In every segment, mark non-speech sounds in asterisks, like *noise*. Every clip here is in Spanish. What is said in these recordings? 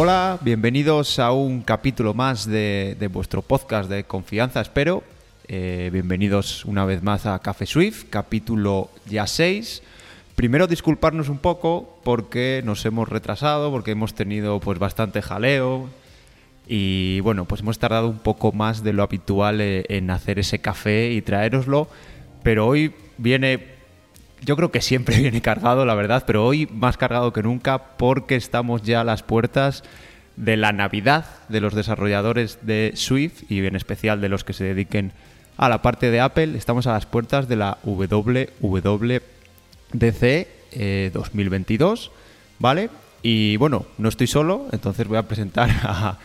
Hola, bienvenidos a un capítulo más de, vuestro podcast de confianza, espero. Eh, bienvenidos una vez más a Café Swift, capítulo ya 6. Primero disculparnos un poco porque nos hemos retrasado, porque hemos tenido pues bastante jaleo y bueno, pues hemos tardado un poco más de lo habitual eh, en hacer ese café y traéroslo, pero hoy viene yo creo que siempre *laughs* viene cargado, la verdad, pero hoy más cargado que nunca porque estamos ya a las puertas de la Navidad de los desarrolladores de Swift y en especial de los que se dediquen a la parte de Apple. Estamos a las puertas de la WWDC eh, 2022, ¿vale? Y bueno, no estoy solo, entonces voy a presentar *laughs* a-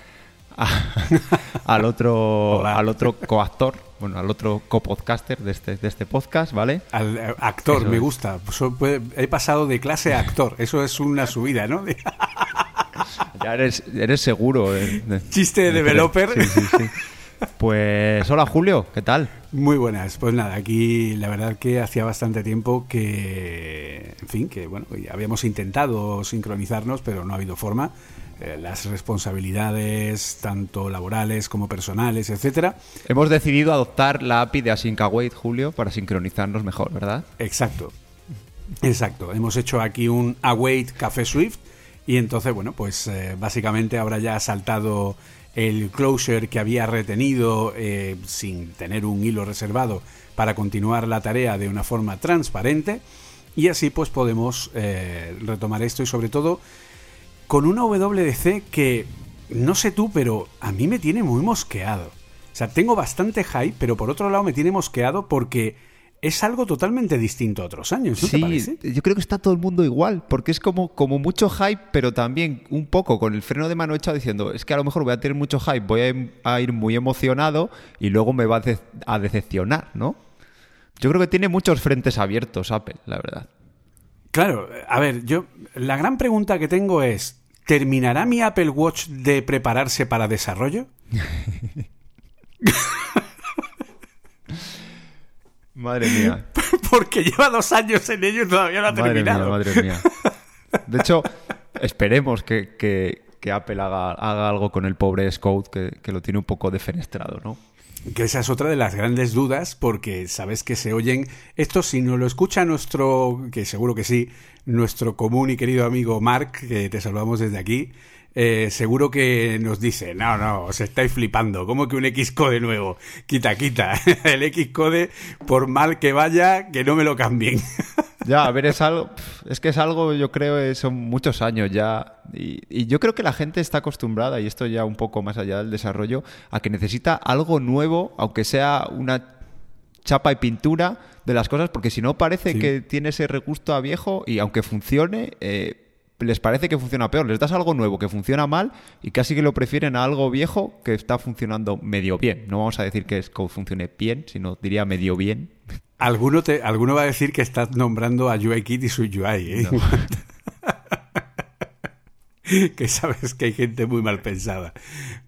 a- al otro *laughs* Hola. al otro coactor, bueno, al otro copodcaster de este, de este podcast, ¿vale? Al eh, actor, Eso me es. gusta. He pasado de clase a actor. Eso es una subida, ¿no? *laughs* Ya eres, eres seguro. de- de- *laughs* Chiste de developer. Sí, sí, sí. *laughs* Pues hola Julio, ¿qué tal? Muy buenas. Pues nada, aquí la verdad que hacía bastante tiempo que, en fin, que bueno, habíamos intentado sincronizarnos, pero no ha habido forma. Eh, las responsabilidades, tanto laborales como personales, etcétera. Hemos decidido adoptar la API de Async Await, Julio, para sincronizarnos mejor, ¿verdad? Exacto. Exacto. Hemos hecho aquí un Await Café Swift y entonces, bueno, pues eh, básicamente ahora ya ha saltado el closure que había retenido eh, sin tener un hilo reservado para continuar la tarea de una forma transparente y así pues podemos eh, retomar esto y sobre todo con una WDC que no sé tú, pero a mí me tiene muy mosqueado. O sea, tengo bastante hype, pero por otro lado me tiene mosqueado porque es algo totalmente distinto a otros años, ¿no te parece? yo creo que está todo el mundo igual, porque es como, como mucho hype, pero también un poco con el freno de mano echado diciendo, es que a lo mejor voy a tener mucho hype, voy a, em- a ir muy emocionado y luego me va a, de- a decepcionar, ¿no? Yo creo que tiene muchos frentes abiertos Apple, la verdad. Claro, a ver, yo la gran pregunta que tengo es, ¿terminará mi Apple Watch de prepararse para desarrollo? *laughs* Madre mía. *laughs* Porque lleva dos años en ello y todavía no ha Madre mía, terminado. madre mía. De hecho, esperemos que, que- que Apple haga, haga algo con el pobre Scout, que, que lo tiene un poco defenestrado, ¿no? Que esa es otra de las grandes dudas, porque sabes que se oyen. Esto, si no lo escucha nuestro, que seguro que sí, nuestro común y querido amigo Mark, que te saludamos desde aquí, eh, seguro que nos dice: No, no, os estáis flipando. ¿Cómo que un Xcode nuevo? Quita, quita. *laughs* El Xcode, por mal que vaya, que no me lo cambien. *laughs* Ya, a ver, es algo. Es que es algo, yo creo, eh, son muchos años ya. Y, y yo creo que la gente está acostumbrada, y esto ya un poco más allá del desarrollo, a que necesita algo nuevo, aunque sea una chapa y pintura de las cosas, porque si no parece Sí. que tiene ese regusto a viejo y aunque funcione, eh, les parece que funciona peor. Les das algo nuevo que funciona mal y casi que lo prefieren a algo viejo que está funcionando medio bien. No vamos a decir que Scout funcione bien, sino diría medio bien. Alguno, te, alguno va a decir que estás nombrando a UIKit y su UI, ¿eh? *laughs* que sabes que hay gente muy mal pensada.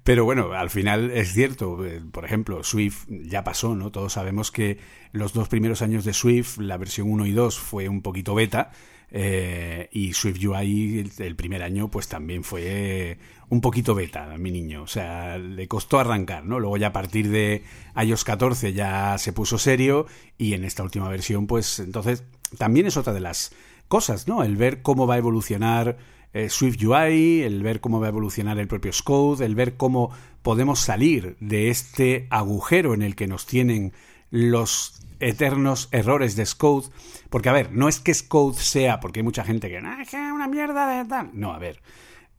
Pero bueno, al final es cierto. eh, Por ejemplo, Swift ya pasó, ¿no? Todos sabemos que los dos primeros años de Swift, la versión 1 y 2 fue un poquito beta. Eh, y SwiftUI el, el primer año pues también fue un poquito beta, mi niño. O sea, le costó arrancar, ¿no? Luego ya a partir de iOS 14 ya se puso serio y en esta última versión pues entonces también es otra de las cosas, ¿no? El ver cómo va a evolucionar eh, SwiftUI, el ver cómo va a evolucionar el propio Scode, el ver cómo podemos salir de este agujero en el que nos tienen los eternos errores de Scode. Porque, a ver, no es que Scode sea, porque hay mucha gente que, que es una mierda de tal. No, a ver.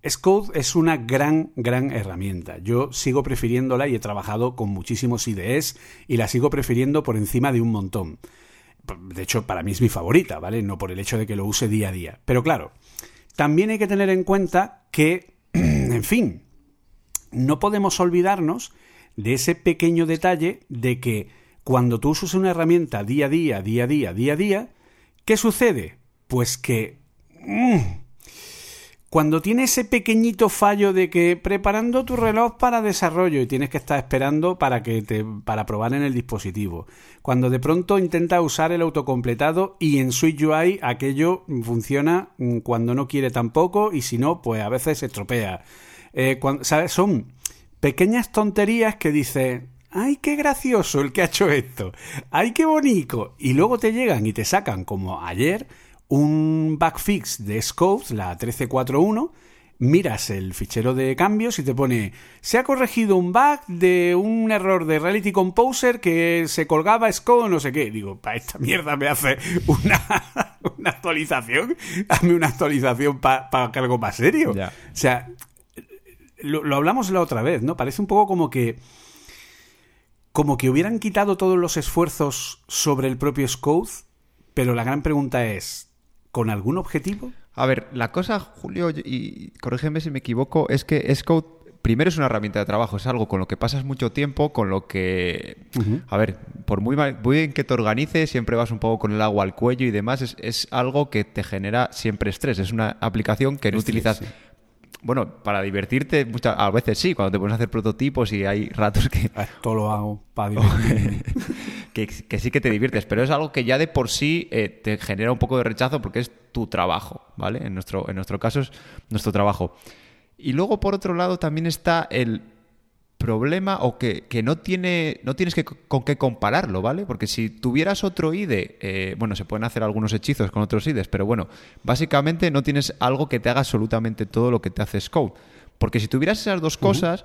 Scode es una gran, gran herramienta. Yo sigo prefiriéndola y he trabajado con muchísimos IDEs y la sigo prefiriendo por encima de un montón. De hecho, para mí es mi favorita, ¿vale? No por el hecho de que lo use día a día. Pero claro, también hay que tener en cuenta que, *clears throat* en fin, no podemos olvidarnos de ese pequeño detalle de que cuando tú usas una herramienta día a día, día a día, día a día, ¿qué sucede? Pues que... Mm, cuando tiene ese pequeñito fallo de que preparando tu reloj para desarrollo y tienes que estar esperando para que te para probar en el dispositivo. Cuando de pronto intenta usar el autocompletado y en Switch UI aquello funciona mm, cuando no quiere tampoco y si no, pues a veces se estropea. Eh, ¿sabes? Son pequeñas tonterías que dice, ¡ay, qué gracioso el que ha hecho esto! ¡ay, qué bonito! Y luego te llegan y te sacan como ayer un backfix de Scopes, la 1341, miras el fichero de cambios y te pone se ha corregido un bug de un error de Reality Composer que se colgaba Scope no sé qué. Digo, para esta mierda me hace una, *laughs* una actualización. Hazme una actualización para algo más serio. O sea, lo, lo, hablamos la otra vez, ¿no? Parece un poco como que como que hubieran quitado todos los esfuerzos sobre el propio Scope, pero la gran pregunta es, con algún objetivo? A ver, la cosa, Julio, y corrígeme si me equivoco, es que Scout primero es una herramienta de trabajo, es algo con lo que pasas mucho tiempo, con lo que, a ver, por muy, bien que te organices, siempre vas un poco con el agua al cuello y demás, es, algo que te genera siempre estrés, es una aplicación que no utilizas bueno, para divertirte, muchas, a veces sí, cuando te pones a hacer prototipos y hay ratos que... *laughs* Esto lo hago para *laughs* divertirme. que, sí que te diviertes, pero es algo que ya de por sí eh, te genera un poco de rechazo porque es tu trabajo, ¿vale? En nuestro, en nuestro caso es nuestro trabajo. Y luego, por otro lado, también está el problema o que, no, tiene, no tienes que, con qué compararlo, ¿vale? Porque si tuvieras otro IDE, eh, bueno, se pueden hacer algunos hechizos con otros IDEs, pero bueno, básicamente no tienes algo que te haga absolutamente todo lo que te hace Scout. Porque si tuvieras esas dos cosas,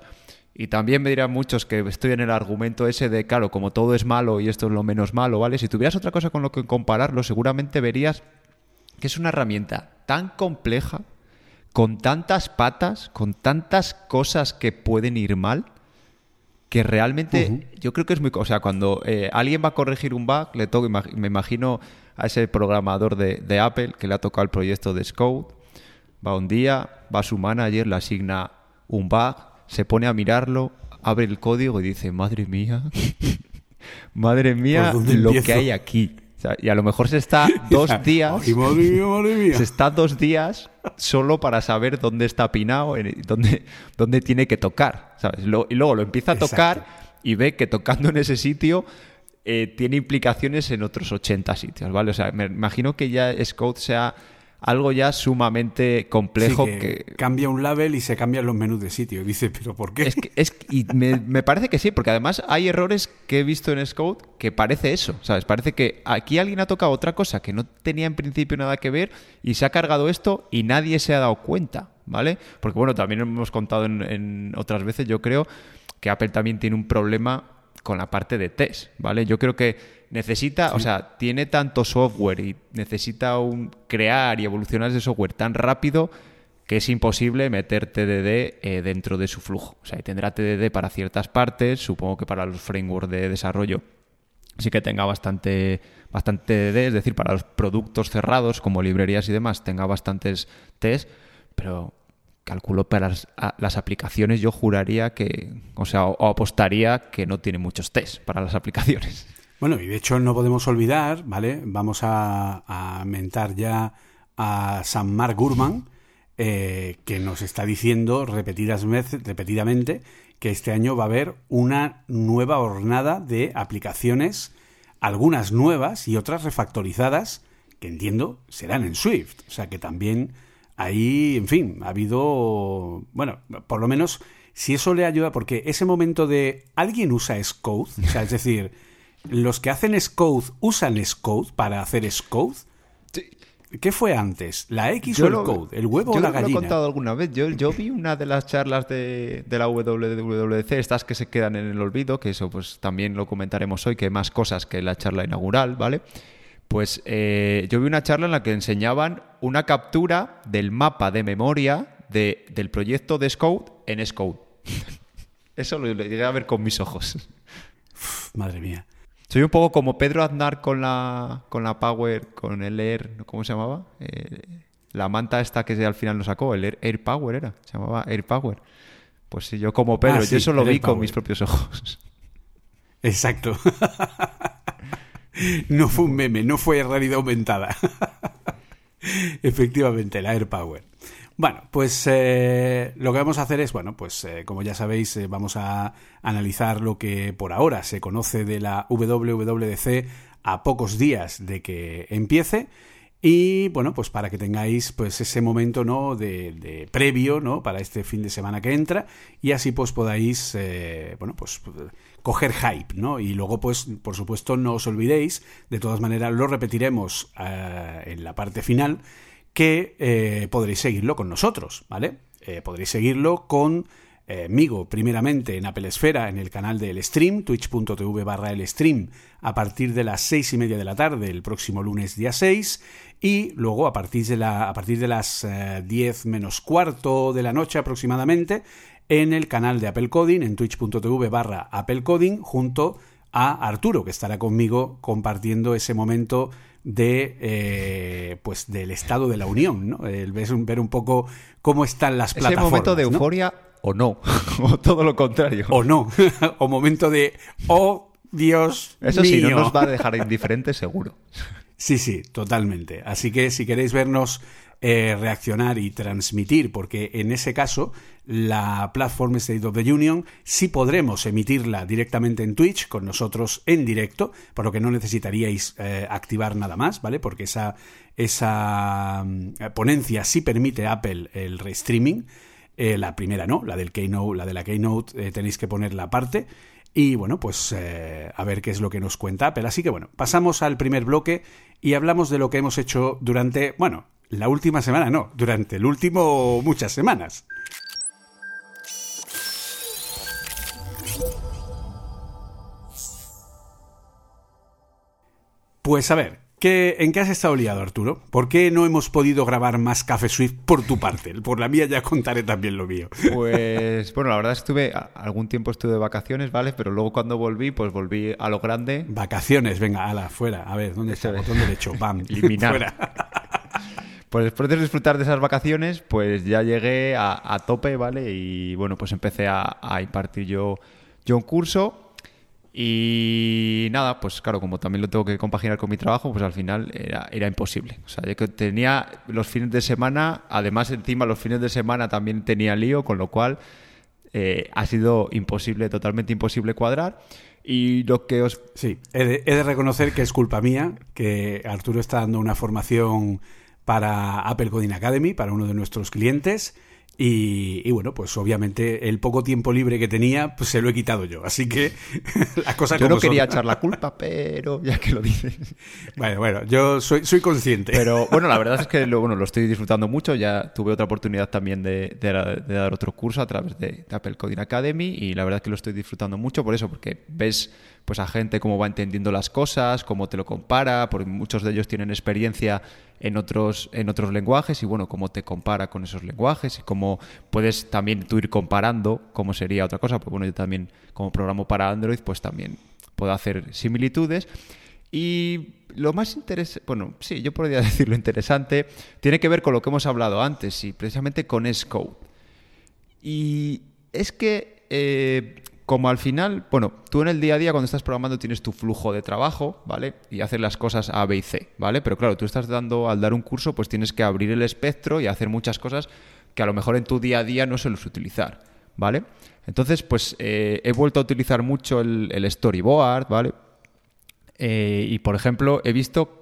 y también me dirán muchos que estoy en el argumento ese de, claro, como todo es malo y esto es lo menos malo, ¿vale? Si tuvieras otra cosa con lo que compararlo, seguramente verías que es una herramienta tan compleja, con tantas patas, con tantas cosas que pueden ir mal, que realmente yo creo que es muy... O sea, cuando eh, alguien va a corregir un bug, le toca, me imagino a ese programador de, Apple que le ha tocado el proyecto de Scout, va un día, va a su manager, le asigna un bug, se pone a mirarlo, abre el código y dice, madre mía, *laughs* madre mía, lo que hay aquí y a lo mejor se está *laughs* dos días. Se está dos días solo para saber dónde está pinado, dónde, dónde tiene que tocar. ¿sabes? y luego lo empieza a tocar y ve que tocando en ese sitio eh, tiene implicaciones en otros 80 sitios. ¿vale? O sea, me imagino que ya Scout sea algo ya sumamente complejo que, cambia un label y se cambian los menús de sitio. Y dice, pero ¿por qué? Es y me, parece que sí, porque además hay errores que he visto en Scout que parece eso, ¿sabes? Parece que aquí alguien ha tocado otra cosa que no tenía en principio nada que ver y se ha cargado esto y nadie se ha dado cuenta, ¿vale? Porque bueno, también hemos contado en otras veces, yo creo, que Apple también tiene un problema con la parte de test, ¿vale? Yo creo que necesita, o sea, tiene tanto software y necesita un, crear y evolucionar ese software tan rápido que es imposible meter TDD eh, dentro de su flujo. O sea, tendrá TDD para ciertas partes, supongo que para los frameworks de desarrollo sí que tenga bastante, bastante TDD, es decir, para los productos cerrados como librerías y demás tenga bastantes test, pero calculo para las, aplicaciones yo juraría que, o sea, o, apostaría que no tiene muchos test para las *laughs* aplicaciones. Bueno, y de hecho no podemos olvidar, ¿vale? Vamos a, mentar ya a San Mark Gurman, eh, que nos está diciendo repetidas veces, repetidamente que este año va a haber una nueva hornada de aplicaciones, algunas nuevas y otras refactorizadas, que entiendo serán en Swift. O sea que también ahí, en fin, ha habido, bueno, por lo menos si eso le ayuda, porque ese momento de alguien usa Scode, o sea, es decir, los que hacen Scode usan Scode para hacer Scode. ¿Qué fue antes? ¿La X o el code? ¿El huevo o la gallina? Yo lo he contado alguna vez. Yo, yo vi una de las charlas de, de, la WWDC, estas que se quedan en el olvido, que eso pues también lo comentaremos hoy, que hay más cosas que la charla inaugural, ¿vale? Pues eh, yo vi una charla en la que enseñaban una captura del mapa de memoria de, del proyecto de Scout en Scout. *laughs* Eso lo llegué a ver con mis ojos. madre mía. Soy un poco como Pedro Aznar con la, con la Power, con el Air, ¿cómo se llamaba? Eh, la manta esta que al final lo sacó, el Air, Power era, se llamaba Air Power. Pues sí, yo como Pedro, ah, yo eso lo vi con mis propios ojos. *laughs* Exacto. *laughs* no fue un meme, no fue realidad aumentada. *laughs* Efectivamente, la Air Power. Bueno, pues eh, lo que vamos a hacer es, bueno, pues eh, como ya sabéis, eh, vamos a analizar lo que por ahora se conoce de la WWDC a pocos días de que empiece. Y bueno, pues para que tengáis pues ese momento ¿no? de, previo ¿no? para este fin de semana que entra y así pues podáis bueno pues coger hype, ¿no? Y luego pues por supuesto no os olvidéis, de todas maneras lo repetiremos en la parte final que eh, podréis seguirlo con nosotros, ¿vale? Eh, podréis seguirlo con eh, primeramente en Apple Esfera, en el canal del stream, twitch.tv barra el stream, a partir de las seis y media de la tarde, el próximo lunes día 6, y luego a partir de, la, a partir de las 10 menos cuarto de la noche aproximadamente, en el canal de Apple Coding, en twitch.tv barra Apple Coding, junto a Arturo, que estará conmigo compartiendo ese momento de eh, pues del estado de la unión, ¿no? El ver, ver un poco cómo están las plataformas. Ese momento de euforia o no, *laughs* o todo lo contrario. O no, *laughs* o momento de oh Dios Eso sí, no nos va a dejar indiferentes seguro. *laughs* Sí, sí, totalmente. Así que si queréis vernos eh, reaccionar y transmitir, porque en ese caso la Platform State of the Union sí podremos emitirla directamente en Twitch con nosotros en directo, por lo que no necesitaríais eh, activar nada más, ¿vale? Porque esa, esa mm, ponencia sí permite Apple el restreaming. Eh, la primera no, la del Keynote, la de la Keynote tenéis que ponerla aparte. Y bueno, pues a ver qué es lo que nos cuenta Apple. Así que bueno, pasamos al primer bloque y hablamos de lo que hemos hecho durante, bueno, la última semana no, durante el último muchas semanas. Pues a ver, ¿qué, ¿en qué has estado liado, Arturo? ¿Por qué no hemos podido grabar más Café Swift por tu parte? Por la mía ya contaré también lo mío. Pues bueno, la verdad estuve, algún tiempo estuve de vacaciones, ¿vale? Pero luego cuando volví, pues volví a lo grande. Vacaciones, venga, ala, fuera. A ver, ¿dónde está el botón derecho? Bam, *laughs* eliminar. Fuera. *laughs* Pues después de disfrutar de esas vacaciones, pues ya llegué a, tope, ¿vale? Y bueno, pues empecé a, impartir yo, yo un curso. Y nada, pues claro, como también lo tengo que compaginar con mi trabajo, pues al final era, era imposible. O sea, yo tenía los fines de semana, además encima los fines de semana también tenía lío, con lo cual eh, ha sido imposible, totalmente imposible cuadrar. Y lo que os... Sí, he de reconocer que es culpa mía, que Arturo está dando una formación para Apple Coding Academy, para uno de nuestros clientes. Y, bueno, pues obviamente el poco tiempo libre que tenía, pues se lo he quitado yo. Así que *laughs* las cosas Yo no quería echar la *laughs* culpa, pero ya que lo dices. Bueno, bueno, yo soy, soy consciente. Pero bueno, la verdad es que *laughs* lo, bueno, lo estoy disfrutando mucho. Ya tuve otra oportunidad también de, dar otro curso a través de, de, Apple Coding Academy y la verdad es que lo estoy disfrutando mucho por eso, porque ves pues a gente cómo va entendiendo las cosas, cómo te lo compara, porque muchos de ellos tienen experiencia en otros, en otros lenguajes y bueno, cómo te compara con esos lenguajes y cómo puedes también tú ir comparando cómo sería otra cosa, porque bueno, yo también como programo para Android, pues también puedo hacer similitudes. Y lo más interesante, bueno, sí, yo podría *laughs* decirlo interesante, tiene que ver con lo que hemos hablado antes, y precisamente con Scope. Y es que eh, como al final, bueno, tú en el día a día cuando estás programando tienes tu flujo de trabajo, ¿vale? Y haces las cosas A, B y C, ¿vale? Pero claro, tú estás dando, al dar un curso, pues tienes que abrir el espectro y hacer muchas cosas que a lo mejor en tu día a día no sueles utilizar, ¿vale? Entonces, pues eh, he vuelto a utilizar mucho el, storyboard, ¿vale? Eh, y por ejemplo, he visto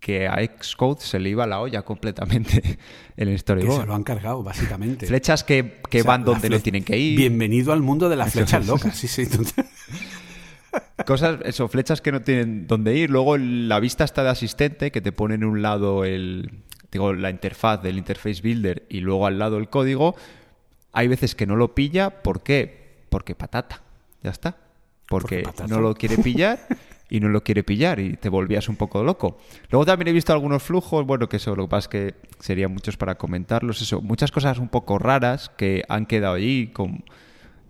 que a Xcode se le iba la olla completamente *laughs* el storyboard. Que se lo han cargado, básicamente. Flechas que, que van donde no tienen que ir. Bienvenido al mundo de las flechas locas, sí, sí. *laughs* Cosas, eso, flechas que no tienen dónde ir. Luego la vista está de asistente, que te pone en un lado el, digo, la interfaz del Interface Builder y luego al lado el código. Hay veces que no lo pilla. ¿Por qué? Porque patata. Ya está. Porque, no lo quiere pillar *laughs* y no lo quiere pillar y te volvías un poco loco. Luego también he visto algunos flujos, bueno, que eso, lo que pasa es que serían muchos para comentarlos, eso, muchas cosas un poco raras que han quedado allí con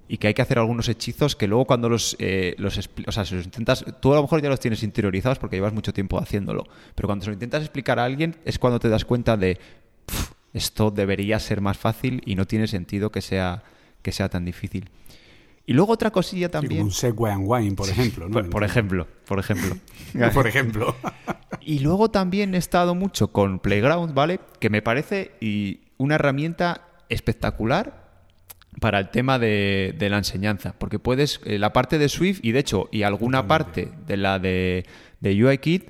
y que hay que hacer algunos hechizos que luego cuando los, eh, los o sea, si los intentas, tú a lo mejor ya los tienes interiorizados porque llevas mucho tiempo haciéndolo, pero cuando se lo intentas explicar a alguien es cuando te das cuenta de esto debería ser más fácil y no tiene sentido que sea, que sea tan difícil. Y luego otra cosilla también. un Segway and Wine, por ejemplo. ¿no? Por, ejemplo, por ejemplo. *laughs* por ejemplo. y luego también he estado mucho con Playground, ¿vale? Que me parece y una herramienta espectacular para el tema de, la enseñanza, porque puedes, eh, la parte de Swift y de hecho, y alguna parte de la de, de UIKit,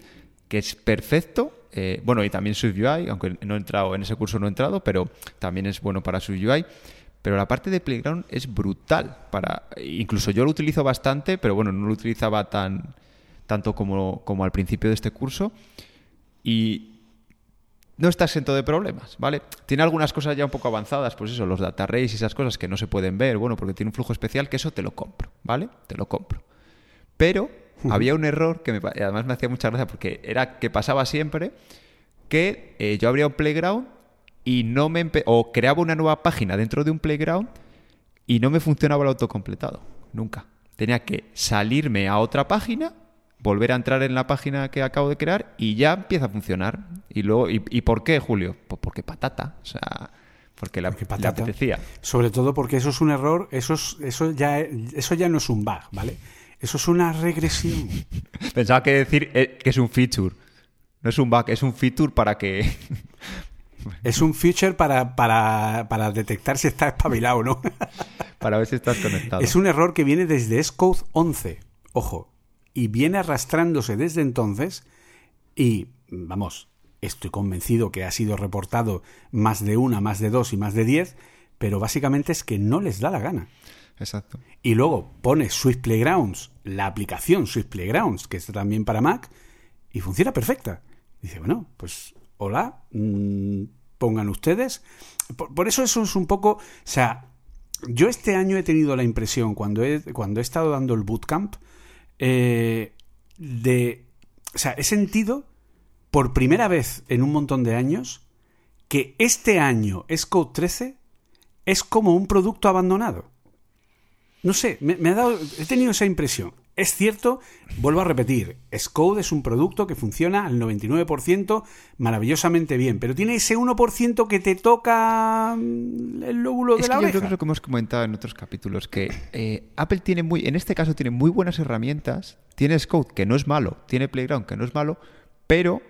que es perfecto, eh, bueno, y también Swift UI, aunque no he entrado, en ese curso no he entrado, pero también es bueno para Swift UI. Pero la parte de Playground es brutal. Para, incluso yo lo utilizo bastante, pero bueno, no lo utilizaba tan, tanto como, como al principio de este curso. Y, no está exento de problemas, ¿vale? Tiene algunas cosas ya un poco avanzadas, pues eso, los data arrays y esas cosas que no se pueden ver, bueno, porque tiene un flujo especial, que eso te lo compro, ¿vale? Te lo compro. Pero había un error que me, además me hacía mucha gracia porque era que pasaba siempre que eh, yo abría un playground y no me o creaba una nueva página dentro de un playground y no me funcionaba el autocompletado, nunca. Tenía que salirme a otra página volver a entrar en la página que acabo de crear y ya empieza a funcionar. Y luego, ¿y, por qué, Julio? Pues porque patata. O sea, porque la, patata. apetecía. Sobre todo porque eso es un error, eso, eso, ya, eso ya no es un bug, ¿vale? Eso es una regresión. *laughs* Pensaba que decir eh, que es un feature. No es un bug, es un feature para que... es un feature para, para, para detectar si estás espabilado no. *laughs* para ver si estás conectado. Es un error que viene desde Xcode 11. Ojo, y viene arrastrándose desde entonces y, vamos, estoy convencido que ha sido reportado más de una, más de dos y más de diez, pero básicamente es que no les da la gana. Exacto. Y luego pone Swift Playgrounds, la aplicación Swift Playgrounds, que está también para Mac, y funciona perfecta. dice, bueno, pues hola, mm, pongan ustedes. Por, eso eso es un poco, o sea, yo este año he tenido la impresión, cuando he, cuando he estado dando el bootcamp, eh, de... O sea, he sentido por primera vez en un montón de años que este año Xcode 13 es como un producto abandonado. No sé, me, ha dado, he tenido esa impresión. Es cierto, vuelvo a repetir, Scode es un producto que funciona al 99% maravillosamente bien, pero tiene ese 1% que te toca mm, el lóbulo de la que oreja. Yo creo que hemos comentado en otros capítulos que eh, Apple tiene muy, en este caso tiene muy buenas herramientas, tiene Scode que no es malo, tiene Playground que no es malo, pero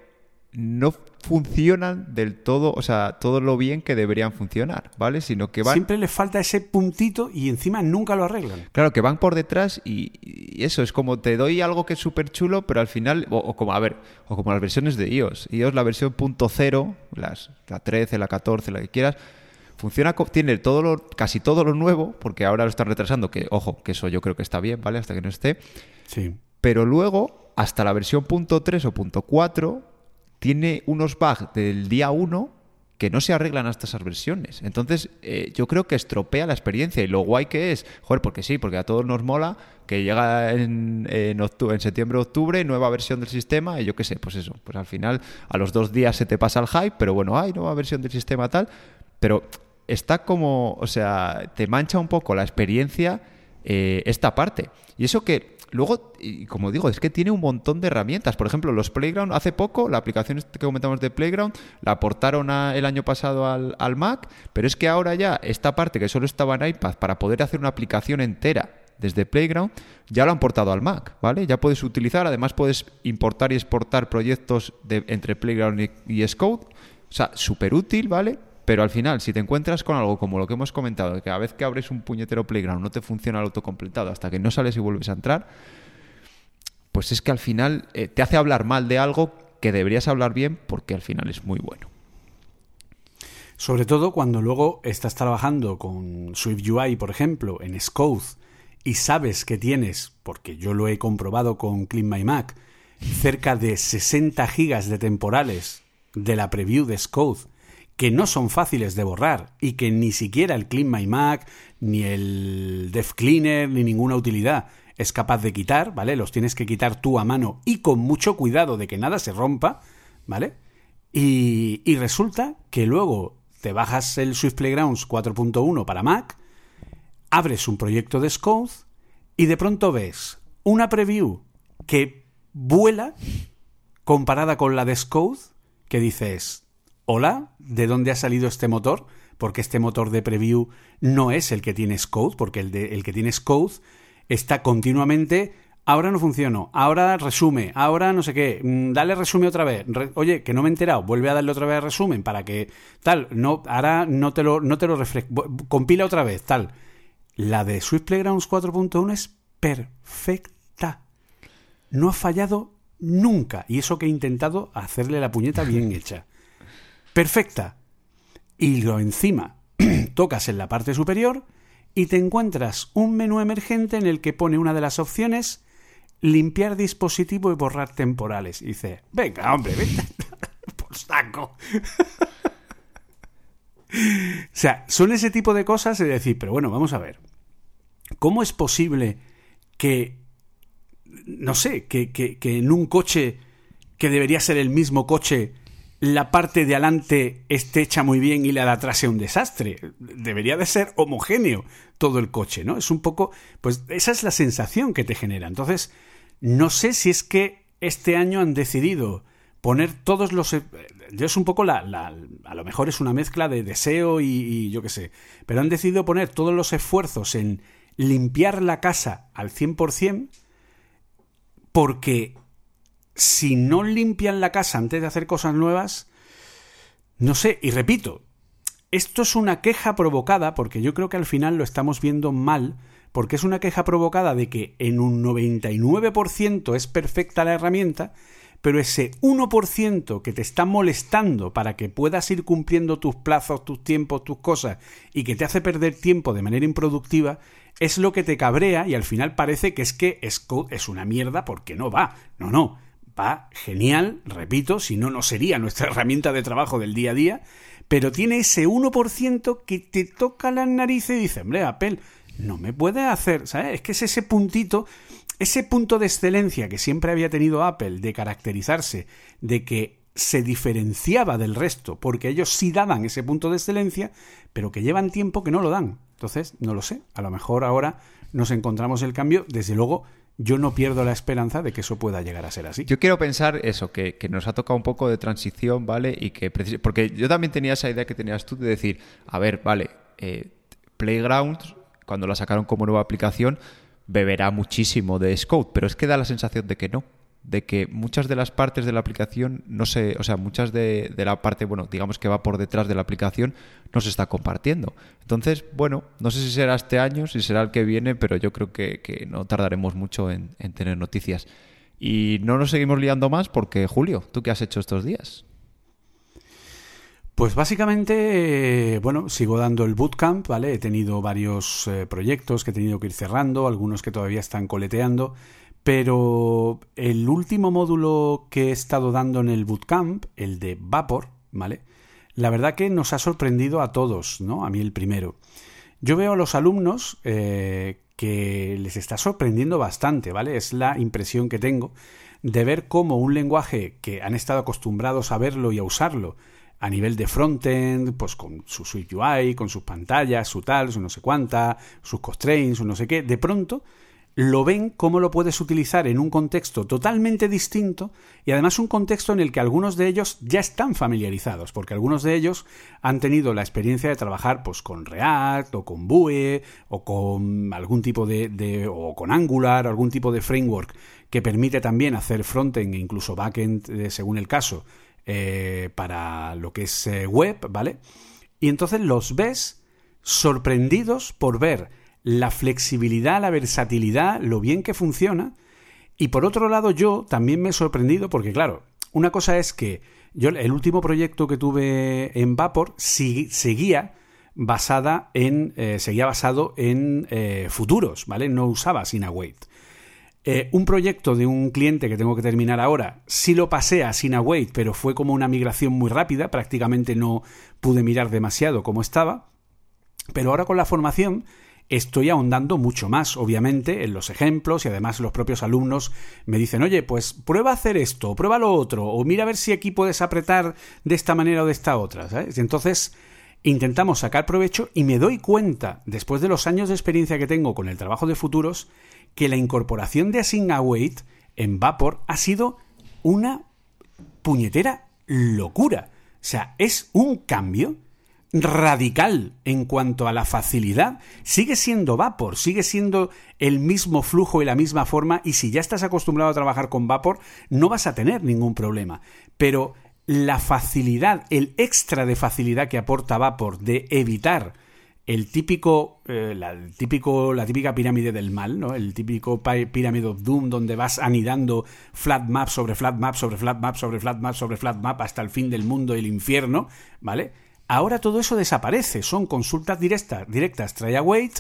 no funcionan del todo, o sea, todo lo bien que deberían funcionar, ¿vale? Sino que van... Siempre les falta ese puntito y encima nunca lo arreglan. Claro, que van por detrás y, eso, es como te doy algo que es súper chulo, pero al final, o, como, a ver, o como las versiones de iOS. iOS la versión punto cero, las, la 13, la 14, la que quieras, funciona, tiene todo lo, casi todo lo nuevo, porque ahora lo están retrasando, que ojo, que eso yo creo que está bien, ¿vale? Hasta que no esté. Sí. Pero luego, hasta la versión punto 3 o punto 4 tiene unos bugs del día 1 que no se arreglan hasta esas versiones. Entonces, eh, yo creo que estropea la experiencia. Y lo guay que es, joder, porque sí, porque a todos nos mola que llega en, en, octubre, en septiembre octubre, nueva versión del sistema, y yo qué sé, pues eso, pues al final a los dos días se te pasa el hype, pero bueno, hay nueva versión del sistema tal, pero está como, o sea, te mancha un poco la experiencia eh, esta parte. Y eso que Luego, y como digo, es que tiene un montón de herramientas. Por ejemplo, los Playground, hace poco, la aplicación que comentamos de Playground, la aportaron el año pasado al, Mac, pero es que ahora ya esta parte que solo estaba en iPad para poder hacer una aplicación entera desde Playground, ya lo han portado al Mac, ¿vale? Ya puedes utilizar, además puedes importar y exportar proyectos de, entre Playground y, y Scode. O sea, súper útil, ¿vale? Pero al final, si te encuentras con algo como lo que hemos comentado, que cada vez que abres un puñetero playground no te funciona el autocompletado hasta que no sales y vuelves a entrar, pues es que al final eh, te hace hablar mal de algo que deberías hablar bien porque al final es muy bueno. Sobre todo cuando luego estás trabajando con SwiftUI, por ejemplo, en Scode, y sabes que tienes, porque yo lo he comprobado con Clean My Mac, cerca de 60 gigas de temporales de la preview de Scode que no son fáciles de borrar y que ni siquiera el Clean My Mac, ni el Dev Cleaner, ni ninguna utilidad es capaz de quitar, ¿vale? Los tienes que quitar tú a mano y con mucho cuidado de que nada se rompa, ¿vale? Y, resulta que luego te bajas el Swift Playgrounds 4.1 para Mac, abres un proyecto de Scode y de pronto ves una preview que vuela comparada con la de Scode, que dices, hola, ¿de dónde ha salido este motor? Porque este motor de preview no es el que tiene Scode, porque el, de, el que tiene Scode está continuamente ahora no funcionó, ahora resume, ahora no sé qué, mm, dale resume otra vez, oye, que no me he enterado, vuelve a darle otra vez resumen para que tal, no, ahora no te lo, no te lo compila otra vez, tal. La de Swift Playgrounds 4.1 es perfecta. No ha fallado nunca, y eso que he intentado hacerle la puñeta bien *laughs* hecha. Perfecta. Y lo encima *clears throat* tocas en la parte superior y te encuentras un menú emergente en el que pone una de las opciones limpiar dispositivo y borrar temporales. Y dice, venga, hombre, venga, por saco. *laughs* o sea, son ese tipo de cosas de decir, pero bueno, vamos a ver. ¿Cómo es posible que, no sé, que, que en un coche que debería ser el mismo coche la parte de adelante esté hecha muy bien y la de atrás sea un desastre. Debería de ser homogéneo todo el coche, ¿no? Es un poco, pues esa es la sensación que te genera. Entonces, no sé si es que este año han decidido poner todos los... Yo es un poco la, la, A lo mejor es una mezcla de deseo y, y yo qué sé. Pero han decidido poner todos los esfuerzos en limpiar la casa al 100% porque si no limpian la casa antes de hacer cosas nuevas, no sé, y repito, esto es una queja provocada, porque yo creo que al final lo estamos viendo mal, porque es una queja provocada de que en un 99% es perfecta la herramienta, pero ese 1% que te está molestando para que puedas ir cumpliendo tus plazos, tus tiempos, tus cosas, y que te hace perder tiempo de manera improductiva, es lo que te cabrea y al final parece que es que es una mierda porque no va. No, no va genial, repito, si no, no sería nuestra *laughs* herramienta de trabajo del día a día, pero tiene ese 1% que te toca la nariz y dice, hombre, Apple, no me puede hacer, ¿sabes? Es que es ese puntito, ese punto de excelencia que siempre había tenido Apple de caracterizarse, de que se diferenciaba del resto, porque ellos sí daban ese punto de excelencia, pero que llevan tiempo que no lo dan. Entonces, no lo sé, a lo mejor ahora nos encontramos el cambio, desde luego yo no pierdo la esperanza de que eso pueda llegar a ser así. Yo quiero pensar eso, que, nos ha tocado un poco de transición, ¿vale? Y que porque yo también tenía esa idea que tenías tú de decir, a ver, vale, eh, Playgrounds, cuando la sacaron como nueva aplicación, beberá muchísimo de Scout, pero es que da la sensación de que no de que muchas de las partes de la aplicación no se, o sea, muchas de, la parte, bueno, digamos que va por detrás de la aplicación, no se está compartiendo. Entonces, bueno, no sé si será este año, si será el que viene, pero yo creo que, no tardaremos mucho en, tener noticias. Y no nos seguimos liando más porque, Julio, ¿tú qué has hecho estos días? Pues básicamente, bueno, sigo dando el bootcamp, ¿vale? He tenido varios eh, proyectos que he tenido que ir cerrando, algunos que todavía están coleteando. Pero el último módulo que he estado dando en el bootcamp, el de Vapor, ¿vale? La verdad que nos ha sorprendido a todos, ¿no? A mí el primero. Yo veo a los alumnos eh, que les está sorprendiendo bastante, ¿vale? Es la impresión que tengo de ver cómo un lenguaje que han estado acostumbrados a verlo y a usarlo a nivel de frontend, pues con su Swift UI, con sus pantallas, su tal, su no sé cuánta, sus constraints, su no sé qué, de pronto lo ven cómo lo puedes utilizar en un contexto totalmente distinto y además un contexto en el que algunos de ellos ya están familiarizados, porque algunos de ellos han tenido la experiencia de trabajar pues con React o con Vue o con algún tipo de, o con Angular algún tipo de framework que permite también hacer frontend e incluso backend eh, según el caso eh, para lo que es eh, web, ¿vale? Y entonces los ves sorprendidos por ver la flexibilidad, la versatilidad, lo bien que funciona. Y por otro lado, yo también me he sorprendido porque, claro, una cosa es que yo el último proyecto que tuve en Vapor seguía basada en eh, seguía basado en eh, futuros, ¿vale? No usaba Sinawait. Eh, un proyecto de un cliente que tengo que terminar ahora, sí lo pasé a Sinawait, pero fue como una migración muy rápida, prácticamente no pude mirar demasiado cómo estaba. Pero ahora con la formación estoy ahondando mucho más, obviamente, en los ejemplos y además los propios alumnos me dicen, oye, pues prueba a hacer esto, prueba lo otro, o mira a ver si aquí puedes apretar de esta manera o de esta otra. Y entonces intentamos sacar provecho y me doy cuenta, después de los años de experiencia que tengo con el trabajo de futuros, que la incorporación de Async Await en Vapor ha sido una puñetera locura. O sea, es un cambio radical en cuanto a la facilidad, sigue siendo Vapor, sigue siendo el mismo flujo y la misma forma, y si ya estás acostumbrado a trabajar con Vapor, no vas a tener ningún problema. Pero la facilidad, el extra de facilidad que aporta Vapor de evitar el típico, eh, la, típico, la típica pirámide del mal, ¿no? El típico pirámide of doom donde vas anidando flat map sobre flat map sobre flat map sobre flat map sobre flat map hasta el fin del mundo y el infierno, ¿vale? Ahora todo eso desaparece, son consultas directas, directas try await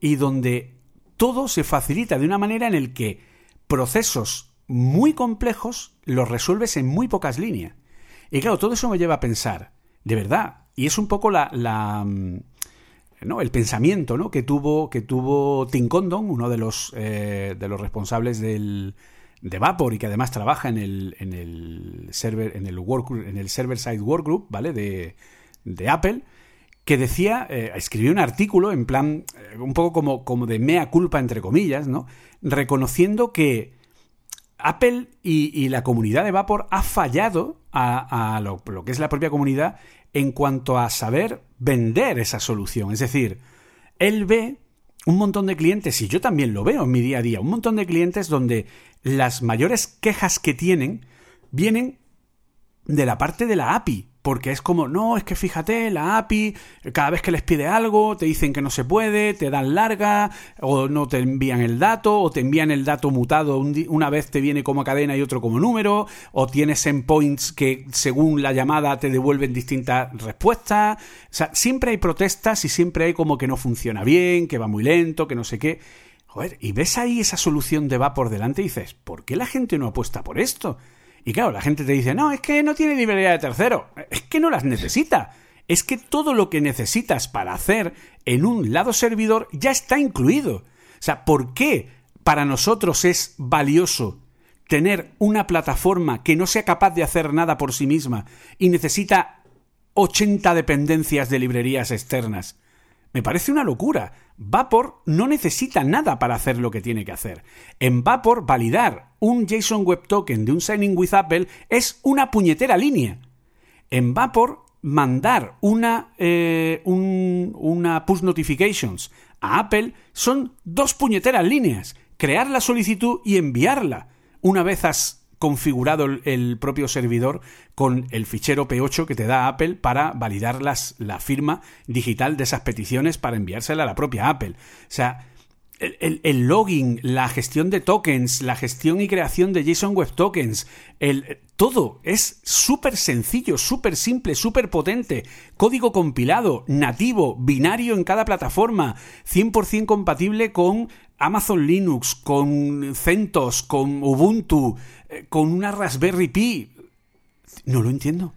y donde todo se facilita de una manera en el que procesos muy complejos los resuelves en muy pocas líneas. Y claro, todo eso me lleva a pensar, de verdad, y es un poco la, mm, ¿no? el pensamiento ¿no? que tuvo que tuvo Tim Condon, uno de los eh, de los responsables del, de Vapor y que además trabaja en el, en el server en el work, en el server side workgroup, ¿vale? De, de Apple, que decía, eh, escribió un artículo en plan, eh, un poco como, como de mea culpa, entre comillas, ¿no? Reconociendo que Apple y, la comunidad de Vapor ha fallado a, lo, lo, que es la propia comunidad en cuanto a saber vender esa solución. Es decir, él ve un montón de clientes, y yo también lo veo en mi día a día, un montón de clientes donde las mayores quejas que tienen vienen de la parte de la API porque es como, no, es que fíjate, la API, cada vez que les pide algo, te dicen que no se puede, te dan larga, o no te envían el dato, o te envían el dato mutado, una vez te viene como cadena y otro como número, o tienes endpoints que según la llamada te devuelven distintas respuestas. O sea, siempre hay protestas y siempre hay como que no funciona bien, que va muy lento, que no sé qué. Joder, y ves ahí esa solución de va por delante y dices, ¿por qué la gente no apuesta por esto? Y claro, la gente te dice, no, es que no tiene librería de tercero. Es que no las necesita. Es que todo lo que necesitas para hacer en un lado servidor ya está incluido. O sea, ¿por qué para nosotros es valioso tener una plataforma que no sea capaz de hacer nada por sí misma y necesita 80 dependencias de librerías externas? Me parece una locura. Vapor no necesita nada para hacer lo que tiene que hacer. En Vapor, validar un JSON Web Token de un Signing with Apple es una puñetera línea. En Vapor, mandar una, eh, una push notifications a Apple son dos puñeteras líneas. Crear la solicitud y enviarla. Una vez has configurado el, propio servidor con el fichero P8 que te da Apple para validar las, la firma digital de esas peticiones para enviársela a la propia Apple. O sea, el, el, login, la gestión de tokens, la gestión y creación de JSON Web Tokens, el, todo es súper sencillo, súper simple, súper potente. Código compilado, nativo, binario en cada plataforma, 100% compatible con Amazon Linux, con CentOS, con Ubuntu, eh, con una Raspberry Pi. No lo entiendo.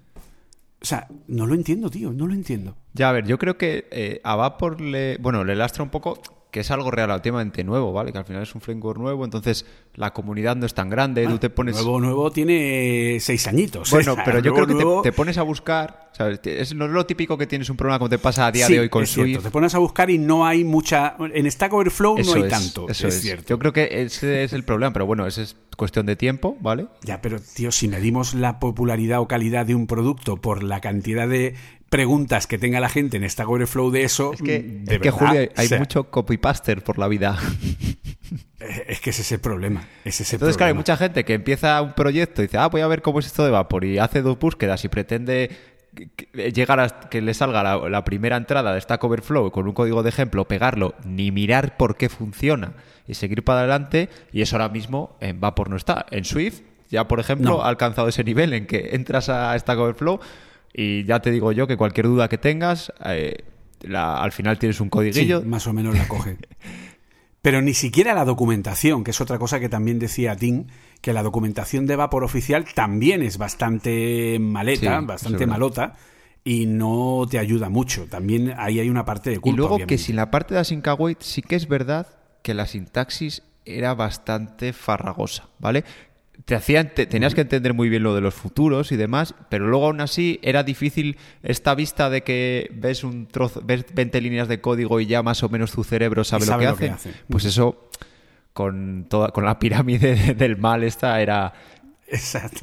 O sea, no lo entiendo, tío, no lo entiendo. Ya, a ver, yo creo que eh, a Vapor le. Bueno, le lastra un poco que es algo relativamente nuevo, ¿vale? Que al final es un framework nuevo, entonces la comunidad no es tan grande, tú te pones... Nuevo, nuevo tiene seis añitos. Bueno, *laughs* pero yo creo que te, pones a buscar, ¿sabes? Es, no es lo típico que tienes un problema como te pasa a día de hoy con es Cierto. Te pones a buscar y no hay mucha... En Stack Overflow no hay tanto, eso es, cierto. Yo creo que ese es el problema, pero bueno, esa es cuestión de tiempo, ¿vale? Ya, pero tío, si medimos la popularidad o calidad de un producto por la cantidad de preguntas que tenga la gente en esta Flow de eso. Es que, es que Julio, hay mucho copy-paster por la vida. *laughs* Eh, es que ese es el problema. Entonces, claro, hay mucha gente que empieza un proyecto y dice, ah, voy a ver cómo es esto de Vapor y hace dos búsquedas y pretende llegar a que le salga la, primera entrada de Stack Overflow con un código de ejemplo, pegarlo, ni mirar por qué funciona y seguir para adelante. Y eso ahora mismo en Vapor no está. En Swift ya, por ejemplo, ha alcanzado ese nivel en que entras a Stack Overflow y ya te digo yo que cualquier duda que tengas, eh, al final tienes un codiguillo. más o menos la coge. *laughs* Pero ni siquiera la documentación, que es otra cosa que también decía Tim, que la documentación de Vapor oficial también es bastante maleta, bastante malota y no te ayuda mucho. También ahí hay una parte de culpa. Y luego que sin la parte de async await sí que es verdad que la sintaxis era bastante farragosa, ¿vale? Te hacían, tenías que entender muy bien lo de los futuros y demás, pero luego aún así era difícil esta vista de que ves un trozo, ves 20 líneas de código y ya más o menos tu cerebro sabe, lo, que, hace. Pues eso con toda con la pirámide del mal esta era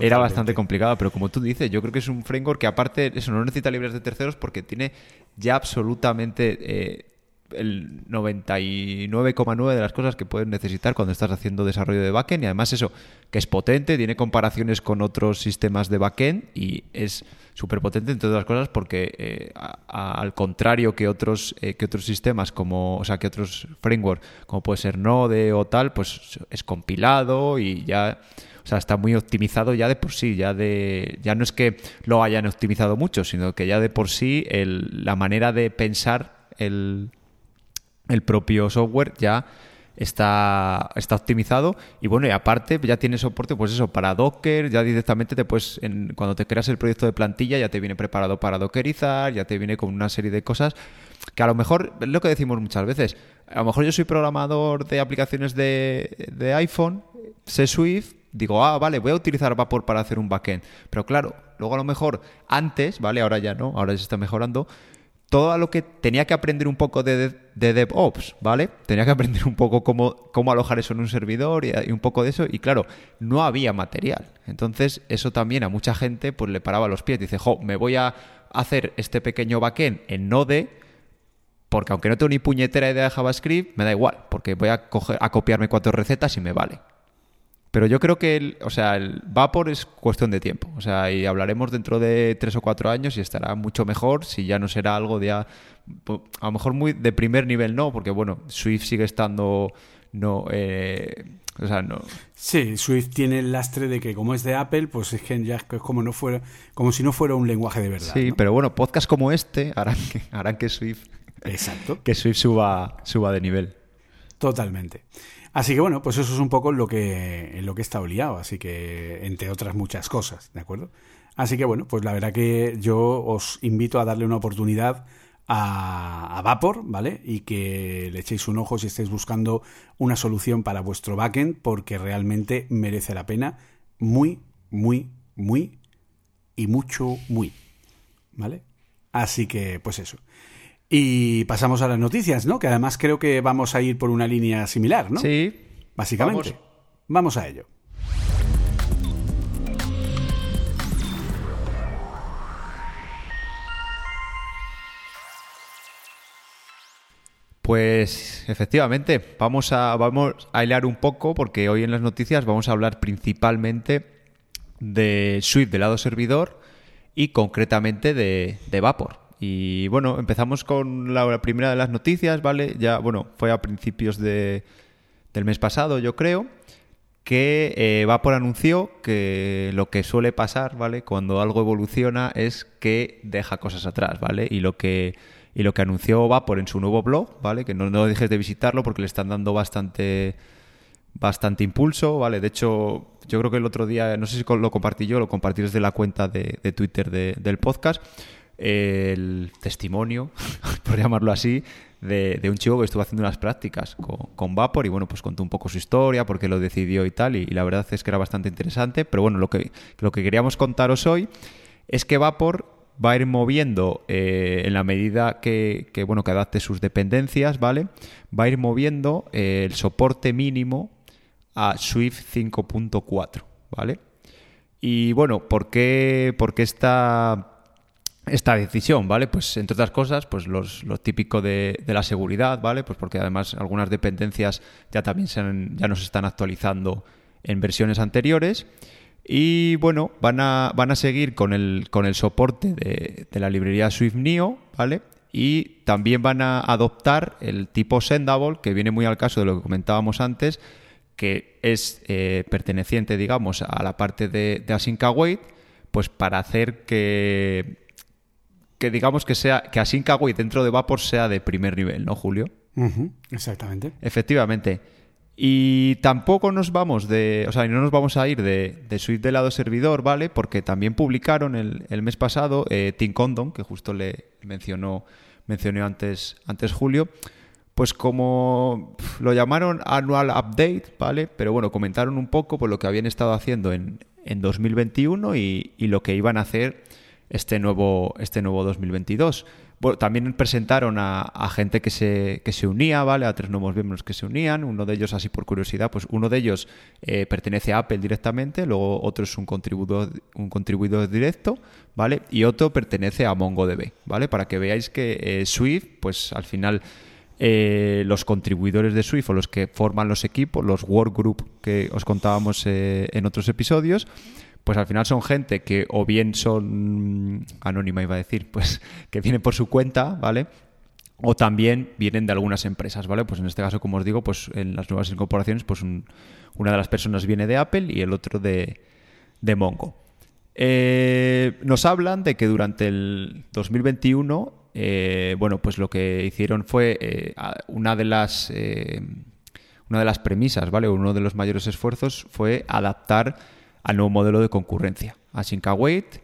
era bastante complicado, pero como tú dices, yo creo que es un framework que aparte eso no necesita libres de terceros porque tiene ya absolutamente eh, el 99,9 de las cosas que puedes necesitar cuando estás haciendo desarrollo de backend. Y además eso, que es potente, tiene comparaciones con otros sistemas de backend y es súper potente entre otras cosas porque eh, al contrario que otros eh, que otros sistemas como o sea que otros frameworks como puede ser Node o tal pues es compilado y ya o sea, está muy optimizado ya de por sí, ya de ya no es que lo hayan optimizado mucho, sino que ya de por sí la manera de pensar el, el propio software ya está, está optimizado y bueno, y aparte ya tiene soporte, pues eso, para Docker, ya directamente te puedes, en, cuando te creas el proyecto de plantilla ya te viene preparado para dockerizar, ya te viene con una serie de cosas que a lo mejor, es lo que decimos muchas veces, a lo mejor yo soy programador de aplicaciones de, de iPhone, sé Swift, digo, ah, vale, voy a utilizar Vapor para hacer un backend, pero claro, luego a lo mejor antes, ¿vale? Ahora ya no, ahora se está mejorando, todo lo que tenía que aprender un poco de, DevOps, ¿vale? Tenía que aprender un poco cómo, cómo alojar eso en un servidor y, un poco de eso. Y claro, no había material. Entonces, eso también a mucha gente pues le paraba los pies. Dice, jo, me voy a hacer este pequeño backend en Node porque aunque no tengo ni puñetera idea de JavaScript, me da igual, porque voy a, coger, a copiarme cuatro recetas y me vale. Pero yo creo que, el, o sea, el Vapor es cuestión de tiempo. O sea, y hablaremos dentro de tres o cuatro años y estará mucho mejor si ya no será algo de a, lo mejor muy de primer nivel, no, porque bueno, Swift sigue estando no, eh, o sea, no. Sí, Swift tiene el lastre de que como es de Apple, pues es que ya es como no fuera, como si no fuera un lenguaje de verdad. Sí, pero bueno, podcasts como este harán que, harán que Swift, exacto, *laughs* que Swift suba, suba de nivel. Totalmente. Así que bueno, pues eso es un poco lo que, en lo que he estado liado, así que entre otras muchas cosas, ¿de acuerdo? Así que bueno, pues la verdad que yo os invito a darle una oportunidad a, a, Vapor, ¿vale? Y que le echéis un ojo si estáis buscando una solución para vuestro backend, porque realmente merece la pena muy, muy, muy y mucho, muy, ¿vale? Así que, pues eso. Y pasamos a las noticias, ¿no? Que además creo que vamos a ir por una línea similar, ¿no? Sí. Básicamente. Vamos, a ello. Pues efectivamente, vamos a, vamos a hilar un poco porque hoy en las noticias vamos a hablar principalmente de Swift del lado servidor y concretamente de, de Vapor. Y bueno, empezamos con la, primera de las noticias, ¿vale? Ya, bueno, fue a principios de, del mes pasado, yo creo, que eh, Vapor anunció que lo que suele pasar, ¿vale? Cuando algo evoluciona es que deja cosas atrás, ¿vale? Y lo que, y lo que anunció Vapor en su nuevo blog, ¿vale? Que no, no dejes de visitarlo porque le están dando bastante bastante impulso, ¿vale? De hecho, yo creo que el otro día, no sé si lo compartí yo, lo compartí desde la cuenta de, de Twitter del podcast, el testimonio, *laughs* por llamarlo así, de, un chico que estuvo haciendo unas prácticas con, Vapor y bueno, pues contó un poco su historia, por qué lo decidió y tal, y, la verdad es que era bastante interesante, pero bueno, lo que, lo que queríamos contaros hoy es que Vapor va a ir moviendo eh, en la medida que, bueno, que adapte sus dependencias, ¿vale? Va a ir moviendo eh, el soporte mínimo a Swift 5.4, ¿vale? Y bueno, ¿por qué, por qué está esta decisión, ¿vale? Pues entre otras cosas, pues los, lo típico de, la seguridad, ¿vale? Pues porque además algunas dependencias ya también se ya nos están actualizando en versiones anteriores. Y bueno, van a, van a seguir con el, con el soporte de, de la librería Swift Neo, ¿vale? Y también van a adoptar el tipo Sendable, que viene muy al caso de lo que comentábamos antes, que es eh, perteneciente, digamos, a la parte de, de Async Await, pues para hacer que, que digamos que sea que Async Await dentro de Vapor sea de primer nivel, ¿no, Julio? exactamente. Efectivamente. Y tampoco nos vamos de, o sea, no nos vamos a ir de, de Swift de lado servidor, ¿vale? Porque también publicaron el, el mes pasado eh, Tim Condon, que justo le mencionó, mencionó antes, antes Julio, pues como lo llamaron Annual Update, ¿vale? Pero bueno, comentaron un poco por lo que habían estado haciendo en, en 2021 y, y lo que iban a hacer este nuevo, este nuevo 2022. Bueno, también presentaron a, gente que se, que se unía, ¿vale? A tres nuevos miembros que se unían. Uno de ellos, así por curiosidad, pues uno de ellos eh, pertenece a Apple directamente, luego otro es un contribuidor, un contribuidor directo, ¿vale? Y otro pertenece a MongoDB, ¿vale? Para que veáis que eh, Swift, pues al final eh, los contribuidores de Swift o los que forman los equipos, los workgroup que os contábamos eh, en otros episodios, pues al final son gente que o bien son anónima iba a decir, *laughs* pues que vienen por su cuenta, ¿vale? O también vienen de algunas empresas, ¿vale? Pues en este caso, como os digo, pues en las nuevas incorporaciones, pues un, una de las personas viene de Apple y el otro de, de Mongo. Eh, nos hablan de que durante el 2021, eh, bueno, pues lo que hicieron fue eh, una de las una de las premisas, ¿vale? Uno de los mayores esfuerzos fue adaptar al nuevo modelo de concurrencia, Async Await.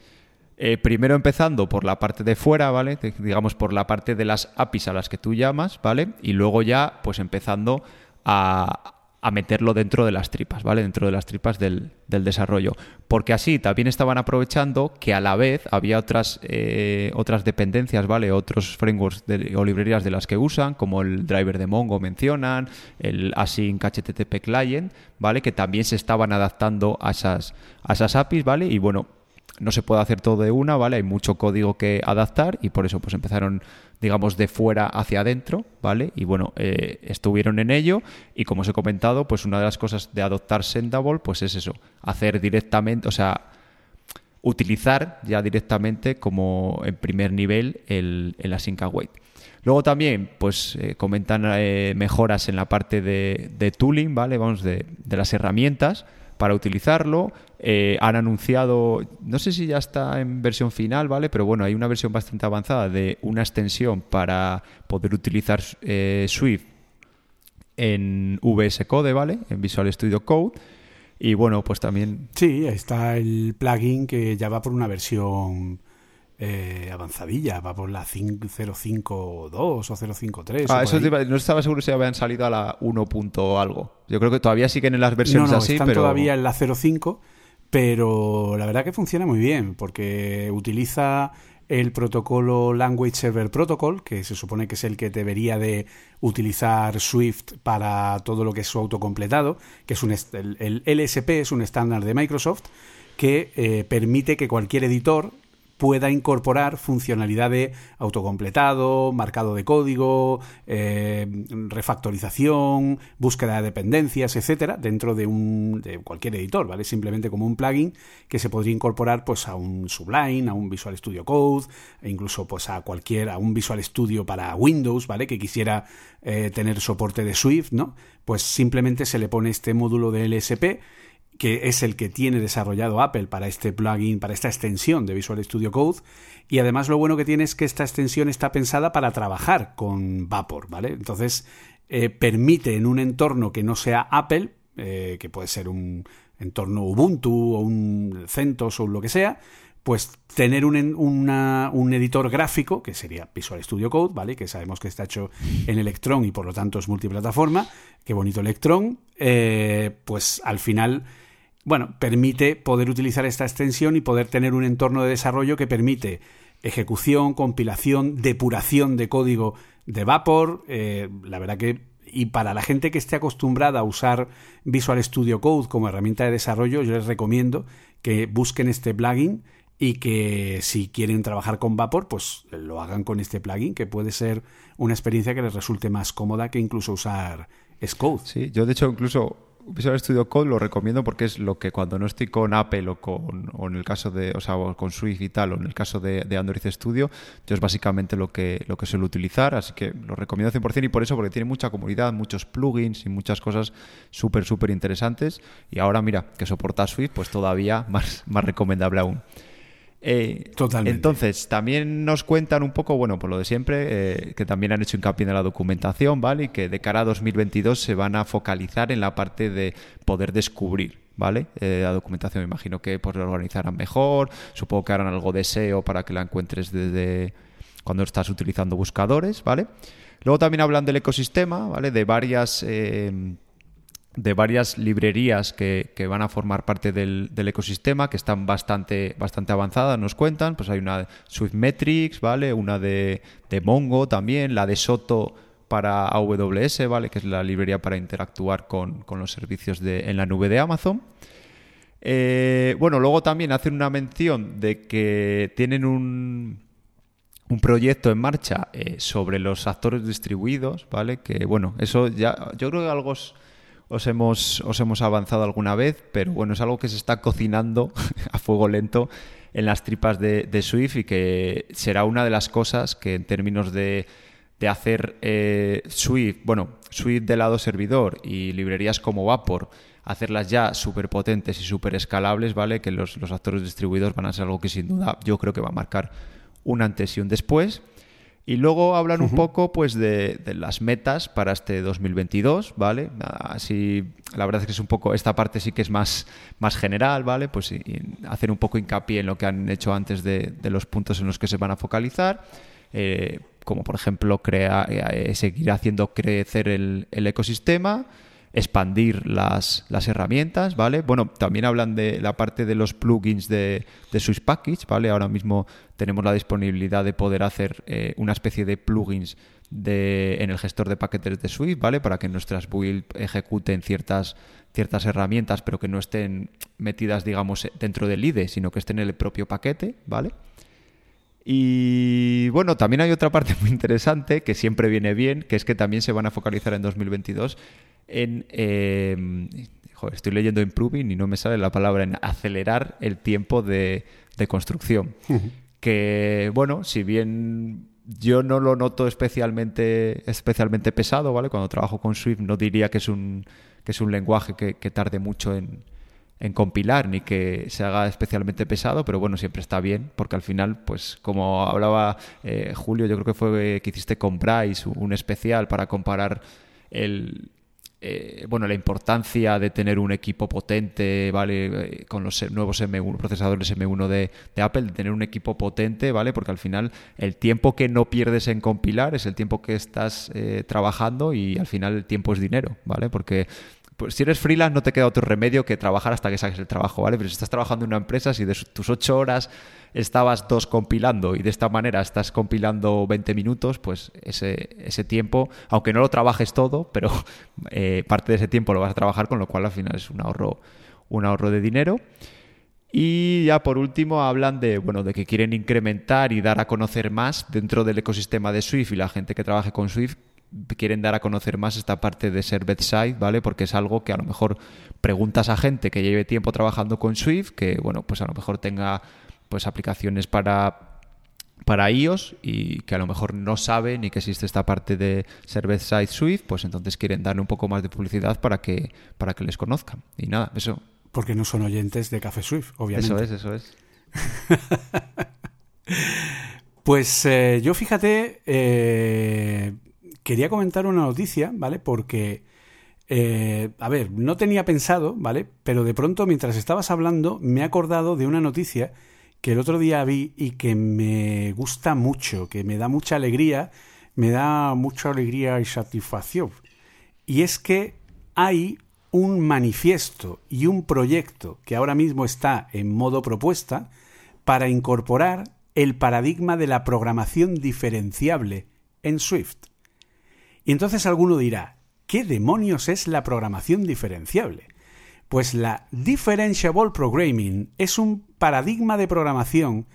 Eh, primero empezando por la parte de fuera, ¿vale? Digamos por la parte de las APIs a las que tú llamas, ¿vale? Y luego ya, pues empezando a, a meterlo dentro de las tripas, ¿vale? Dentro de las tripas del, del, desarrollo. Porque así también estaban aprovechando que a la vez había otras, eh, otras dependencias, ¿vale? Otros frameworks de, o librerías de las que usan, como el driver de Mongo mencionan, el async HTTP client, ¿vale? Que también se estaban adaptando a esas, a esas APIs, ¿vale? Y bueno, no se puede hacer todo de una, ¿vale? Hay mucho código que adaptar y por eso pues empezaron, digamos, de fuera hacia adentro, ¿vale? Y bueno, eh, estuvieron en ello y como os he comentado, pues una de las cosas de adoptar Sendable, pues es eso, hacer directamente, o sea, utilizar ya directamente como en primer nivel el, el Async Await. Luego también, pues eh, comentan eh, mejoras en la parte de, de, tooling, ¿vale? Vamos, de, de las herramientas para utilizarlo. Eh, han anunciado, no sé si ya está en versión final, ¿vale? Pero bueno, hay una versión bastante avanzada de una extensión para poder utilizar eh, Swift en VS Code, ¿vale? En Visual Studio Code. Y bueno, pues también... Sí, está el plugin que ya va por una versión eh, avanzadilla, va por la 052 o 053. Ah, o eso iba, no estaba seguro si habían salido a la 1. algo. Yo creo que todavía siguen en las versiones no, no, así, están pero... todavía en la 05, pero la verdad que funciona muy bien, porque utiliza el protocolo Language Server Protocol, que se supone que es el que debería de utilizar Swift para todo lo que es su autocompletado, que es un el, el LSP es un estándar de Microsoft que eh, permite que cualquier editor pueda incorporar funcionalidad de autocompletado, marcado de código, eh, refactorización, búsqueda de dependencias, etcétera, dentro de un de cualquier editor, ¿vale? Simplemente como un plugin que se podría incorporar pues a un Sublime, a un Visual Studio Code, e incluso pues a cualquier a un Visual Studio para Windows, ¿vale? Que quisiera eh, tener soporte de Swift, ¿no? Pues simplemente se le pone este módulo de LSP que es el que tiene desarrollado Apple para este plugin, para esta extensión de Visual Studio Code. Y además lo bueno que tiene es que esta extensión está pensada para trabajar con Vapor, ¿vale? Entonces eh, permite en un entorno que no sea Apple, eh, que puede ser un entorno Ubuntu o un CentOS o lo que sea, pues tener un, una, un, editor gráfico, que sería Visual Studio Code, ¿vale? Que sabemos que está hecho en Electron y por lo tanto es multiplataforma. Qué bonito Electron. Eh, pues al final bueno, permite poder utilizar esta extensión y poder tener un entorno de desarrollo que permite ejecución, compilación, depuración de código de Vapor. Eh, la verdad que, y para la gente que esté acostumbrada a usar Visual Studio Code como herramienta de desarrollo, yo les recomiendo que busquen este plugin y que si quieren trabajar con Vapor, pues lo hagan con este plugin, que puede ser una experiencia que les resulte más cómoda que incluso usar Xcode. Sí, yo de hecho incluso Visual Studio Code lo recomiendo porque es lo que cuando no estoy con Apple o con o en el caso de, o sea, con Swift y tal, o en el caso de, Android Studio, yo es básicamente lo que, lo que suelo utilizar, así que lo recomiendo 100% y por eso, porque tiene mucha comunidad, muchos plugins y muchas cosas súper, súper interesantes. Y ahora, mira, que soporta Swift, pues todavía *laughs* más, más recomendable aún. Eh, Totalmente. Entonces, también nos cuentan un poco, bueno, por lo de siempre, eh, que también han hecho hincapié en la documentación, ¿vale? Y que de cara a 2022 se van a focalizar en la parte de poder descubrir, ¿vale? Eh, la documentación, me imagino que pues, lo organizarán mejor, supongo que harán algo de SEO para que la encuentres desde cuando estás utilizando buscadores, ¿vale? Luego también hablan del ecosistema, ¿vale? De varias de varias librerías que, van a formar parte del, ecosistema, que están bastante, bastante avanzadas, nos cuentan. Pues hay una Swiftmetrics, ¿vale? Una de, Mongo también, la de Soto para AWS, ¿vale? Que es la librería para interactuar con, los servicios de, en la nube de Amazon. Eh, bueno, luego también hacen una mención de que tienen un, un proyecto en marcha eh, sobre los actores distribuidos, ¿vale? Que bueno, eso ya, yo creo que algo os hemos, os hemos avanzado alguna vez, pero bueno, es algo que se está cocinando *laughs* a fuego lento en las tripas de, Swift y que será una de las cosas que en términos de, de hacer eh, Swift, bueno, Swift de lado servidor y librerías como Vapor, hacerlas ya súper potentes y súper escalables, ¿vale? Que los, los actores distribuidos van a ser algo que sin duda yo creo que va a marcar un antes y un después. Y luego hablan un poco pues de, las metas para este 2022, ¿vale? Así, la verdad es que es un poco, esta parte sí que es más, más general, ¿vale? Pues y, hacer un poco hincapié en lo que han hecho antes de, los puntos en los que se van a focalizar. Eh, como por ejemplo crea, eh, seguir haciendo crecer el, el ecosistema, expandir las, las, herramientas, ¿vale? Bueno, también hablan de la parte de los plugins de, de Swiss Package, ¿vale? Ahora mismo tenemos la disponibilidad de poder hacer eh, una especie de plugins de, en el gestor de paquetes de Swift, ¿vale? Para que nuestras build ejecuten ciertas, ciertas herramientas, pero que no estén metidas, digamos, dentro del IDE, sino que estén en el propio paquete, ¿vale? Y bueno, también hay otra parte muy interesante que siempre viene bien, que es que también se van a focalizar en 2022 en... Eh, estoy leyendo improving y no me sale la palabra, en acelerar el tiempo de, construcción. Que, bueno, si bien yo no lo noto especialmente, especialmente pesado, ¿vale? Cuando trabajo con Swift no diría que es un, que es un lenguaje que, tarde mucho en, compilar ni que se haga especialmente pesado, pero bueno, siempre está bien, porque al final, pues como hablaba eh, Julio, yo creo que fue que hiciste con Bryce un especial para comparar el, eh, bueno, la importancia de tener un equipo potente, ¿vale? Eh, con los nuevos M1, procesadores M1 de, Apple, de tener un equipo potente, ¿vale? Porque al final el tiempo que no pierdes en compilar es el tiempo que estás eh, trabajando y al final el tiempo es dinero, ¿vale? Porque pues si eres freelance no te queda otro remedio que trabajar hasta que saques el trabajo, ¿vale? Pero si estás trabajando en una empresa, si de tus ocho horas estabas dos compilando y de esta manera estás compilando 20 minutos, pues ese, ese tiempo, aunque no lo trabajes todo, pero *laughs* eh, parte de ese tiempo lo vas a trabajar, con lo cual al final es un ahorro, un ahorro de dinero. Y ya por último hablan de, bueno, de que quieren incrementar y dar a conocer más dentro del ecosistema de Swift y la gente que trabaje con Swift quieren dar a conocer más esta parte de ser bedside, ¿vale? Porque es algo que a lo mejor preguntas a gente que lleve tiempo trabajando con Swift, que bueno, pues a lo mejor tenga pues aplicaciones para para iOS y que a lo mejor no sabe ni que existe esta parte de ser bedside Swift, pues entonces quieren darle un poco más de publicidad para que para que les conozcan. Y nada, eso. Porque no son oyentes de Café Swift, obviamente. Eso es, eso es. *laughs* pues eh, yo fíjate, eh, quería comentar una noticia, ¿vale? Porque, eh, a ver, no tenía pensado, ¿vale? Pero de pronto, mientras estabas hablando, me he acordado de una noticia que el otro día vi y que me gusta mucho, que me da mucha alegría, me da mucha alegría y satisfacción. Y es que hay un manifiesto y un proyecto que ahora mismo está en modo propuesta para incorporar el paradigma de la programación diferenciable en Swift. Y entonces alguno dirá, ¿qué demonios es la programación diferenciable? Pues la Differentiable Programming es un paradigma de programación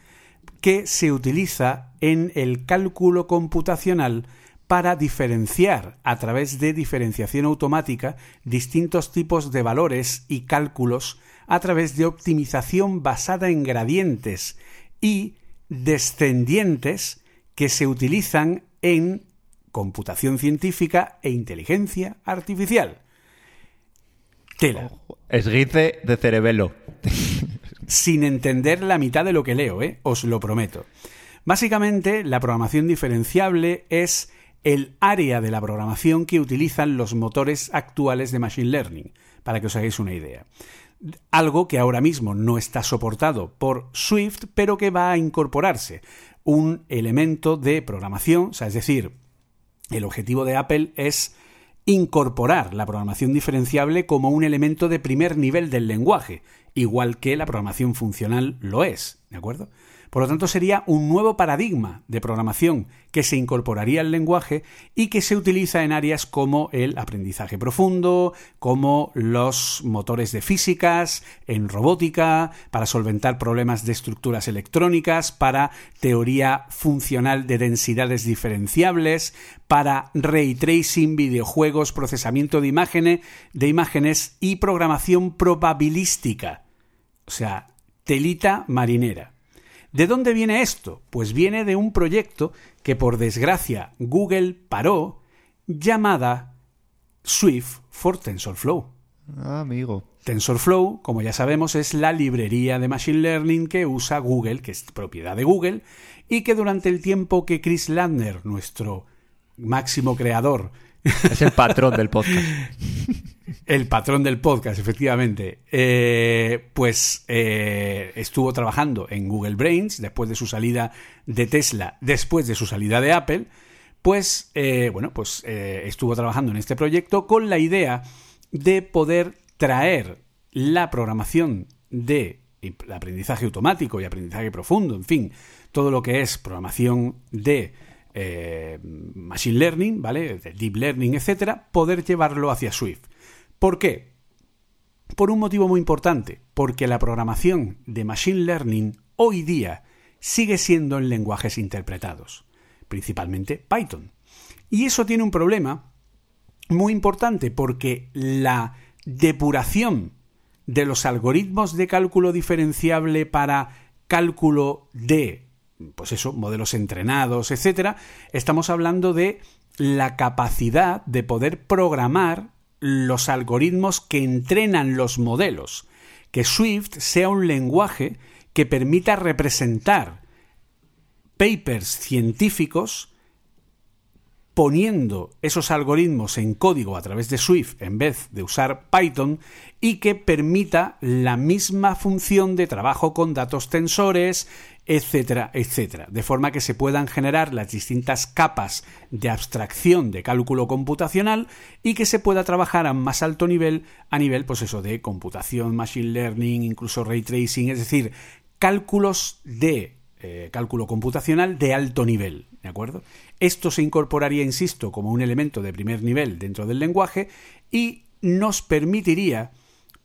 que se utiliza en el cálculo computacional para diferenciar a través de diferenciación automática distintos tipos de valores y cálculos a través de optimización basada en gradientes y descendientes que se utilizan en computación científica e inteligencia artificial. Tela. Esguice de cerebelo. *laughs* Sin entender la mitad de lo que leo, ¿eh? os lo prometo. Básicamente, la programación diferenciable es el área de la programación que utilizan los motores actuales de Machine Learning, para que os hagáis una idea. Algo que ahora mismo no está soportado por Swift, pero que va a incorporarse. Un elemento de programación, o sea, es decir, el objetivo de Apple es incorporar la programación diferenciable como un elemento de primer nivel del lenguaje, igual que la programación funcional lo es, ¿de acuerdo? Por lo tanto, sería un nuevo paradigma de programación que se incorporaría al lenguaje y que se utiliza en áreas como el aprendizaje profundo, como los motores de físicas, en robótica, para solventar problemas de estructuras electrónicas, para teoría funcional de densidades diferenciables, para ray tracing, videojuegos, procesamiento de imágenes, de imágenes y programación probabilística. O sea, telita marinera. ¿De dónde viene esto? Pues viene de un proyecto que por desgracia Google paró llamada Swift for TensorFlow. Ah, amigo. TensorFlow, como ya sabemos, es la librería de Machine Learning que usa Google, que es propiedad de Google, y que durante el tiempo que Chris Landner, nuestro máximo creador, es el patrón del podcast. *laughs* El patrón del podcast, efectivamente. Eh, pues eh, estuvo trabajando en Google Brains después de su salida de Tesla, después de su salida de Apple. Pues, eh, bueno, pues estuvo trabajando en este proyecto con la idea de poder traer la programación de aprendizaje automático y aprendizaje profundo, en fin, todo lo que es programación de machine learning, ¿vale? De deep learning, etcétera, poder llevarlo hacia Swift. ¿Por qué? Por un motivo muy importante, porque la programación de Machine Learning hoy día sigue siendo en lenguajes interpretados, principalmente Python. Y eso tiene un problema muy importante porque la depuración de los algoritmos de cálculo diferenciable para cálculo de, pues eso, modelos entrenados, etcétera, estamos hablando de la capacidad de poder programar los algoritmos que entrenan los modelos, que Swift sea un lenguaje que permita representar papers científicos poniendo esos algoritmos en código a través de Swift en vez de usar Python y que permita la misma función de trabajo con datos tensores, etcétera, etcétera, de forma que se puedan generar las distintas capas de abstracción de cálculo computacional y que se pueda trabajar a más alto nivel, a nivel, pues eso, de computación, machine learning, incluso ray tracing, es decir, cálculos de eh, cálculo computacional de alto nivel, Esto se incorporaría, insisto, como un elemento de primer nivel dentro del lenguaje y nos permitiría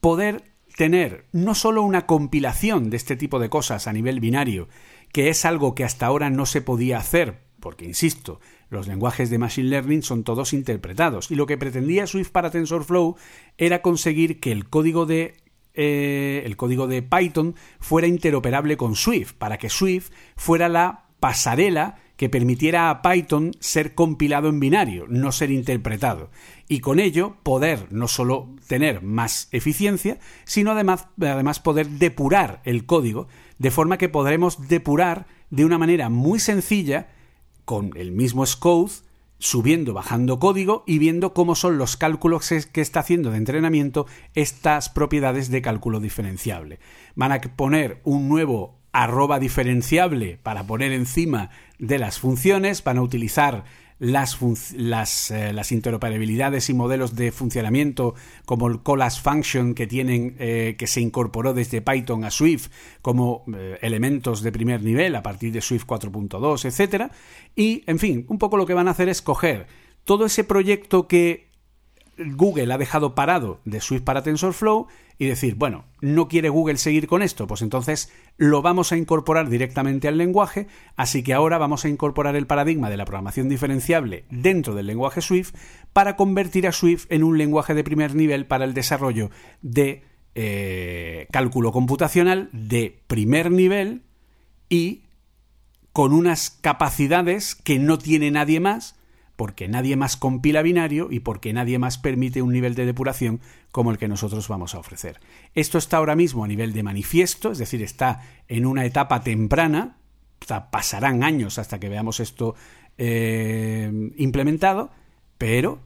poder tener no solo una compilación de este tipo de cosas a nivel binario, que es algo que hasta ahora no se podía hacer, porque, insisto, los lenguajes de Machine Learning son todos interpretados, y lo que pretendía Swift para TensorFlow era conseguir que el código de eh, el código de Python fuera interoperable con Swift, para que Swift fuera la pasarela que permitiera a Python ser compilado en binario, no ser interpretado, y con ello poder no solo tener más eficiencia, sino además, además poder depurar el código, de forma que podremos depurar de una manera muy sencilla, con el mismo Scode, subiendo, bajando código y viendo cómo son los cálculos que está haciendo de entrenamiento estas propiedades de cálculo diferenciable. Van a poner un nuevo arroba diferenciable para poner encima de las funciones, van a utilizar las, las, eh, las, interoperabilidades y modelos de funcionamiento como el Colas Function que tienen eh, que se incorporó desde Python a Swift como eh, elementos de primer nivel a partir de Swift 4.2, etcétera. Y en fin, un poco lo que van a hacer es coger todo ese proyecto que Google ha dejado parado de Swift para TensorFlow y decir, bueno, no quiere Google seguir con esto, pues entonces lo vamos a incorporar directamente al lenguaje, así que ahora vamos a incorporar el paradigma de la programación diferenciable dentro del lenguaje Swift para convertir a Swift en un lenguaje de primer nivel para el desarrollo de eh, cálculo computacional de primer nivel y con unas capacidades que no tiene nadie más, porque nadie más compila binario y porque nadie más permite un nivel de depuración como el que nosotros vamos a ofrecer. Esto está ahora mismo a nivel de manifiesto, es decir, está en una etapa temprana, pasarán años hasta que veamos esto eh, implementado, pero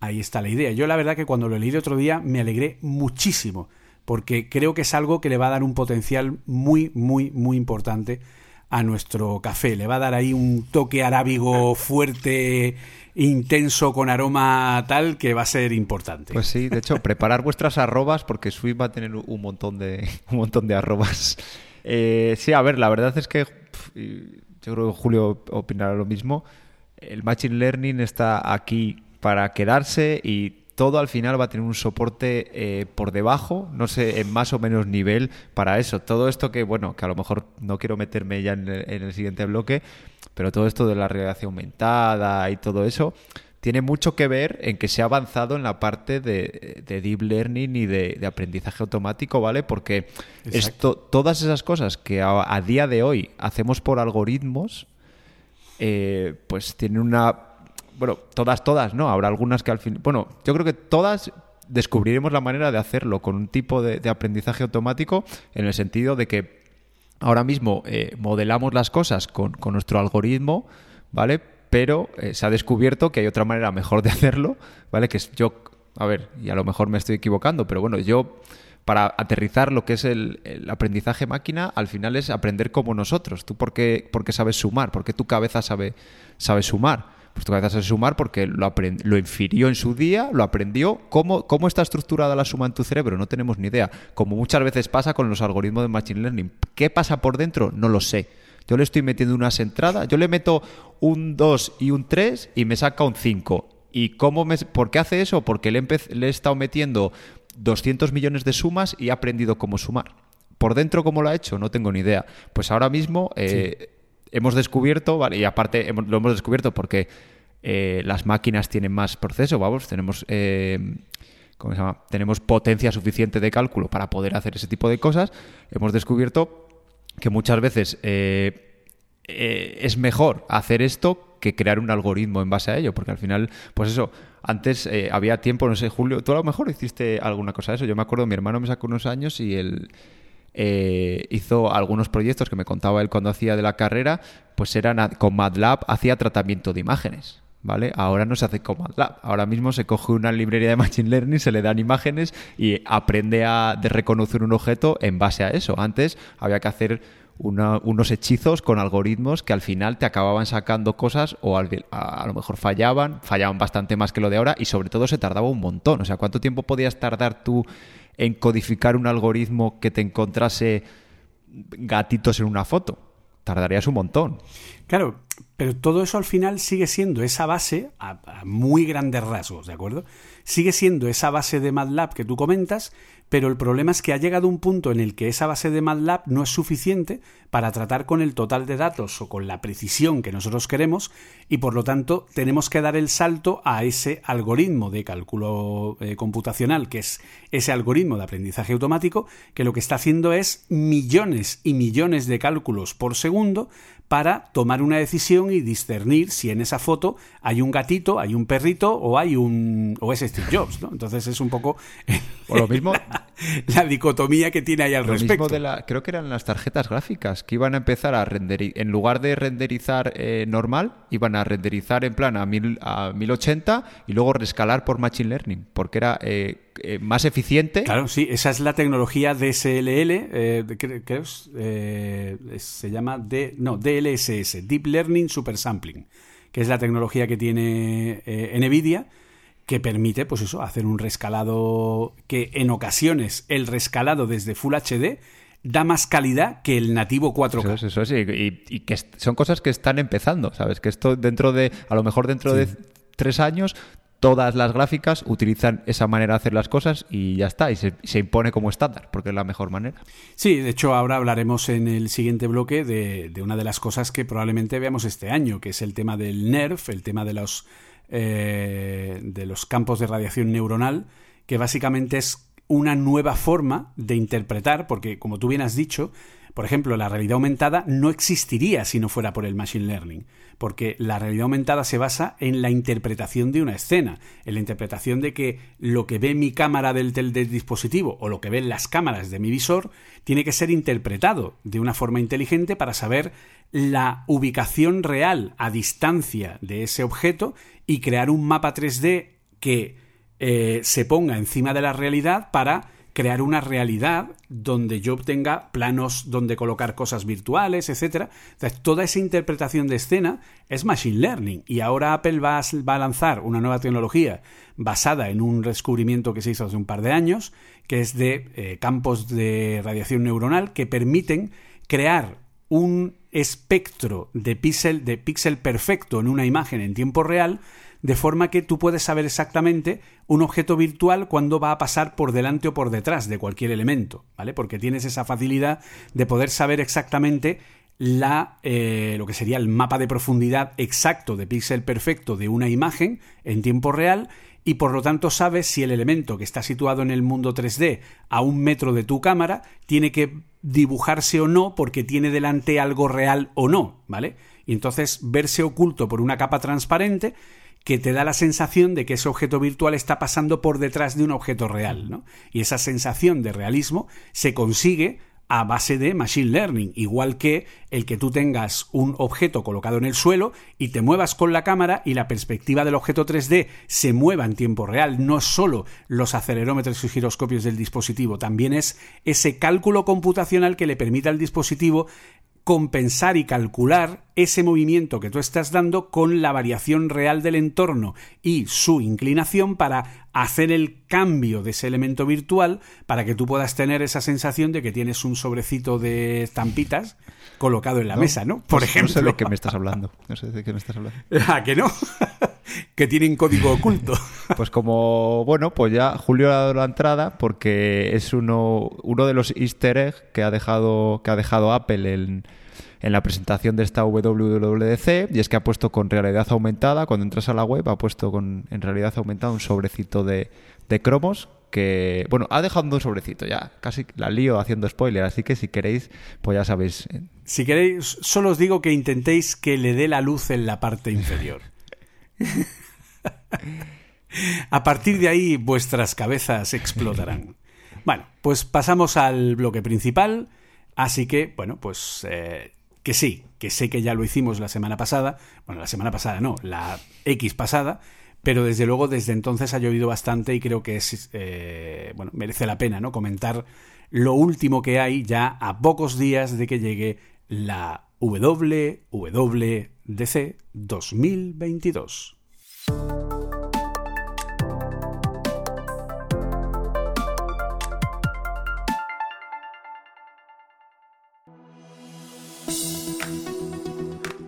ahí está la idea. Yo la verdad que cuando lo leí otro día me alegré muchísimo, porque creo que es algo que le va a dar un potencial muy, muy, muy importante a nuestro café. Le va a dar ahí un toque arábigo fuerte, intenso, con aroma tal, que va a ser importante. Pues sí, de hecho, preparar vuestras arrobas, porque Swift va a tener un montón de, *laughs* un montón de arrobas. Eh, sí, a ver, la verdad es que yo creo que Julio opinará lo mismo. El Machine Learning está aquí para quedarse y todo al final va a tener un soporte eh, por debajo, no sé, en más o menos nivel para eso. Todo esto que, bueno, que a lo mejor no quiero meterme ya en el, siguiente bloque, pero todo esto de la realidad aumentada y todo eso tiene mucho que ver en que se ha avanzado en la parte de, deep learning y de, aprendizaje automático, ¿vale? Porque esto, todas esas cosas que a, día de hoy hacemos por algoritmos, eh, pues tienen una bueno, todas, todas, ¿no? Habrá algunas que al fin. Bueno, yo creo que todas descubriremos la manera de hacerlo con un tipo de, aprendizaje automático en el sentido de que ahora mismo eh, modelamos las cosas con, nuestro algoritmo, ¿vale? Pero eh, se ha descubierto que hay otra manera mejor de hacerlo, ¿vale? Que es yo, a ver, y a lo mejor me estoy equivocando, pero bueno, yo para aterrizar lo que es el, aprendizaje máquina, al final es aprender como nosotros. ¿Tú por qué, sabes sumar? ¿Por qué tu cabeza sabe, sabe sumar? Pues tu cabeza sabe sumar porque lo, lo infirió en su día, lo aprendió. ¿Cómo, ¿Cómo está estructurada la suma en tu cerebro? No tenemos ni idea. Como muchas veces pasa con los algoritmos de Machine Learning. ¿Qué pasa por dentro? No lo sé. Yo le estoy metiendo unas entradas, yo le meto un 2 y un 3 y me saca un 5. ¿Y cómo me, por qué hace eso? Porque le, le he estado metiendo 200 millones de sumas y he aprendido cómo sumar. Por dentro, ¿cómo lo ha hecho? No tengo ni idea. Pues ahora mismo eh, hemos descubierto, vale, y aparte lo hemos descubierto porque eh, las máquinas tienen más proceso, vamos, tenemos, eh, ¿cómo se llama? Tenemos potencia suficiente de cálculo para poder hacer ese tipo de cosas. Hemos descubierto que muchas veces eh, es mejor hacer esto que crear un algoritmo en base a ello, porque al final, pues eso, antes había tiempo, no sé, Julio, tú a lo mejor hiciste alguna cosa de eso. Yo me acuerdo, mi hermano me sacó unos años y él eh, hizo algunos proyectos que me contaba él cuando hacía de la carrera, pues eran con MATLAB, hacía tratamiento de imágenes. ¿Vale? Ahora no se hace con MATLAB. Ahora mismo se coge una librería de Machine Learning, se le dan imágenes y aprende a reconocer un objeto en base a eso. Antes había que hacer unos hechizos con algoritmos que al final te acababan sacando cosas o a, a, lo mejor fallaban, fallaban bastante más que lo de ahora y sobre todo se tardaba un montón. O sea, ¿cuánto tiempo podías tardar tú en codificar un algoritmo que te encontrase gatitos en una foto. Tardarías un montón. Claro, pero todo eso al final sigue siendo esa base a, muy grandes rasgos, ¿de acuerdo? Sigue siendo esa base de MATLAB que tú comentas, pero el problema es que ha llegado un punto en el que esa base de MATLAB no es suficiente para tratar con el total de datos o con la precisión que nosotros queremos y por lo tanto tenemos que dar el salto a ese algoritmo de cálculo eh, computacional, que es ese algoritmo de aprendizaje automático, que lo que está haciendo es millones y millones de cálculos por segundo para tomar una decisión y discernir si en esa foto hay un gatito, hay un perrito o hay un o es Steve Jobs, ¿no? Entonces es un poco *laughs* o lo mismo *laughs* la dicotomía que tiene ahí al respecto. de la, creo que eran las tarjetas gráficas que iban a empezar a renderizar, en lugar de renderizar eh, normal, iban a renderizar en plan a, mil, a 1080 y luego rescalar por Machine Learning, porque era eh, eh, más eficiente. Claro, sí, esa es la tecnología DSLL, creo, se llama D, no, DLSS, Deep Learning Super Sampling, que es la tecnología que tiene NVIDIA que permite, pues eso, hacer un rescalado que en ocasiones el rescalado desde Full HD da más calidad que el nativo 4K. Eso, eso sí, y, que son cosas que están empezando, ¿sabes? Que esto dentro de, a lo mejor dentro de tres años todas las gráficas utilizan esa manera de hacer las cosas y ya está, y se, impone como estándar, porque es la mejor manera. Sí, de hecho ahora hablaremos en el siguiente bloque de, una de las cosas que probablemente veamos este año, que es el tema del NERF, el tema de los, eh, de los campos de radiación neuronal, que básicamente es una nueva forma de interpretar, porque como tú bien has dicho, por ejemplo, la realidad aumentada no existiría si no fuera por el Machine Learning, porque la realidad aumentada se basa en la interpretación de una escena, en la interpretación de que lo que ve mi cámara del, dispositivo o lo que ven las cámaras de mi visor tiene que ser interpretado de una forma inteligente para saber la ubicación real a distancia de ese objeto y crear un mapa 3D que eh, se ponga encima de la realidad para crear una realidad donde yo obtenga planos donde colocar cosas virtuales, etc. toda esa interpretación de escena es Machine Learning. Y ahora Apple va a, lanzar una nueva tecnología basada en un descubrimiento que se hizo hace un par de años, que es de eh, campos de radiación neuronal que permiten crear un espectro de píxel, de píxel perfecto en una imagen en tiempo real de forma que tú puedes saber exactamente un objeto virtual cuando va a pasar por delante o por detrás de cualquier elemento, ¿vale? Porque tienes esa facilidad de poder saber exactamente la, eh, lo que sería el mapa de profundidad exacto de píxel perfecto de una imagen en tiempo real y por lo tanto sabes si el elemento que está situado en el mundo 3D a un metro de tu cámara tiene que dibujarse o no porque tiene delante algo real o no, ¿vale? Y entonces verse oculto por una capa transparente que te da la sensación de que ese objeto virtual está pasando por detrás de un objeto real, ¿no? Y esa sensación de realismo se consigue a base de machine learning, igual que el que tú tengas un objeto colocado en el suelo y te muevas con la cámara y la perspectiva del objeto 3D se mueva en tiempo real. No solo los acelerómetros y giroscopios del dispositivo, también es ese cálculo computacional que le permite al dispositivo compensar y calcular ese movimiento que tú estás dando con la variación real del entorno y su inclinación para hacer el cambio de ese elemento virtual para que tú puedas tener esa sensación de que tienes un sobrecito de estampitas colocado en la mesa, ¿no? Por ejemplo. No sé de qué me estás hablando. No sé de qué me estás hablando. ¿A *laughs* que no? *laughs* que tienen código oculto. *laughs* Pues como, bueno, pues ya Julio ha dado la entrada porque es uno, uno de los easter eggs que ha dejado, que ha dejado Apple en, en la presentación de esta WWDC y es que ha puesto con realidad aumentada, cuando entras a la web, ha puesto con, en realidad aumentada un sobrecito de, de cromos que, bueno, ha dejado un sobrecito ya, casi la lío haciendo spoiler, así que si queréis, pues ya sabéis. Si queréis, solo os digo que intentéis que le dé la luz en la parte inferior. *laughs* A partir de ahí vuestras cabezas explotarán. *laughs* Bueno, pues pasamos al bloque principal. Así que, bueno, pues eh, que sí, que sé que ya lo hicimos la semana pasada. Bueno, la semana pasada no, la X pasada. Pero desde luego desde entonces ha llovido bastante y creo que es, eh, bueno, merece la pena, ¿no? Comentar lo último que hay ya a pocos días de que llegue la WWDC 2022.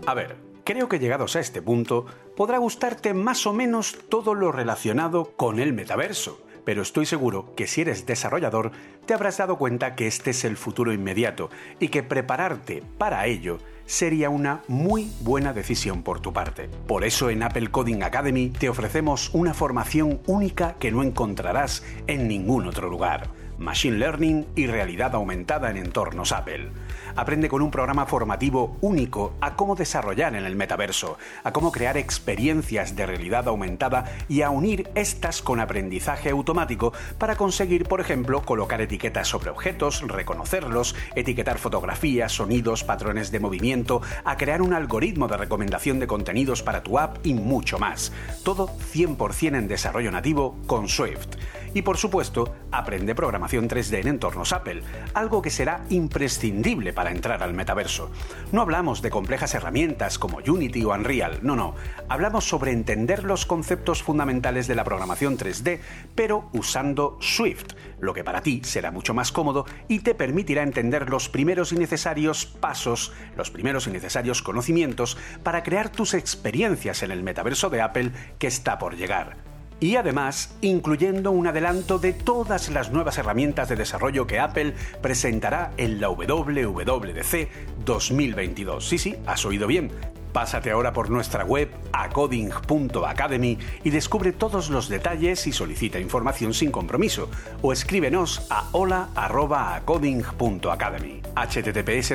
A ver, creo que llegados a este punto podrá gustarte más o menos todo lo relacionado con el metaverso, pero estoy seguro que si eres desarrollador te habrás dado cuenta que este es el futuro inmediato y que prepararte para ello sería una muy buena decisión por tu parte. Por eso en Apple Coding Academy te ofrecemos una formación única que no encontrarás en ningún otro lugar. Machine Learning y realidad aumentada en entornos Apple aprende con un programa formativo único a cómo desarrollar en el metaverso, a cómo crear experiencias de realidad aumentada y a unir estas con aprendizaje automático para conseguir, por ejemplo, colocar etiquetas sobre objetos, reconocerlos, etiquetar fotografías, sonidos, patrones de movimiento, a crear un algoritmo de recomendación de contenidos para tu app y mucho más. Todo 100% en desarrollo nativo con Swift. Y por supuesto, aprende programación 3D en entornos Apple, algo que será imprescindible para entrar al metaverso. No hablamos de complejas herramientas como Unity o Unreal, no, no. Hablamos sobre entender los conceptos fundamentales de la programación 3D, pero usando Swift, lo que para ti será mucho más cómodo y te permitirá entender los primeros y necesarios pasos, los primeros y necesarios conocimientos para crear tus experiencias en el metaverso de Apple que está por llegar. Y además incluyendo un adelanto de todas las nuevas herramientas de desarrollo que Apple presentará en la WWDC 2022. Sí, sí, has oído bien. Pásate ahora por nuestra web acoding.academy y descubre todos los detalles y solicita información sin compromiso o escríbenos a hola@acoding.academy. https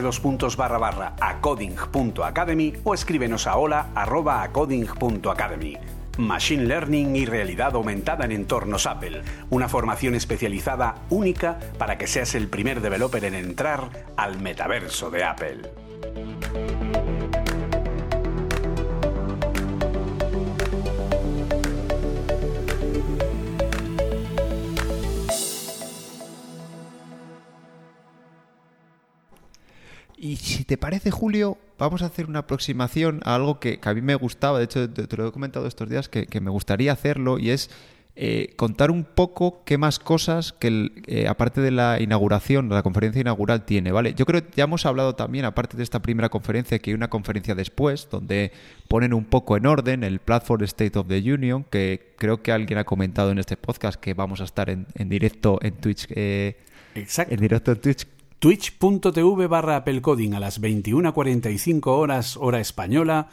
acoding.academy o escríbenos a hola@acoding.academy. Machine Learning y realidad aumentada en entornos Apple, una formación especializada única para que seas el primer developer en entrar al metaverso de Apple. Y si te parece, Julio, vamos a hacer una aproximación a algo que, a mí me gustaba, de hecho te, lo he comentado estos días, que, me gustaría hacerlo, y es eh, contar un poco qué más cosas que, eh, aparte de la inauguración, la conferencia inaugural, tiene, ¿vale? Yo creo que ya hemos hablado también, aparte de esta primera conferencia, que hay una conferencia después, donde ponen un poco en orden el Platform State of the Union, que creo que alguien ha comentado en este podcast que vamos a estar en, directo en Twitch. Eh, Exacto. En directo en Twitch twitch.tv barra a las 21.45 horas hora española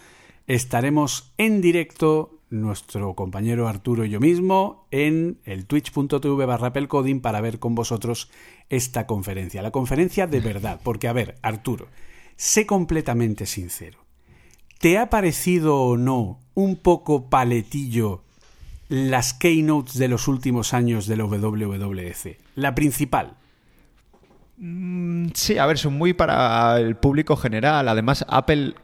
estaremos en directo nuestro compañero Arturo y yo mismo en el twitch.tv barra para ver con vosotros esta conferencia. La conferencia de verdad, porque a ver, Arturo, sé completamente sincero. ¿Te ha parecido o no un poco paletillo las keynotes de los últimos años del WWDC? La principal, sí, a ver, son muy para el público general. Además, Apple.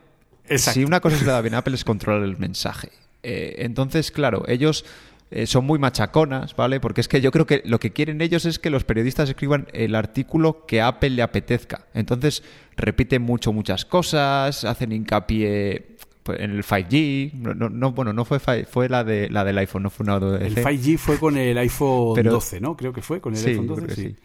Si una cosa se le da bien a *laughs* Apple es controlar el mensaje. Eh, entonces, claro, ellos eh, son muy machaconas, ¿vale? Porque es que yo creo que lo que quieren ellos es que los periodistas escriban el artículo que a Apple le apetezca. Entonces, repiten mucho muchas cosas, hacen hincapié pues, en el 5G, no, bueno, no fue fue la de la del iPhone, no fue una de El 5G fue con el iPhone 12, ¿no? Creo que fue con el iPhone 12, sí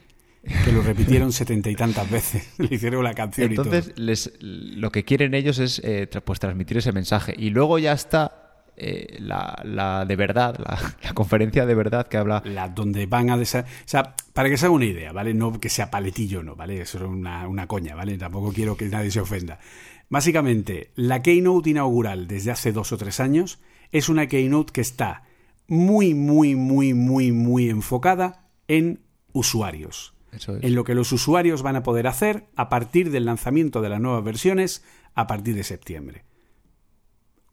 que lo repitieron setenta y tantas veces, *laughs* le hicieron la canción Entonces, y todo. Les, lo que quieren ellos es eh, pues transmitir ese mensaje. Y luego ya está eh, la, de verdad, *laughs* la, conferencia de verdad que habla. La donde van a. O sea, para que se haga una idea, ¿vale? No que sea paletillo, no, ¿vale? Eso es una, una coña, ¿vale? Tampoco quiero que nadie se ofenda. Básicamente, la keynote inaugural desde hace dos o tres años es una keynote que está muy, muy, muy, muy, muy enfocada en usuarios en lo que los usuarios van a poder hacer a partir del lanzamiento de las nuevas versiones a partir de septiembre.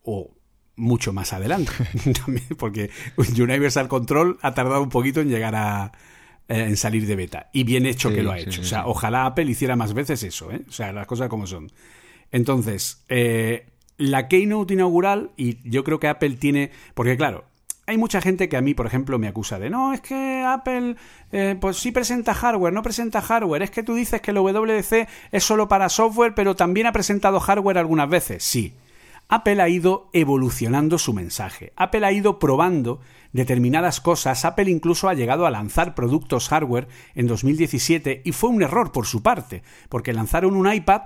O mucho más adelante, *laughs* porque Universal Control ha tardado un poquito en llegar a eh, en salir de beta. Y bien hecho que lo ha hecho. o sea, ojalá Apple hiciera más veces eso, ¿eh? O sea, las cosas como son. Entonces, eh, la keynote inaugural, y yo creo que Apple tiene. Porque, claro, hay mucha gente que a mí, por ejemplo, me acusa de no, es que Apple eh, pues sí presenta hardware, no presenta hardware, es que tú dices que el WDC es solo para software, pero también ha presentado hardware algunas veces. Sí. Apple ha ido evolucionando su mensaje. Apple ha ido probando determinadas cosas. Apple incluso ha llegado a lanzar productos hardware en 2017 y fue un error por su parte, porque lanzaron un iPad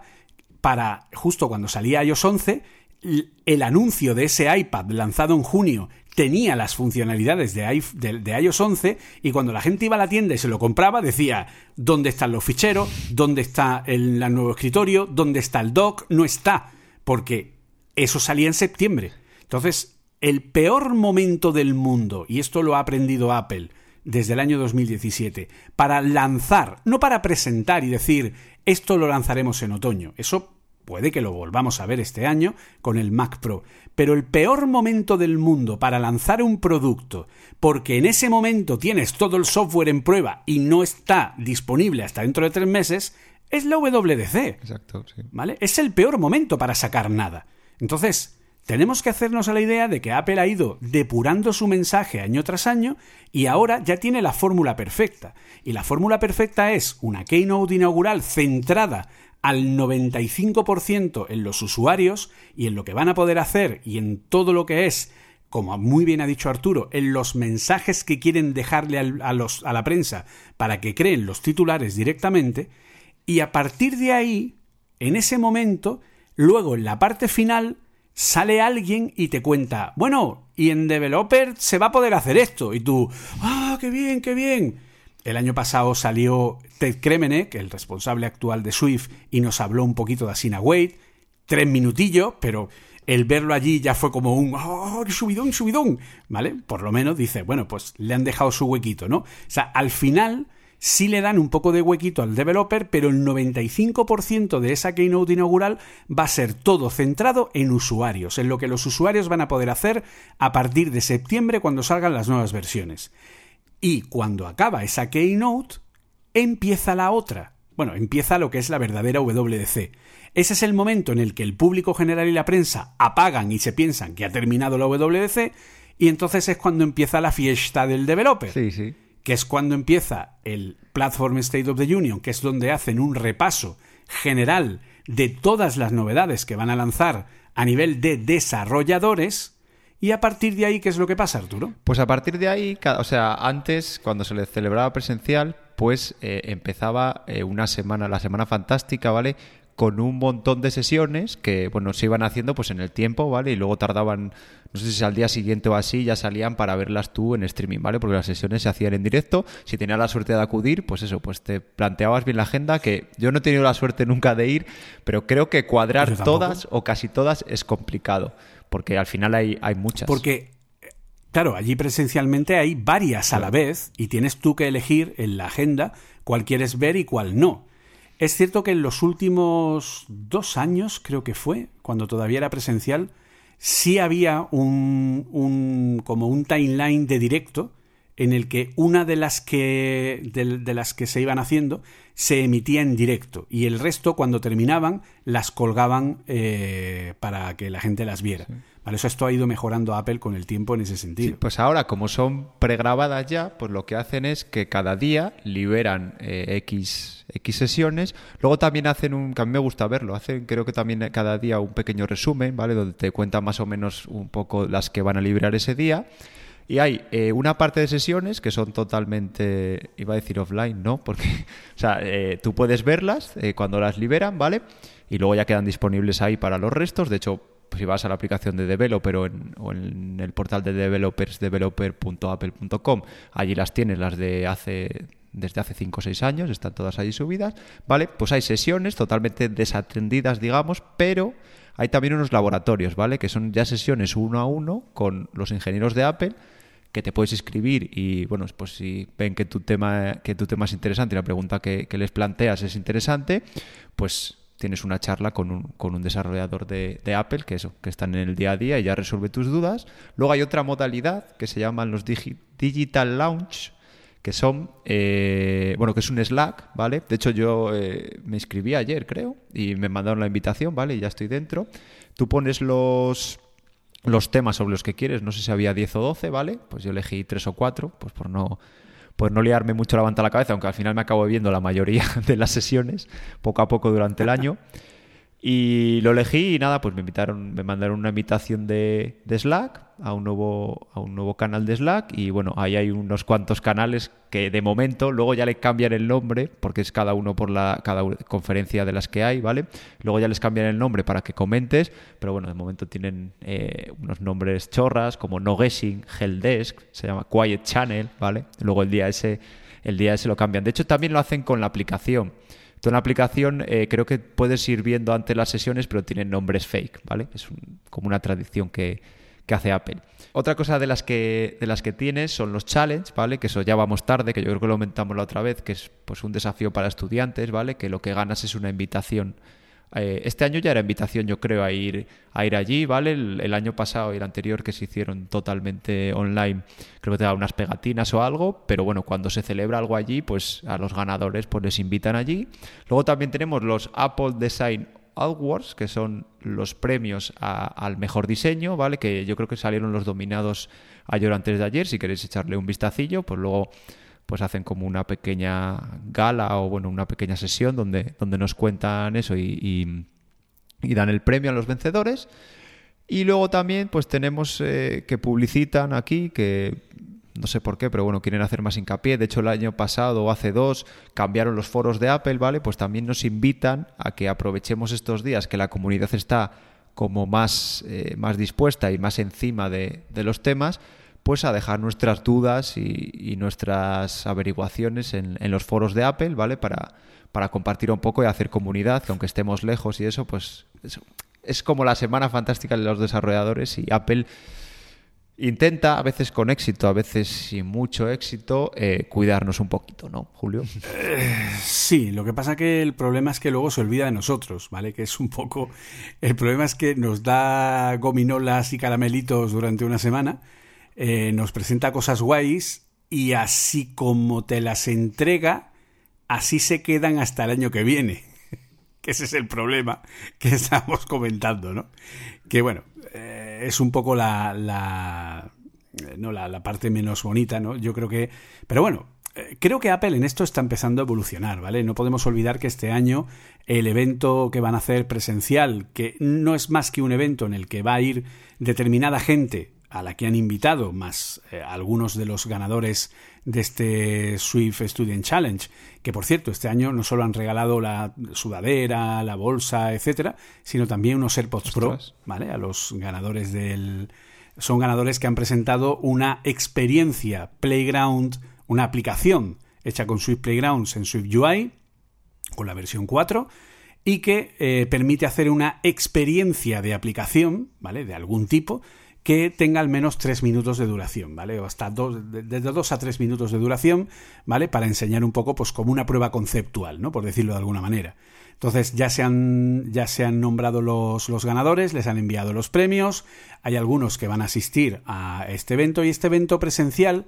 para justo cuando salía iOS 11 el anuncio de ese iPad lanzado en junio tenía las funcionalidades de, iOS 11 y cuando la gente iba a la tienda y se lo compraba decía dónde están los ficheros, dónde está el, nuevo escritorio, dónde está el dock, no está, porque eso salía en septiembre. Entonces, el peor momento del mundo, y esto lo ha aprendido Apple desde el año 2017, para lanzar, no para presentar y decir esto lo lanzaremos en otoño, eso Puede que lo volvamos a ver este año con el Mac Pro, pero el peor momento del mundo para lanzar un producto, porque en ese momento tienes todo el software en prueba y no está disponible hasta dentro de tres meses, es la WDC. Exacto, sí. ¿Vale? Es el peor momento para sacar nada. Entonces, tenemos que hacernos a la idea de que Apple ha ido depurando su mensaje año tras año y ahora ya tiene la fórmula perfecta. Y la fórmula perfecta es una keynote inaugural centrada al 95% en los usuarios y en lo que van a poder hacer y en todo lo que es, como muy bien ha dicho Arturo, en los mensajes que quieren dejarle a, los, a la prensa para que creen los titulares directamente, y a partir de ahí, en ese momento, luego en la parte final, sale alguien y te cuenta, bueno, y en Developer se va a poder hacer esto. Y tú, ah, qué bien, qué bien. El año pasado salió Ted Kremenek, el responsable actual de Swift, y nos habló un poquito de Asina Wade. Tres minutillos, pero el verlo allí ya fue como un ¡oh, subidón, subidón! ¿Vale? Por lo menos dice, bueno, pues le han dejado su huequito, ¿no? O sea, al final sí le dan un poco de huequito al developer, pero el 95% de esa keynote inaugural va a ser todo centrado en usuarios, en lo que los usuarios van a poder hacer a partir de septiembre cuando salgan las nuevas versiones. Y cuando acaba esa keynote, empieza la otra. Bueno, empieza lo que es la verdadera WDC. Ese es el momento en el que el público general y la prensa apagan y se piensan que ha terminado la WDC y entonces es cuando empieza la fiesta del developer. Sí, sí que es cuando empieza el Platform State of the Union, que es donde hacen un repaso general de todas las novedades que van a lanzar a nivel de desarrolladores. Y a partir de ahí, ¿qué es lo que pasa, Arturo? Pues a partir de ahí, o sea, antes, cuando se le celebraba presencial, pues eh, empezaba eh, una semana, la semana fantástica, ¿vale? con un montón de sesiones que, bueno, se iban haciendo pues en el tiempo, ¿vale? Y luego tardaban, no sé si al día siguiente o así, ya salían para verlas tú en streaming, ¿vale? Porque las sesiones se hacían en directo. Si tenías la suerte de acudir, pues eso, pues te planteabas bien la agenda, que yo no he tenido la suerte nunca de ir, pero creo que cuadrar todas o casi todas es complicado, porque al final hay, hay muchas. Porque Claro, allí presencialmente hay varias a la vez y tienes tú que elegir en la agenda cuál quieres ver y cuál no. Es cierto que en los últimos dos años, creo que fue, cuando todavía era presencial, sí había un, un como un timeline de directo en el que una de las que de, las que se iban haciendo se emitía en directo y el resto cuando terminaban las colgaban eh, para que la gente las viera. eso esto ha ido mejorando Apple con el tiempo en ese sentido. pues ahora como son pregrabadas ya, pues lo que hacen es que cada día liberan eh, X, X sesiones. Luego también hacen un, que a mí me gusta verlo, hacen creo que también cada día un pequeño resumen, ¿vale? Donde te cuentan más o menos un poco las que van a liberar ese día. Y hay eh, una parte de sesiones que son totalmente, iba a decir offline, ¿no? Porque, *laughs* o sea, eh, tú puedes verlas eh, cuando las liberan, ¿vale? Y luego ya quedan disponibles ahí para los restos. De hecho, pues si vas a la aplicación de Developer o en, o en el portal de developers, developer.apple.com, allí las tienes, las de hace desde hace 5 o 6 años, están todas ahí subidas, ¿vale? Pues hay sesiones totalmente desatendidas, digamos, pero hay también unos laboratorios, ¿vale? Que son ya sesiones uno a uno con los ingenieros de Apple que te puedes escribir y bueno, pues si ven que tu tema, que tu tema es interesante y la pregunta que, les planteas es interesante, pues tienes una charla con un, con un desarrollador de, Apple, que eso, que están en el día a día y ya resuelve tus dudas. Luego hay otra modalidad que se llaman los Digital Launch, que son, eh, bueno, que es un Slack, ¿vale? De hecho, yo eh, me inscribí ayer, creo, y me mandaron la invitación, ¿vale? Y ya estoy dentro. Tú pones los los temas sobre los que quieres. No sé si había 10 o 12, ¿vale? Pues yo elegí 3 o 4, pues por no, por no liarme mucho la banda a la cabeza, aunque al final me acabo viendo la mayoría *laughs* de las sesiones poco a poco durante el año. Y lo elegí y nada, pues me invitaron, me mandaron una invitación de, de, Slack a un nuevo a un nuevo canal de Slack y bueno, ahí hay unos cuantos canales que de momento luego ya le cambian el nombre porque es cada uno por la cada conferencia de las que hay, ¿vale? Luego ya les cambian el nombre para que comentes, pero bueno, de momento tienen eh, unos nombres chorras como No Guessing, Helpdesk, se llama Quiet Channel, ¿vale? Luego el día ese el día ese lo cambian. De hecho, también lo hacen con la aplicación. En la aplicación eh, creo que puedes ir viendo antes las sesiones, pero tienen nombres fake, ¿vale? Es como una tradición que, hace Apple. Otra cosa de las que de las que tienes son los challenge, ¿vale? Que eso ya vamos tarde, que yo creo que lo aumentamos la otra vez, que es pues un desafío para estudiantes, ¿vale? Que lo que ganas es una invitación eh, este año ya era invitación, yo creo, a ir, a ir allí, ¿vale? El, año pasado y el anterior que se hicieron totalmente online, creo que te da unas pegatinas o algo, pero bueno, cuando se celebra algo allí, pues a los ganadores pues les invitan allí. Luego también tenemos los Apple Design Awards, que son los premios al mejor diseño, ¿vale? Que yo creo que salieron los dominados ayer o antes de ayer, si queréis echarle un vistacillo, pues luego pues hacen como una pequeña gala o bueno, una pequeña sesión donde, donde nos cuentan eso y, dan el premio a los vencedores. Y luego también pues tenemos eh, que publicitan aquí que no sé por qué, pero bueno, quieren hacer más hincapié. De hecho, el año pasado o hace dos cambiaron los foros de Apple, ¿vale? Pues también nos invitan a que aprovechemos estos días que la comunidad está como más, eh, más dispuesta y más encima de, los temas, pues a dejar nuestras dudas y, nuestras averiguaciones en, los foros de Apple, ¿vale? Para, para compartir un poco y hacer comunidad, que aunque estemos lejos y eso, pues es como la semana fantástica de los desarrolladores y Apple intenta, a veces con éxito, a veces sin mucho éxito, eh, cuidarnos un poquito, ¿no, Julio? Eh, sí, lo que pasa que el problema es que luego se olvida de nosotros, ¿vale? Que es un poco... El problema es que nos da gominolas y caramelitos durante una semana, eh, nos presenta cosas guays y así como te las entrega, así se quedan hasta el año que viene. *laughs* que ese es el problema que *laughs* estamos comentando, ¿no? Que bueno, es un poco la, la no la, parte menos bonita, ¿no? Yo creo que, pero bueno, eh, creo que Apple en esto está empezando a evolucionar, ¿vale? No podemos olvidar que este año el evento que van a hacer presencial, que no es más que un evento en el que va a ir determinada gente a la que han invitado, más eh, algunos de los ganadores de este Swift Student Challenge, que por cierto, este año no solo han regalado la sudadera, la bolsa, etcétera, sino también unos AirPods Pro, ¿vale? A los ganadores del son ganadores que han presentado una experiencia Playground, una aplicación hecha con Swift Playgrounds en Swift UI con la versión 4 y que eh, permite hacer una experiencia de aplicación, ¿vale? De algún tipo que tenga al menos tres minutos de duración, ¿vale? O hasta dos, desde dos a tres minutos de duración, ¿vale? Para enseñar un poco, pues como una prueba conceptual, ¿no? Por decirlo de alguna manera. Entonces ya se han, ya se han nombrado los, los ganadores, les han enviado los premios, hay algunos que van a asistir a este evento y este evento presencial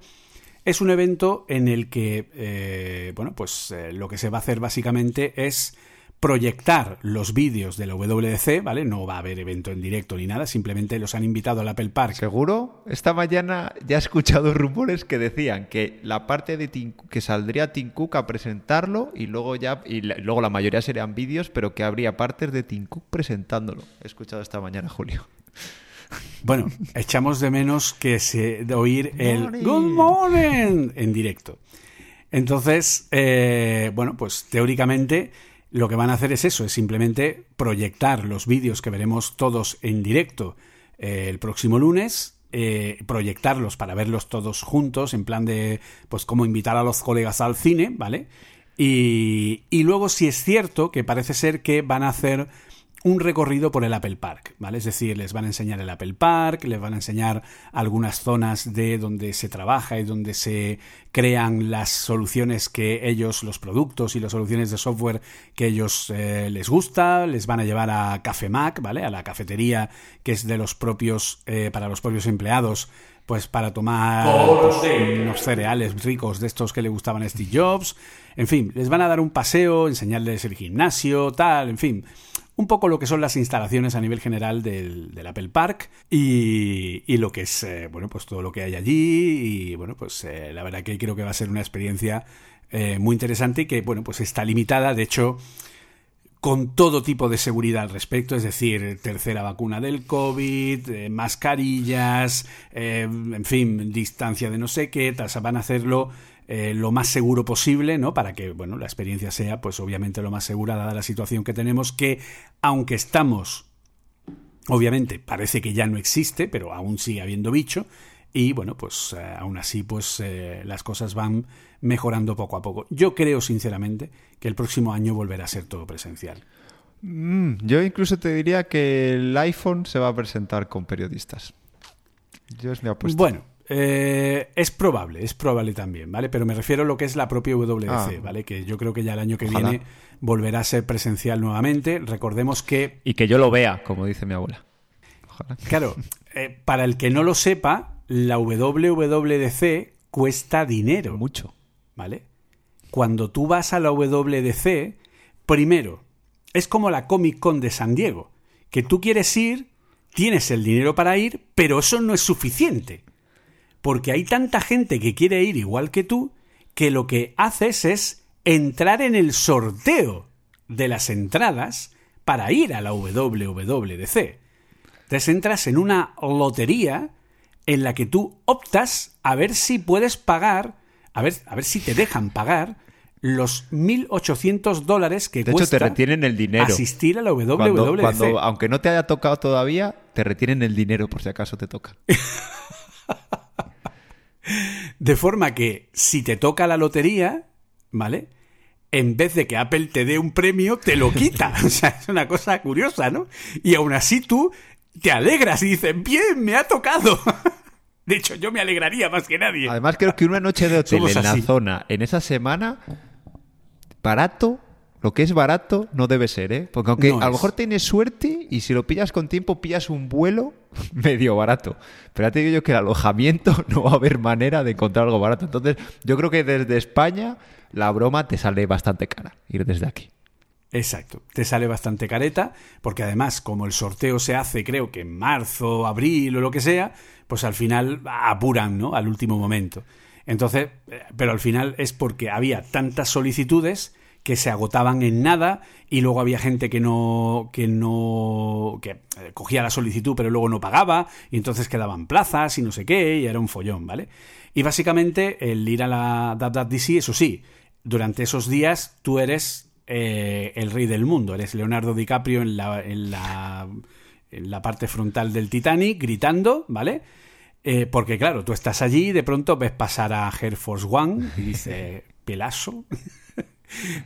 es un evento en el que, eh, bueno, pues eh, lo que se va a hacer básicamente es proyectar los vídeos de la WDC, ¿vale? No va a haber evento en directo ni nada, simplemente los han invitado al Apple Park. ¿Seguro? Esta mañana ya he escuchado *laughs* rumores que decían que la parte de que saldría Tim Cook a presentarlo y luego ya y luego la mayoría serían vídeos, pero que habría partes de Tim Cook presentándolo. He escuchado esta mañana, *laughs* Julio. Bueno, echamos de menos que se de oír el Good morning en directo. Entonces, eh, bueno, pues teóricamente lo que van a hacer es eso, es simplemente proyectar los vídeos que veremos todos en directo eh, el próximo lunes, eh, proyectarlos para verlos todos juntos, en plan de, pues, como invitar a los colegas al cine, ¿vale? Y, y luego, si es cierto que parece ser que van a hacer un recorrido por el Apple Park, ¿vale? Es decir, les van a enseñar el Apple Park, les van a enseñar algunas zonas de donde se trabaja y donde se crean las soluciones que ellos, los productos y las soluciones de software que ellos eh, les gusta, les van a llevar a Café Mac, ¿vale? A la cafetería que es de los propios, eh, para los propios empleados, pues para tomar pues, unos cereales ricos de estos que le gustaban a Steve Jobs. En fin, les van a dar un paseo, enseñarles el gimnasio, tal, en fin un poco lo que son las instalaciones a nivel general del, Apple Park y, lo que es, eh, bueno, pues todo lo que hay allí y, bueno, pues eh, la verdad que creo que va a ser una experiencia eh, muy interesante y que, bueno, pues está limitada, de hecho, con todo tipo de seguridad al respecto, es decir, tercera vacuna del COVID, mascarillas, en fin, distancia de no sé qué, van a hacerlo eh, lo más seguro posible, ¿no? Para que, bueno, la experiencia sea, pues obviamente lo más segura dada la situación que tenemos, que aunque estamos, obviamente, parece que ya no existe, pero aún sigue habiendo bicho, y bueno, pues eh, aún así, pues eh, las cosas van mejorando poco a poco. Yo creo, sinceramente, que el próximo año volverá a ser todo presencial. Mm, yo incluso te diría que el iPhone se va a presentar con periodistas. Yo es mi apuesta. Bueno, eh, es probable, es probable también, ¿vale? Pero me refiero a lo que es la propia WDC, ah. ¿vale? Que yo creo que ya el año que viene volverá a ser presencial nuevamente. Recordemos que... Y que yo lo vea, como dice mi abuela. Claro, eh, para el que no lo sepa, la WWDC cuesta dinero. Mucho. ¿Vale? Cuando tú vas a la WDC, primero, es como la Comic Con de San Diego, que tú quieres ir, tienes el dinero para ir, pero eso no es suficiente porque hay tanta gente que quiere ir igual que tú que lo que haces es entrar en el sorteo de las entradas para ir a la WWDC. Entonces entras en una lotería en la que tú optas a ver si puedes pagar, a ver, a ver si te dejan pagar los 1.800 dólares que De hecho, cuesta te retienen el dinero. asistir a la WWDC. Cuando, cuando- aunque no te haya tocado todavía, te retienen el dinero por si acaso te toca. *laughs* De forma que si te toca la lotería, ¿vale? En vez de que Apple te dé un premio, te lo quita. *laughs* O sea, es una cosa curiosa, ¿no? Y aún así tú te alegras y dices, bien, me ha tocado. *laughs* De hecho, yo me alegraría más que nadie. Además, creo que una noche de hotel Somos en la zona, en esa semana, barato, lo que es barato no debe ser, ¿eh? Porque aunque No a lo mejor tienes suerte y si lo pillas con tiempo, pillas un vuelo *laughs* medio barato. Pero ya te digo yo que el alojamiento *laughs* no va a haber manera de encontrar algo barato. Entonces, yo creo que desde España la broma te sale bastante cara ir desde aquí. Exacto, te sale bastante careta, porque además, como el sorteo se hace, creo que en marzo, abril o lo que sea, pues al final apuran, ¿no? Al último momento. Entonces, eh, pero al final es porque había tantas solicitudes que se agotaban en nada y luego había gente que no que no que eh, cogía la solicitud pero luego no pagaba y entonces quedaban plazas y no sé qué y era un follón, ¿vale? Y básicamente el ir a la WWDC, eso sí, durante esos días tú eres eh, el rey del mundo, eres Leonardo DiCaprio en la, en la en la parte frontal del Titanic gritando, ¿vale? Eh, porque claro, tú estás allí y de pronto ves pasar a Air Force One y dice, pelazo.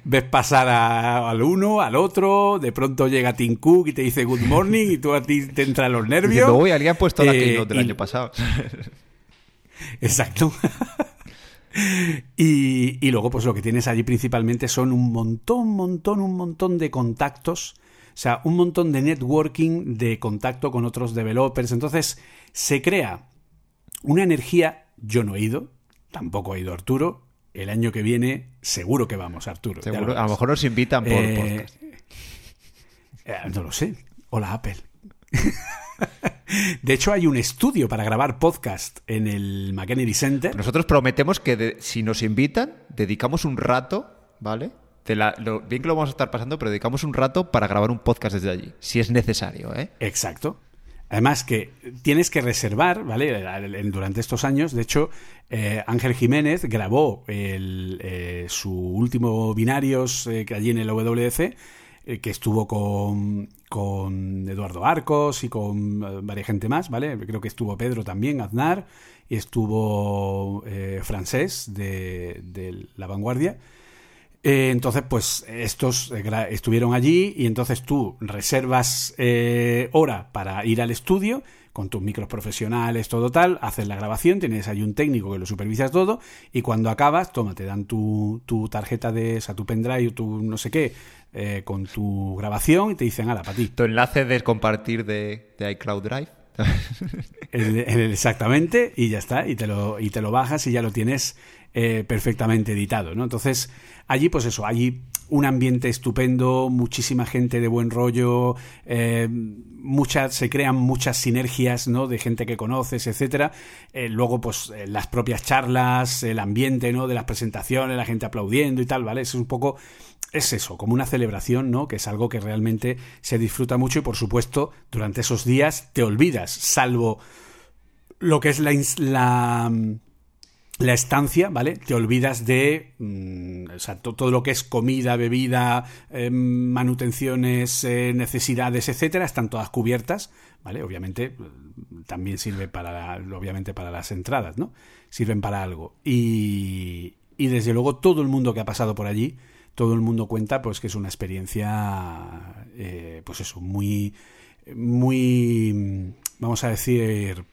Ves pasar a- al uno, al otro, de pronto llega Tim Cook y te dice good morning y tú a ti te entran los nervios. Diciendo, uy, alguien ha puesto la Eh, keynote del y- año pasado. *laughs* Exacto. *laughs* y, y luego, pues lo que tienes allí principalmente son un montón, montón, un montón de contactos. O sea, un montón de networking, de contacto con otros developers. Entonces, se crea una energía. Yo no he ido, tampoco ha ido Arturo. El año que viene, seguro que vamos, Arturo. Seguro- lo a lo mejor nos invitan por Eh, podcast. eh, no lo sé. Hola, Apple. *laughs* De hecho, hay un estudio para grabar podcast en el McKennedy Center. Nosotros prometemos que de- si nos invitan, dedicamos un rato, ¿vale? De la- lo, bien que lo vamos a estar pasando, pero dedicamos un rato para grabar un podcast desde allí, si es necesario, ¿eh? Exacto. Además que tienes que reservar, ¿vale? Durante estos años, de hecho, eh, Ángel Jiménez grabó el, eh, su último Binarios eh, allí en el WDC, eh, que estuvo con, con Eduardo Arcos y con eh, varias gente más, ¿vale? Creo que estuvo Pedro también, Aznar, y estuvo Francés de, de La Vanguardia. Eh, entonces, pues estos eh, estuvieron allí y entonces tú reservas eh, hora para ir al estudio con tus micros profesionales, todo tal, haces la grabación, tienes ahí un técnico que lo supervisa todo y cuando acabas, toma, te dan tu, tu tarjeta de, o sea, tu pendrive, tu no sé qué, eh, con tu grabación y te dicen, ala, para ti. Tu enlace de compartir de, de iCloud Drive. *laughs* El- el- exactamente, y ya está, y te lo, y te lo bajas y ya lo tienes eh, perfectamente editado, ¿no? Entonces, allí, pues eso, allí un ambiente estupendo, muchísima gente de buen rollo, eh, muchas, se crean muchas sinergias, ¿no? De gente que conoces, etcétera. Eh, luego, pues, eh, las propias charlas, el ambiente, ¿no? De las presentaciones, la gente aplaudiendo y tal, ¿vale? Es un poco es eso, como una celebración, ¿no? Que es algo que realmente se disfruta mucho y por supuesto, durante esos días te olvidas, salvo lo que es la, la, mm, la estancia, ¿vale? Te olvidas de mm, o sea, to- todo lo que es comida, bebida, eh, manutenciones, eh, necesidades, etcétera, están todas cubiertas, ¿vale? Obviamente eh, también sirve para, obviamente para las entradas, ¿no? Sirven para algo. Y, y desde luego todo el mundo que ha pasado por allí, todo el mundo cuenta pues que es una experiencia, eh, pues eso, muy, muy, vamos a decir,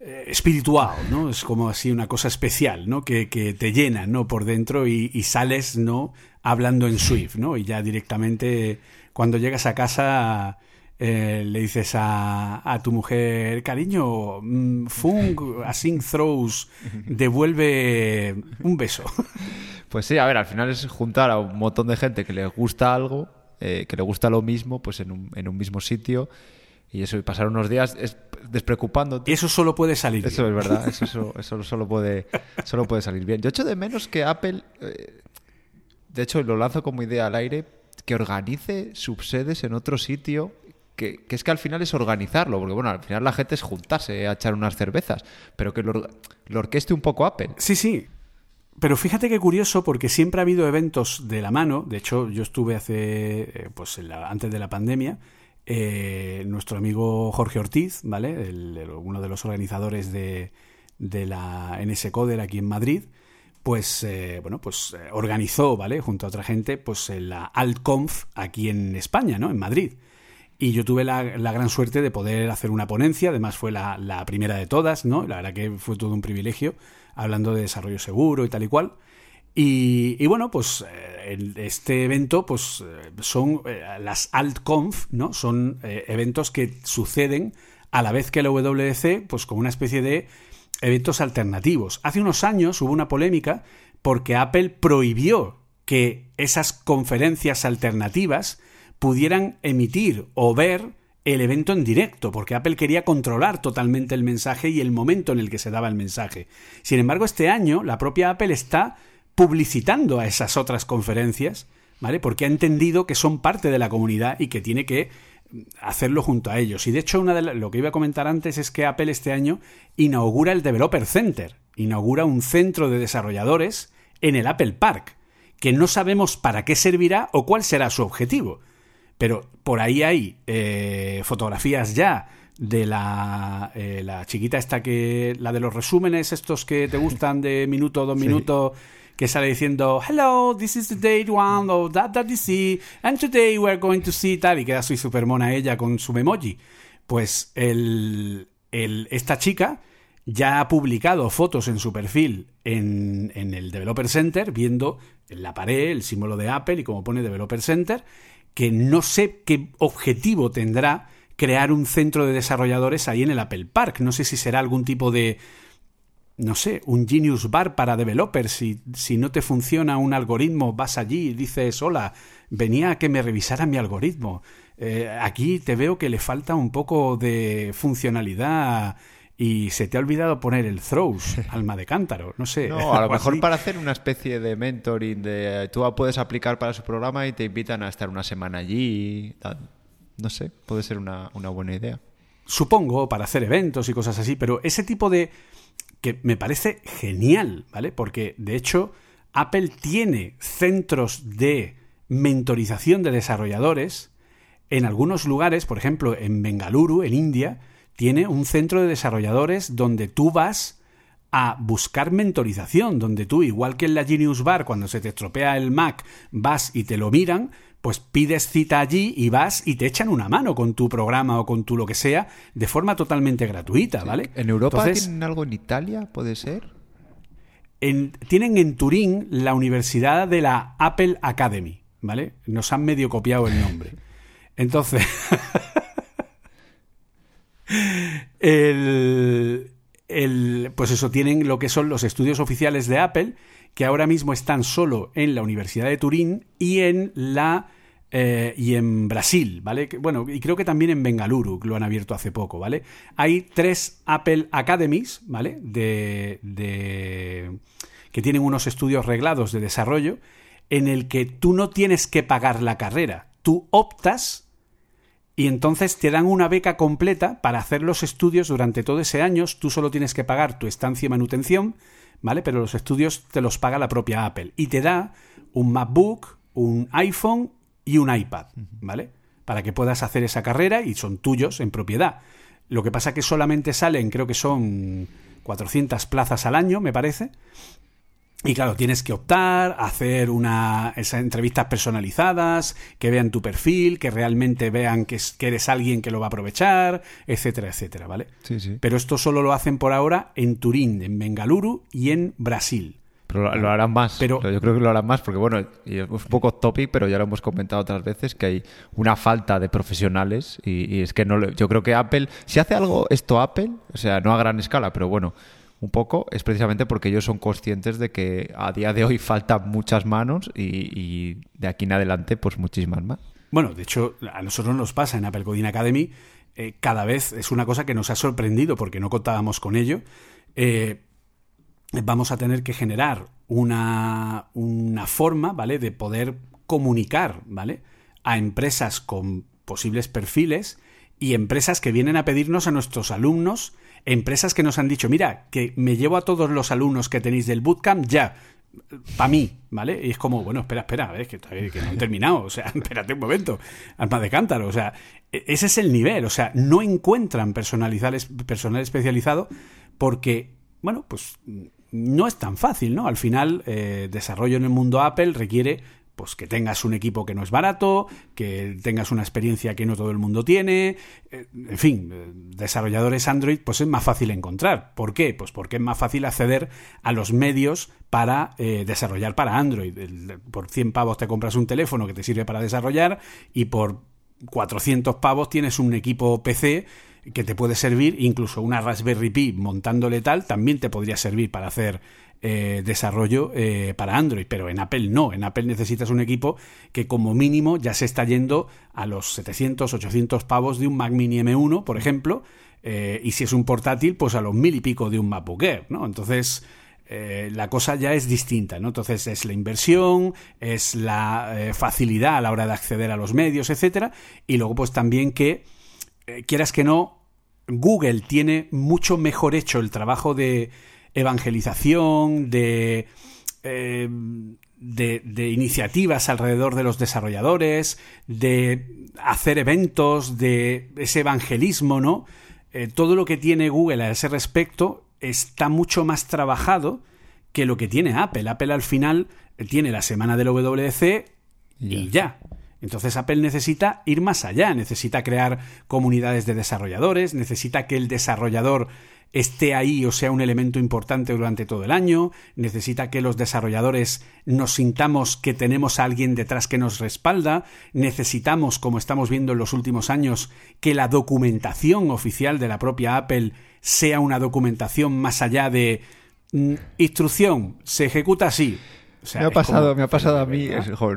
espiritual, ¿no? Es como así una cosa especial, ¿no? Que, que te llena, ¿no? Por dentro y, sales, ¿no? Hablando en Swift, ¿no? Y ya directamente cuando llegas a casa eh, le dices a, a tu mujer, cariño, mm, Fung, Async Throws, devuelve un beso. *laughs* Pues sí, a ver, al final es juntar a un montón de gente que le gusta algo, eh, que le gusta lo mismo, pues en un, en un mismo sitio. Y eso, y pasar unos días es, despreocupándote. Y eso solo puede salir. Eso bien. es verdad, eso, eso, *laughs* eso solo, puede, solo puede salir bien. Yo echo de menos que Apple, eh, de hecho lo lanzo como idea al aire, que organice subsedes en otro sitio, que, que es que al final es organizarlo, porque bueno, al final la gente es juntarse a echar unas cervezas, pero que lo, or- lo orqueste un poco Apple. Sí, sí. pero fíjate qué curioso, porque siempre ha habido eventos de la mano. De hecho, yo estuve hace, eh, pues antes de la pandemia, eh, nuestro amigo Jorge Ortiz, ¿vale? uno de los organizadores de, de la NS Coder aquí en Madrid, pues eh, bueno, pues organizó, ¿vale? Junto a otra gente, pues la AltConf aquí en España, ¿no? En Madrid. Y yo tuve la, gran suerte de poder hacer una ponencia, además fue la, la, primera de todas, ¿no? La verdad que fue todo un privilegio hablando de desarrollo seguro y tal y cual. Y, bueno, pues eh, este evento pues eh, son eh, las AltConf, ¿no? Son eventos que suceden a la vez que la WC, pues como una especie de eventos alternativos. Hace unos años hubo una polémica porque Apple prohibió que esas conferencias alternativas pudieran emitir o ver el evento en directo, porque Apple quería controlar totalmente el mensaje y el momento en el que se daba el mensaje. Sin embargo, este año la propia Apple está publicitando a esas otras conferencias, ¿vale? Porque ha entendido que son parte de la comunidad y que tiene que hacerlo junto a ellos. Y de hecho, una de lo que iba a comentar antes es que Apple este año inaugura el Developer Center, inaugura un centro de desarrolladores en el Apple Park, que no sabemos para qué servirá o cuál será su objetivo. Pero por ahí hay eh, fotografías ya de la, eh, la chiquita esta que, la de los resúmenes estos que te gustan de minuto, dos minutos, que sale diciendo, hello, this is the date one of that, that is and today we're going to see tal, y queda soy super mona ella con su memoji. Pues el, el, esta chica ya ha publicado fotos en su perfil en, en el Developer Center, viendo en la pared el símbolo de Apple y como pone Developer Center, que no sé qué objetivo tendrá crear un centro de desarrolladores ahí en el Apple Park. No sé si será algún tipo de, no sé, un Genius Bar para developers. Si, si no te funciona un algoritmo, vas allí y dices, hola, venía a que me revisara mi algoritmo. Eh, aquí te veo que le falta un poco de funcionalidad y se te ha olvidado poner el throws, *laughs* alma de cántaro, no sé. No, a lo *laughs* mejor para hacer una especie de mentoring de tú puedes aplicar para su programa y te invitan a estar una semana allí. No sé, puede ser una, una buena idea. Supongo, para hacer eventos y cosas así, pero ese tipo de... que me parece genial, ¿vale? Porque de hecho Apple tiene centros de mentorización de desarrolladores en algunos lugares, por ejemplo en Bengaluru, en India, tiene un centro de desarrolladores donde tú vas a buscar mentorización, donde tú, igual que en la Genius Bar, cuando se te estropea el Mac, vas y te lo miran, pues pides cita allí y vas y te echan una mano con tu programa o con tu lo que sea de forma totalmente gratuita, ¿vale? ¿En Europa tienen algo en Italia, puede ser? tienen en Turín la universidad de la Apple Academy, ¿vale? Nos han medio copiado el nombre. Entonces... *laughs* el, pues eso, tienen lo que son los estudios oficiales de Apple, que ahora mismo están solo en la Universidad de Turín y en la eh, y en Brasil, ¿vale? Bueno, y creo que también en Bengaluru, lo han abierto hace poco, ¿vale? Hay tres Apple Academies, ¿vale? De, de, que tienen unos estudios reglados de desarrollo en el que tú no tienes que pagar la carrera, tú optas y entonces te dan una beca completa para hacer los estudios durante todo ese año. Tú solo tienes que pagar tu estancia y manutención, ¿vale? Pero los estudios te los paga la propia Apple. Y te da un MacBook, un iPhone y un iPad, ¿vale? Para que puedas hacer esa carrera y son tuyos en propiedad. Lo que pasa que solamente salen, creo que son 400 plazas al año, me parece. Y claro, tienes que optar, hacer una, esas entrevistas personalizadas, que vean tu perfil, que realmente vean que, eres alguien que lo va a aprovechar, etcétera, etcétera, ¿vale? Sí, sí. Pero esto solo lo hacen por ahora en Turín, en Bengaluru y en Brasil. Pero lo, harán más. Pero, yo creo que lo harán más porque, bueno, es un poco topic, pero ya lo hemos comentado otras veces, que hay una falta de profesionales y, y es que no yo creo que Apple, si hace algo esto Apple, o sea, no a gran escala, pero bueno, un poco es precisamente porque ellos son conscientes de que a día de hoy faltan muchas manos y, de aquí en adelante pues muchísimas más. Bueno, de hecho a nosotros nos pasa en Apple Coding Academy eh, cada vez es una cosa que nos ha sorprendido porque no contábamos con ello. Eh, vamos a tener que generar una, una forma, ¿vale? De poder comunicar, ¿vale? A empresas con posibles perfiles y empresas que vienen a pedirnos a nuestros alumnos empresas que nos han dicho, mira, que me llevo a todos los alumnos que tenéis del bootcamp ya, para mí, ¿vale? Y es como, bueno, espera, espera, ver, que, que no han terminado, o sea, *laughs* espérate un momento, alma de cántaro, o sea, e, ese es el nivel, o sea, no encuentran personal especializado porque, bueno, pues no es tan fácil, ¿no? Al final, eh, desarrollo en el mundo Apple requiere pues que tengas un equipo que no es barato, que tengas una experiencia que no todo el mundo tiene, eh, en fin, eh, desarrolladores Android pues es más fácil encontrar. ¿Por qué? Pues porque es más fácil acceder a los medios para eh, desarrollar para Android. por 100 pavos te compras un teléfono que te sirve para desarrollar y por 400 pavos tienes un equipo PC que te puede servir, incluso una Raspberry Pi montándole tal, también te podría servir para hacer eh, desarrollo eh, para Android, pero en Apple no. En Apple necesitas un equipo que como mínimo ya se está yendo a los 700, 800 pavos de un Mac Mini M1, por ejemplo, eh, y si es un portátil, pues a los mil y pico de un MacBook Air, ¿no? Entonces, la cosa ya es distinta, ¿no? Entonces es la inversión, es la facilidad a la hora de acceder a los medios, etcétera, y luego pues también que, quieras que no, Google tiene mucho mejor hecho el trabajo de evangelización, de, eh, de, iniciativas alrededor de los desarrolladores, de hacer eventos, de ese evangelismo, ¿no? Eh, todo lo que tiene Google a ese respecto está mucho más trabajado que lo que tiene Apple. Apple al final tiene la semana del WWDC y ya. Entonces Apple necesita ir más allá, necesita crear comunidades de desarrolladores, necesita que el desarrollador esté ahí o sea un elemento importante durante todo el año, necesita que los desarrolladores nos sintamos que tenemos a alguien detrás que nos respalda, necesitamos, como estamos viendo en los últimos años, que la documentación oficial de la propia Apple sea una documentación más allá de mm, instrucción, se ejecuta así, me ha pasado, me ha pasado a mí,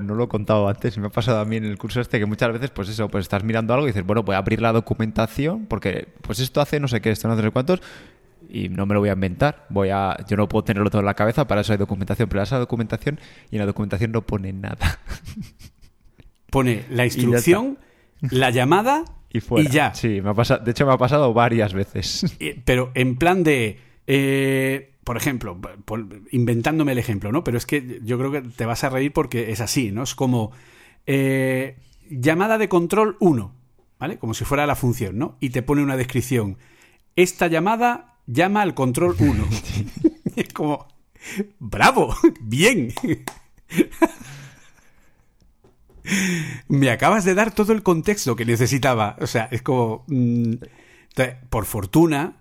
no lo he contado antes, me ha pasado a mí en el curso este que muchas veces, pues eso, pues estás mirando algo y dices, bueno, voy a abrir la documentación porque, pues esto hace no sé qué, esto no sé cuántos, y no me lo voy a inventar. Voy a, yo no puedo tenerlo todo en la cabeza, para eso hay documentación, pero esa documentación y en la documentación no pone nada. *laughs* Pone la instrucción, la llamada *laughs* y, ya. Sí, me ha pasado, de hecho me ha pasado varias veces. Pero en plan de eh, por ejemplo, inventándome el ejemplo, ¿no? Pero es que yo creo que te vas a reír porque es así, ¿no? Es como eh, llamada de control 1, ¿vale? Como si fuera la función, ¿no? Y te pone una descripción. Esta llamada llama al control 1. *laughs* *laughs* es como, bravo, bien. Me acabas de dar todo el contexto que necesitaba. O sea, es como... Mm, por fortuna,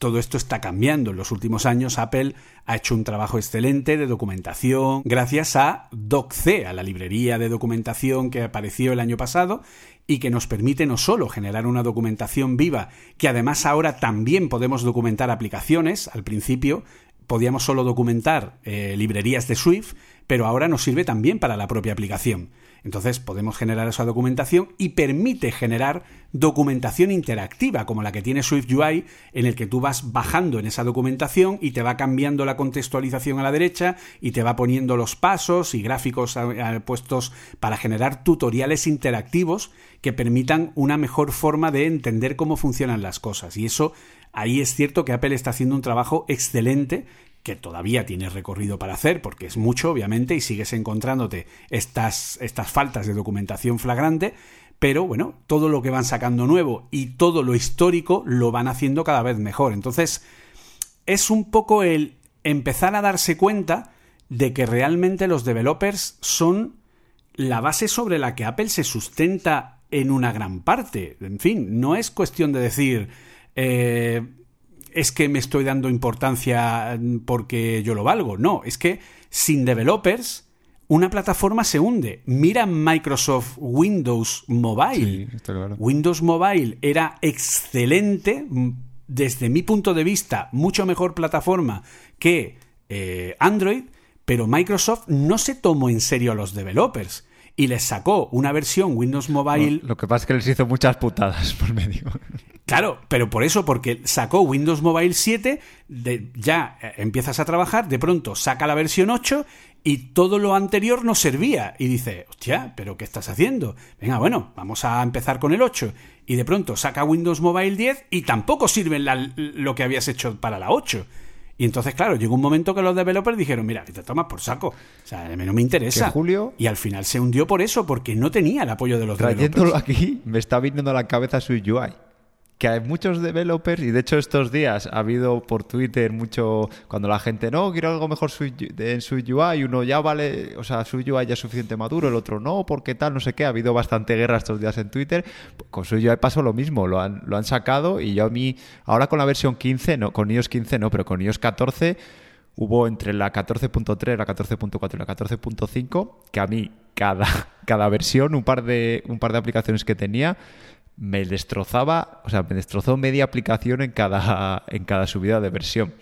todo esto está cambiando. En los últimos años Apple ha hecho un trabajo excelente de documentación gracias a DocC, a la librería de documentación que apareció el año pasado y que nos permite no solo generar una documentación viva, que además ahora también podemos documentar aplicaciones. Al principio podíamos solo documentar eh, librerías de Swift, pero ahora nos sirve también para la propia aplicación. Entonces podemos generar esa documentación y permite generar documentación interactiva, como la que tiene SwiftUI, en el que tú vas bajando en esa documentación y te va cambiando la contextualización a la derecha y te va poniendo los pasos y gráficos puestos para generar tutoriales interactivos que permitan una mejor forma de entender cómo funcionan las cosas. Y eso ahí es cierto que Apple está haciendo un trabajo excelente que todavía tienes recorrido para hacer, porque es mucho, obviamente, y sigues encontrándote estas, estas faltas de documentación flagrante, pero bueno, todo lo que van sacando nuevo y todo lo histórico lo van haciendo cada vez mejor. Entonces, es un poco el empezar a darse cuenta de que realmente los developers son la base sobre la que Apple se sustenta en una gran parte. En fin, no es cuestión de decir, eh, es que me estoy dando importancia porque yo lo valgo. No, es que sin developers una plataforma se hunde. Mira Microsoft Windows Mobile. Windows Mobile era excelente desde mi punto de vista, mucho mejor plataforma que eh, Android, pero Microsoft no se tomó en serio a los developers y les sacó una versión Windows Mobile. Lo que pasa es que les hizo muchas putadas por medio. *laughs* Claro, pero por eso, porque sacó Windows Mobile 7, de, ya eh, empiezas a trabajar, de pronto saca la versión 8 y todo lo anterior no servía. Y dice, hostia, ¿pero qué estás haciendo? Venga, bueno, vamos a empezar con el 8. Y de pronto saca Windows Mobile 10 y tampoco sirve lo que habías hecho para la 8. Y entonces, claro, llegó un momento que los developers dijeron, mira, te tomas por saco. O sea, a mí no me interesa. Que Julio- Y al final se hundió por eso, porque no tenía el apoyo de los Trayéndolo developers. aquí, me está viniendo a la cabeza Swift UI. Que hay muchos developers, y de hecho estos días ha habido por Twitter mucho. Cuando la gente no, quiero algo mejor en Swift UI, uno ya vale, o sea, Swift UI ya es suficiente maduro, el otro no, porque tal, no sé qué. Ha habido bastante guerra estos días en Twitter. Con Swift UI pasó lo mismo, lo han, lo han sacado, y yo a mí, ahora con la versión 15, no, con iOS 15 no, pero con iOS 14 hubo entre la 14.3, la 14.4 y la 14.5 que a mí cada, *laughs* cada versión, un par, de, un par de aplicaciones que tenía, me destrozaba, o sea, me destrozó media aplicación en cada, en cada subida de versión.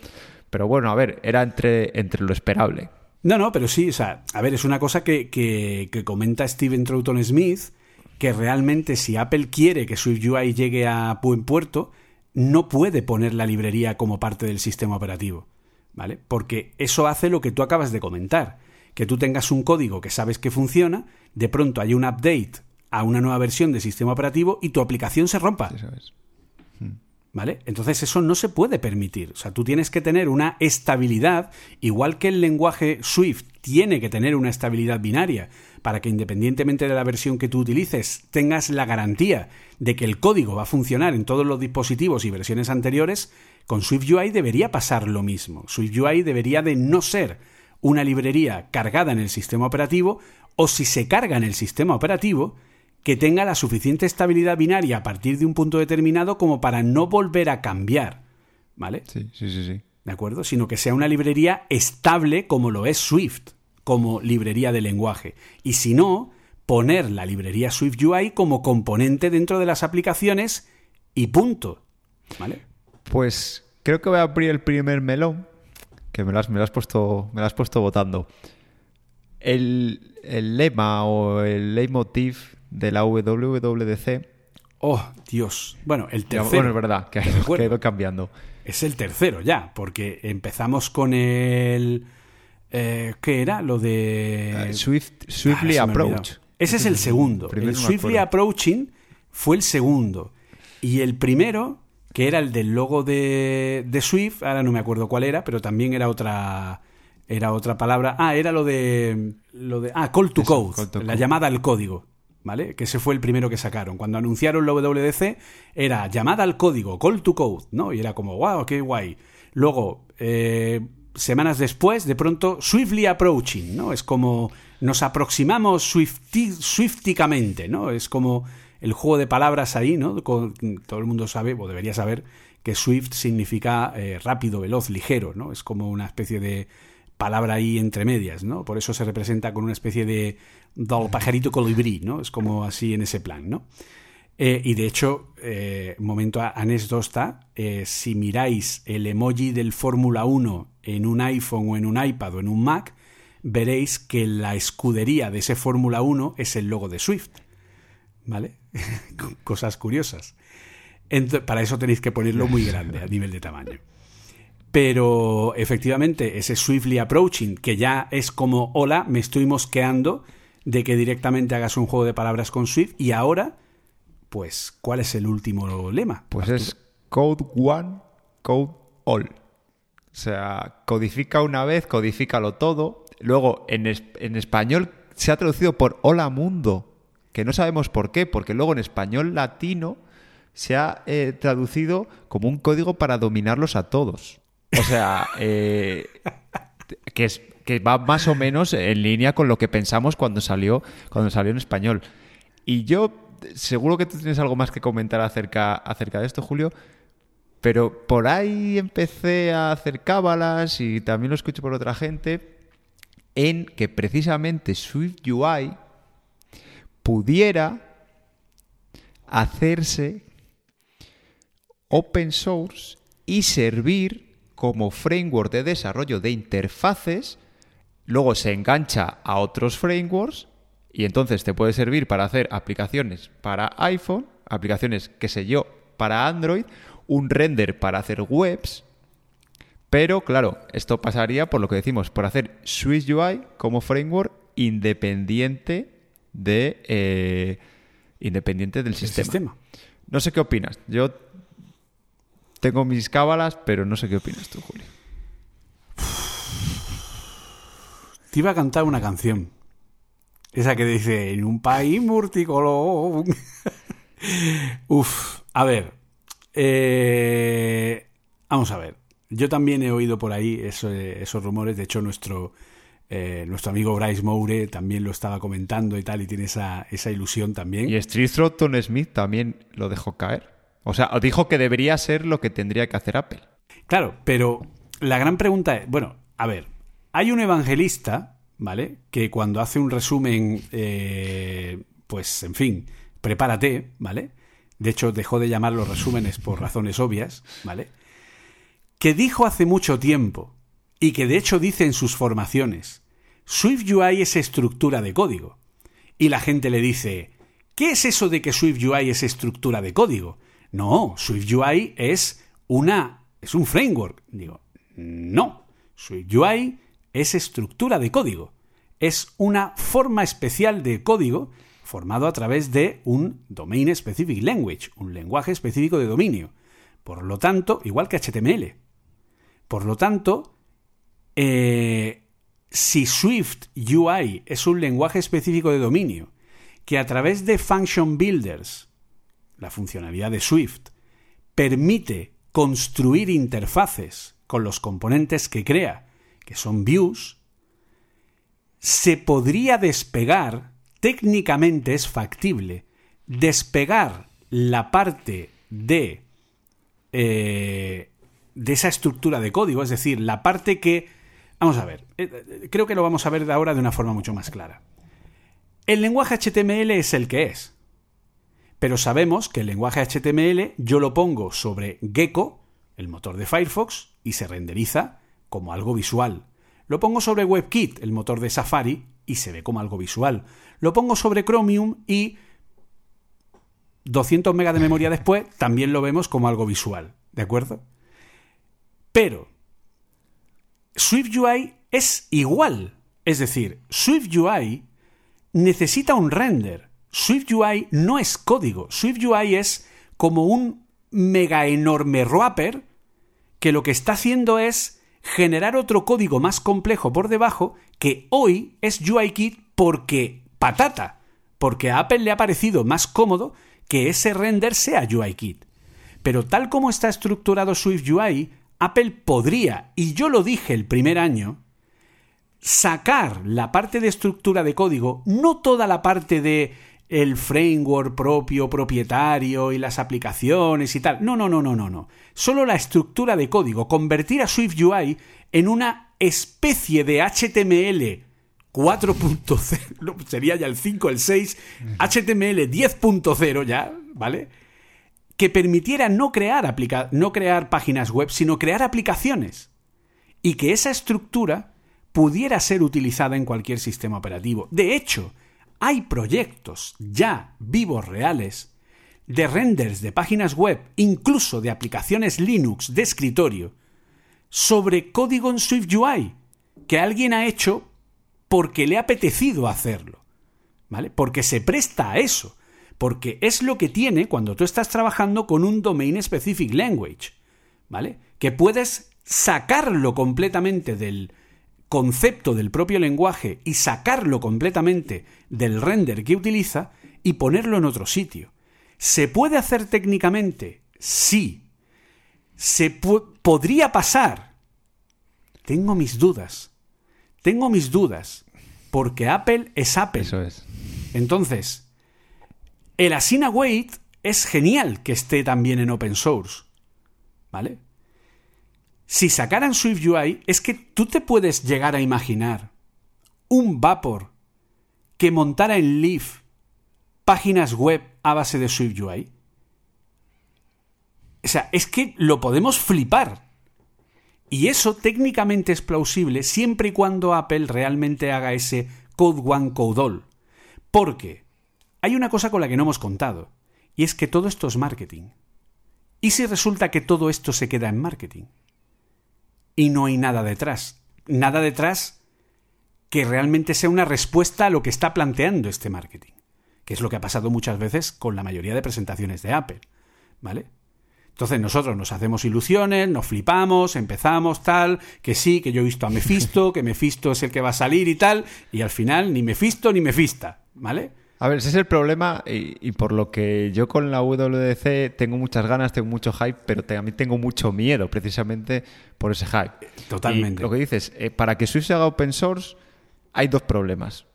Pero bueno, a ver, era entre, entre lo esperable. No, no, pero sí, o sea, a ver, es una cosa que, que, que comenta Steven Troughton Smith, que realmente si Apple quiere que SwiftUI llegue a buen puerto, no puede poner la librería como parte del sistema operativo, ¿vale? Porque eso hace lo que tú acabas de comentar, que tú tengas un código que sabes que funciona, de pronto hay un update a una nueva versión del sistema operativo y tu aplicación se rompa. Es. ¿Vale? Entonces eso no se puede permitir. O sea, tú tienes que tener una estabilidad, igual que el lenguaje Swift tiene que tener una estabilidad binaria, para que independientemente de la versión que tú utilices, tengas la garantía de que el código va a funcionar en todos los dispositivos y versiones anteriores, con SwiftUI debería pasar lo mismo. SwiftUI debería de no ser una librería cargada en el sistema operativo, o si se carga en el sistema operativo, que tenga la suficiente estabilidad binaria a partir de un punto determinado como para no volver a cambiar. ¿Vale? Sí, sí, sí, sí. ¿De acuerdo? Sino que sea una librería estable como lo es Swift, como librería de lenguaje. Y si no, poner la librería Swift UI como componente dentro de las aplicaciones y punto. ¿Vale? Pues creo que voy a abrir el primer melón, que me lo has, me lo has, puesto, me lo has puesto votando. El, el lema o el leitmotiv de la WWDC. Oh, Dios. Bueno, el tercero. Bueno, es verdad, que ha ¿De ido, cambiando. Es el tercero ya, porque empezamos con el... eh, ¿Qué era? Lo de... Eh, Swift, Swiftly Ah, Approach. Ese es el segundo. El Swiftly. Approaching fue el segundo. Y el primero, que era el del logo de, de Swift, ahora no me acuerdo cuál era, pero también era otra era otra palabra. Ah, era lo de lo de ah, call to Eso, code, call to la code. llamada al código, ¿vale? Que ese fue el primero que sacaron. Cuando anunciaron la WWDC era llamada al código, call to code, ¿no? Y era como, wow, qué guay. Luego, eh, semanas después, de pronto, Swiftly Approaching, ¿no? Es como nos aproximamos swifti- swifticamente, ¿no? Es como el juego de palabras ahí, ¿no? Todo el mundo sabe, o debería saber, que Swift significa eh, rápido, veloz, ligero, ¿no? Es como una especie de palabra ahí entre medias, ¿no? Por eso se representa con una especie de del pajarito colibrí, ¿no? Es como así en ese plan, ¿no? Eh, y de hecho, eh, momento anécdota, eh, si miráis el emoji del Fórmula 1 en un iPhone o en un iPad o en un Mac, veréis que la escudería de ese Fórmula 1 es el logo de Swift. ¿Vale? *laughs* Cosas curiosas. Ento- para eso tenéis que ponerlo muy grande a nivel de tamaño. Pero efectivamente, ese Swiftly Approaching, que ya es como, hola, me estoy mosqueando de que directamente hagas un juego de palabras con Swift. Y ahora, pues, ¿cuál es el último lema? Pues es Code One, Code All. O sea, codifica una vez, codifícalo todo. Luego, en, es- en español se ha traducido por Hola Mundo, que no sabemos por qué, porque luego en español latino se ha eh, traducido como un código para dominarlos a todos. O sea, eh, *laughs* que, es, que va más o menos en línea con lo que pensamos cuando salió, cuando salió en español. Y yo, seguro que tú tienes algo más que comentar acerca, acerca de esto, Julio, pero por ahí empecé a hacer cábalas y también lo escucho por otra gente, en que precisamente Swift UI pudiera hacerse open source y servir como framework de desarrollo de interfaces, luego se engancha a otros frameworks y entonces te puede servir para hacer aplicaciones para iPhone, aplicaciones, qué sé yo, para Android, un render para hacer webs, pero claro, esto pasaría por lo que decimos, por hacer Swiss UI como framework independiente de eh, independiente del El sistema. sistema. No sé qué opinas. Yo tengo mis cábalas, pero no sé qué opinas tú, Julio. Te iba a cantar una canción. Esa que dice, en un país multicolor. *laughs* Uf, a ver. Eh, vamos a ver. Yo también he oído por ahí esos rumores. De hecho, nuestro, eh, nuestro amigo Bryce Moure también lo estaba comentando y tal, y tiene esa, esa ilusión también. Y Street Throton Smith también lo dejó caer. O sea, dijo que debería ser lo que tendría que hacer Apple. Claro, pero la gran pregunta es, bueno, a ver, hay un evangelista, ¿vale? Que cuando hace un resumen, eh, pues, en fin, prepárate, ¿vale? De hecho, dejó de llamar los resúmenes por razones obvias, ¿vale? Que dijo hace mucho tiempo, y que de hecho dice en sus formaciones, Swift UI es estructura de código. Y la gente le dice, ¿qué es eso de que Swift UI es estructura de código? No, Swift UI es una es un framework. Digo, no. Swift UI es estructura de código. Es una forma especial de código formado a través de un Domain Specific Language, un lenguaje específico de dominio. Por lo tanto, igual que HTML. Por lo tanto, eh, si Swift UI es un lenguaje específico de dominio que a través de Function Builders, la funcionalidad de Swift, permite construir interfaces con los componentes que crea, que son views, se podría despegar técnicamente es factible despegar la parte de, eh, de esa estructura de código, es decir, la parte que... Vamos a ver, eh, eh, creo que lo vamos a ver de ahora de una forma mucho más clara. El lenguaje HTML es el que es, pero sabemos que el lenguaje HTML yo lo pongo sobre Gecko, el motor de Firefox, y se renderiza como algo visual. Lo pongo sobre WebKit, el motor de Safari, y se ve como algo visual. Lo pongo sobre Chromium y 200 megas de memoria después también lo vemos como algo visual. ¿De acuerdo? Pero SwiftUI es igual. Es decir, SwiftUI necesita un render. SwiftUI no es código. SwiftUI es como un mega enorme wrapper que lo que está haciendo es generar otro código más complejo por debajo que hoy es UIKit porque patata, porque a Apple le ha parecido más cómodo que ese render sea UIKit. Pero tal como está estructurado Swift UI, Apple podría, y yo lo dije el primer año, sacar la parte de estructura de código, no toda la parte de el framework propio, propietario y las aplicaciones y tal. No, no, no, no, no, no. Solo la estructura de código, convertir a Swift UI en una especie de HTML 4.0, *laughs* sería ya el 5, el 6, HTML 10.0 ya, ¿vale? Que permitiera no crear, no crear páginas web, sino crear aplicaciones. Y que esa estructura pudiera ser utilizada en cualquier sistema operativo. De hecho, hay proyectos ya vivos reales de renders de páginas web, incluso de aplicaciones Linux de escritorio, sobre código en SwiftUI que alguien ha hecho porque le ha apetecido hacerlo, ¿vale? Porque se presta a eso, porque es lo que tiene cuando tú estás trabajando con un Domain Specific Language, ¿vale? Que puedes sacarlo completamente del, concepto del propio lenguaje y sacarlo completamente del render que utiliza y ponerlo en otro sitio. ¿Se puede hacer técnicamente? Sí. ¿Se podría pasar? Tengo mis dudas. Tengo mis dudas. Porque Apple es Apple. Eso es. Entonces, el Asina Wait es genial que esté también en open source. ¿Vale? Si sacaran Swift UI, es que tú te puedes llegar a imaginar un Vapor que montara en Leaf páginas web a base de Swift UI. O sea, es que lo podemos flipar. Y eso técnicamente es plausible siempre y cuando Apple realmente haga ese Code One Code All. Porque hay una cosa con la que no hemos contado, y es que todo esto es marketing. ¿Y si resulta que todo esto se queda en marketing? Y no hay nada detrás. Nada detrás que realmente sea una respuesta a lo que está planteando este marketing, que es lo que ha pasado muchas veces con la mayoría de presentaciones de Apple, ¿vale? Entonces nosotros nos hacemos ilusiones, nos flipamos, empezamos tal, que sí, que yo he visto a Mephisto, que Mephisto es el que va a salir y tal, y al final ni Mephisto ni Mefista, ¿vale? A ver, ese es el problema y, por lo que yo con la WDC tengo muchas ganas, tengo mucho hype, pero también tengo mucho miedo precisamente por ese hype. Totalmente. lo que dices, eh, para que Swift se haga open source hay dos problemas.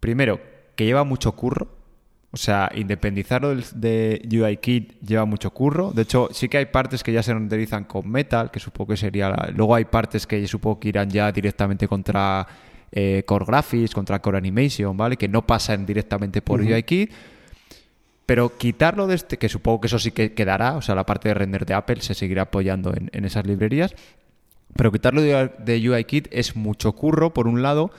Primero, que lleva mucho curro. O sea, independizarlo de UIKit lleva mucho curro. De hecho, sí que hay partes que ya se renderizan con Metal, que supongo que sería... Luego hay partes que supongo que irán ya directamente contra eh, Core Graphics, contra Core Animation, ¿vale? Que no pasan directamente por UIKit. Pero quitarlo de este, que supongo que eso sí que quedará, o sea, la parte de render de Apple se seguirá apoyando en, esas librerías. Pero quitarlo de, de UIKit es mucho curro, por un lado.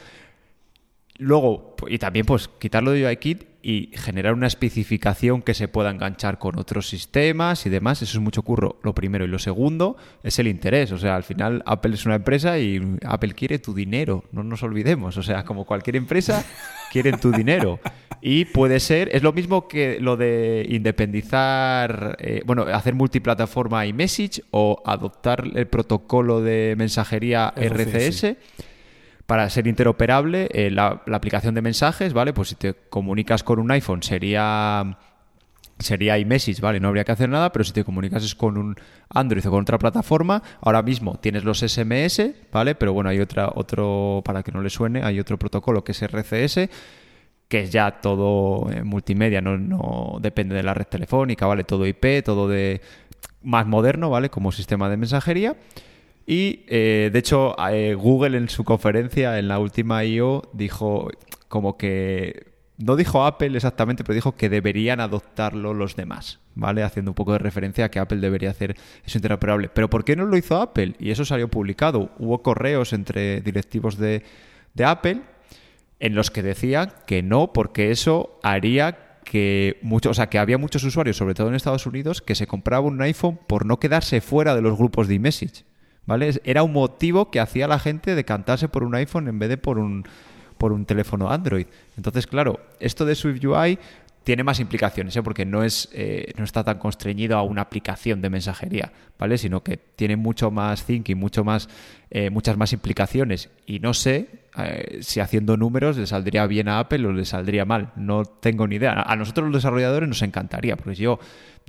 Luego, y también pues quitarlo de UIKit y generar una especificación que se pueda enganchar con otros sistemas y demás, eso es mucho curro, lo primero. Y lo segundo es el interés. O sea, al final Apple es una empresa y Apple quiere tu dinero, no nos olvidemos. O sea, como cualquier empresa, *laughs* quieren tu dinero. Y puede ser, es lo mismo que lo de independizar, eh, bueno, hacer multiplataforma iMessage o adoptar el protocolo de mensajería RCS para ser interoperable, eh, la, aplicación de mensajes, ¿vale? Pues si te comunicas con un iPhone sería sería iMessage, ¿vale? No habría que hacer nada, pero si te comunicas con un Android o con otra plataforma, ahora mismo tienes los SMS, ¿vale? Pero bueno, hay otra, otro, para que no le suene, hay otro protocolo que es RCS, que es ya todo eh, multimedia, no, no depende de la red telefónica, ¿vale? Todo IP, todo de más moderno, ¿vale? Como sistema de mensajería. Y eh, de hecho, eh, Google en su conferencia, en la última I.O., dijo como que. No dijo Apple exactamente, pero dijo que deberían adoptarlo los demás, ¿vale? Haciendo un poco de referencia a que Apple debería hacer eso interoperable. Pero ¿por qué no lo hizo Apple? Y eso salió publicado. Hubo correos entre directivos de, Apple en los que decían que no, porque eso haría que mucho, o sea, que había muchos usuarios, sobre todo en Estados Unidos, que se compraban un iPhone por no quedarse fuera de los grupos de iMessage. ¿Vale? Era un motivo que hacía la gente decantarse por un iPhone en vez de por un, por un teléfono Android. Entonces, claro, esto de Swift UI tiene más implicaciones, ¿eh? porque no, es, eh, no está tan constreñido a una aplicación de mensajería, ¿vale? Sino que tiene mucho más thinking, mucho más, eh, muchas más implicaciones. Y no sé si haciendo números le saldría bien a Apple o le saldría mal. No tengo ni idea. A nosotros los desarrolladores nos encantaría, porque yo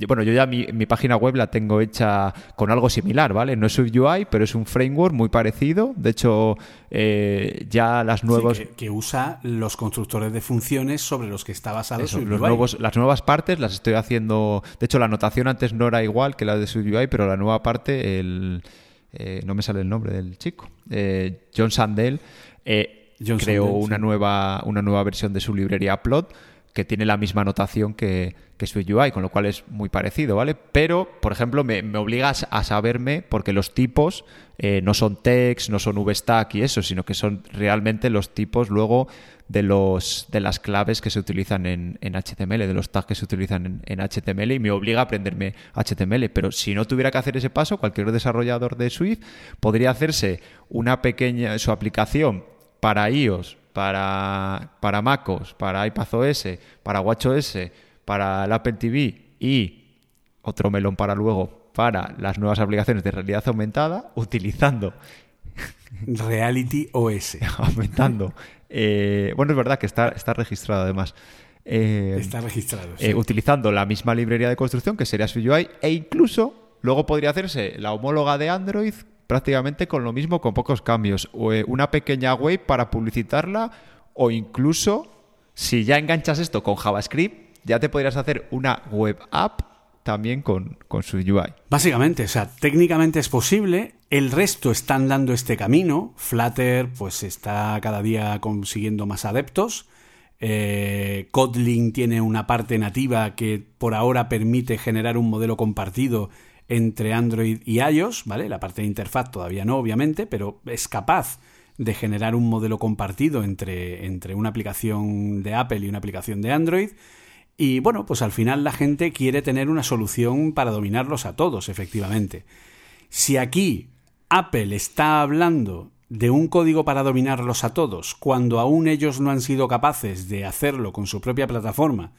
bueno, yo ya mi, página web la tengo hecha con algo similar, ¿vale? No es UI, pero es un framework muy parecido. De hecho, eh, ya las nuevas... que, usa los constructores de funciones sobre los que está basado Eso, los Nuevos, las nuevas partes las estoy haciendo... De hecho, la anotación antes no era igual que la de UI, pero la nueva parte, el... Eh, no me sale el nombre del chico. Eh, John Sandel creó una, nueva, una nueva versión de su librería Plot que tiene la misma notación que, que UI, con lo cual es muy parecido, ¿vale? Pero, por ejemplo, me, me obligas a saberme, porque los tipos eh, no son text, no son VStack y eso, sino que son realmente los tipos luego de los de las claves que se utilizan en, en HTML, de los tags que se utilizan en, HTML, y me obliga a aprenderme HTML. Pero si no tuviera que hacer ese paso, cualquier desarrollador de Swift podría hacerse una pequeña, su aplicación para iOS, para, para MacOS, para iPadOS, para WatchOS, para el Apple TV y otro melón para luego para las nuevas aplicaciones de realidad aumentada utilizando Reality OS. *laughs* aumentando. Eh, bueno, es verdad que está, está registrado además. Eh, está registrado. Eh, utilizando la misma librería de construcción que sería SwiftUI e incluso luego podría hacerse la homóloga de Android prácticamente con lo mismo, con pocos cambios. O eh, una pequeña web para publicitarla o incluso, si ya enganchas esto con JavaScript, ya te podrías hacer una web app también con, con su UI. Básicamente, o sea, técnicamente es posible. El resto están dando este camino. Flutter, pues está cada día consiguiendo más adeptos. Eh, Kotlin tiene una parte nativa que por ahora permite generar un modelo compartido entre Android y iOS, ¿vale? La parte de interfaz todavía no, obviamente, pero es capaz de generar un modelo compartido entre, entre una aplicación de Apple y una aplicación de Android. Y bueno, pues al final la gente quiere tener una solución para dominarlos a todos, efectivamente. Si aquí Apple está hablando de un código para dominarlos a todos, cuando aún ellos no han sido capaces de hacerlo con su propia plataforma,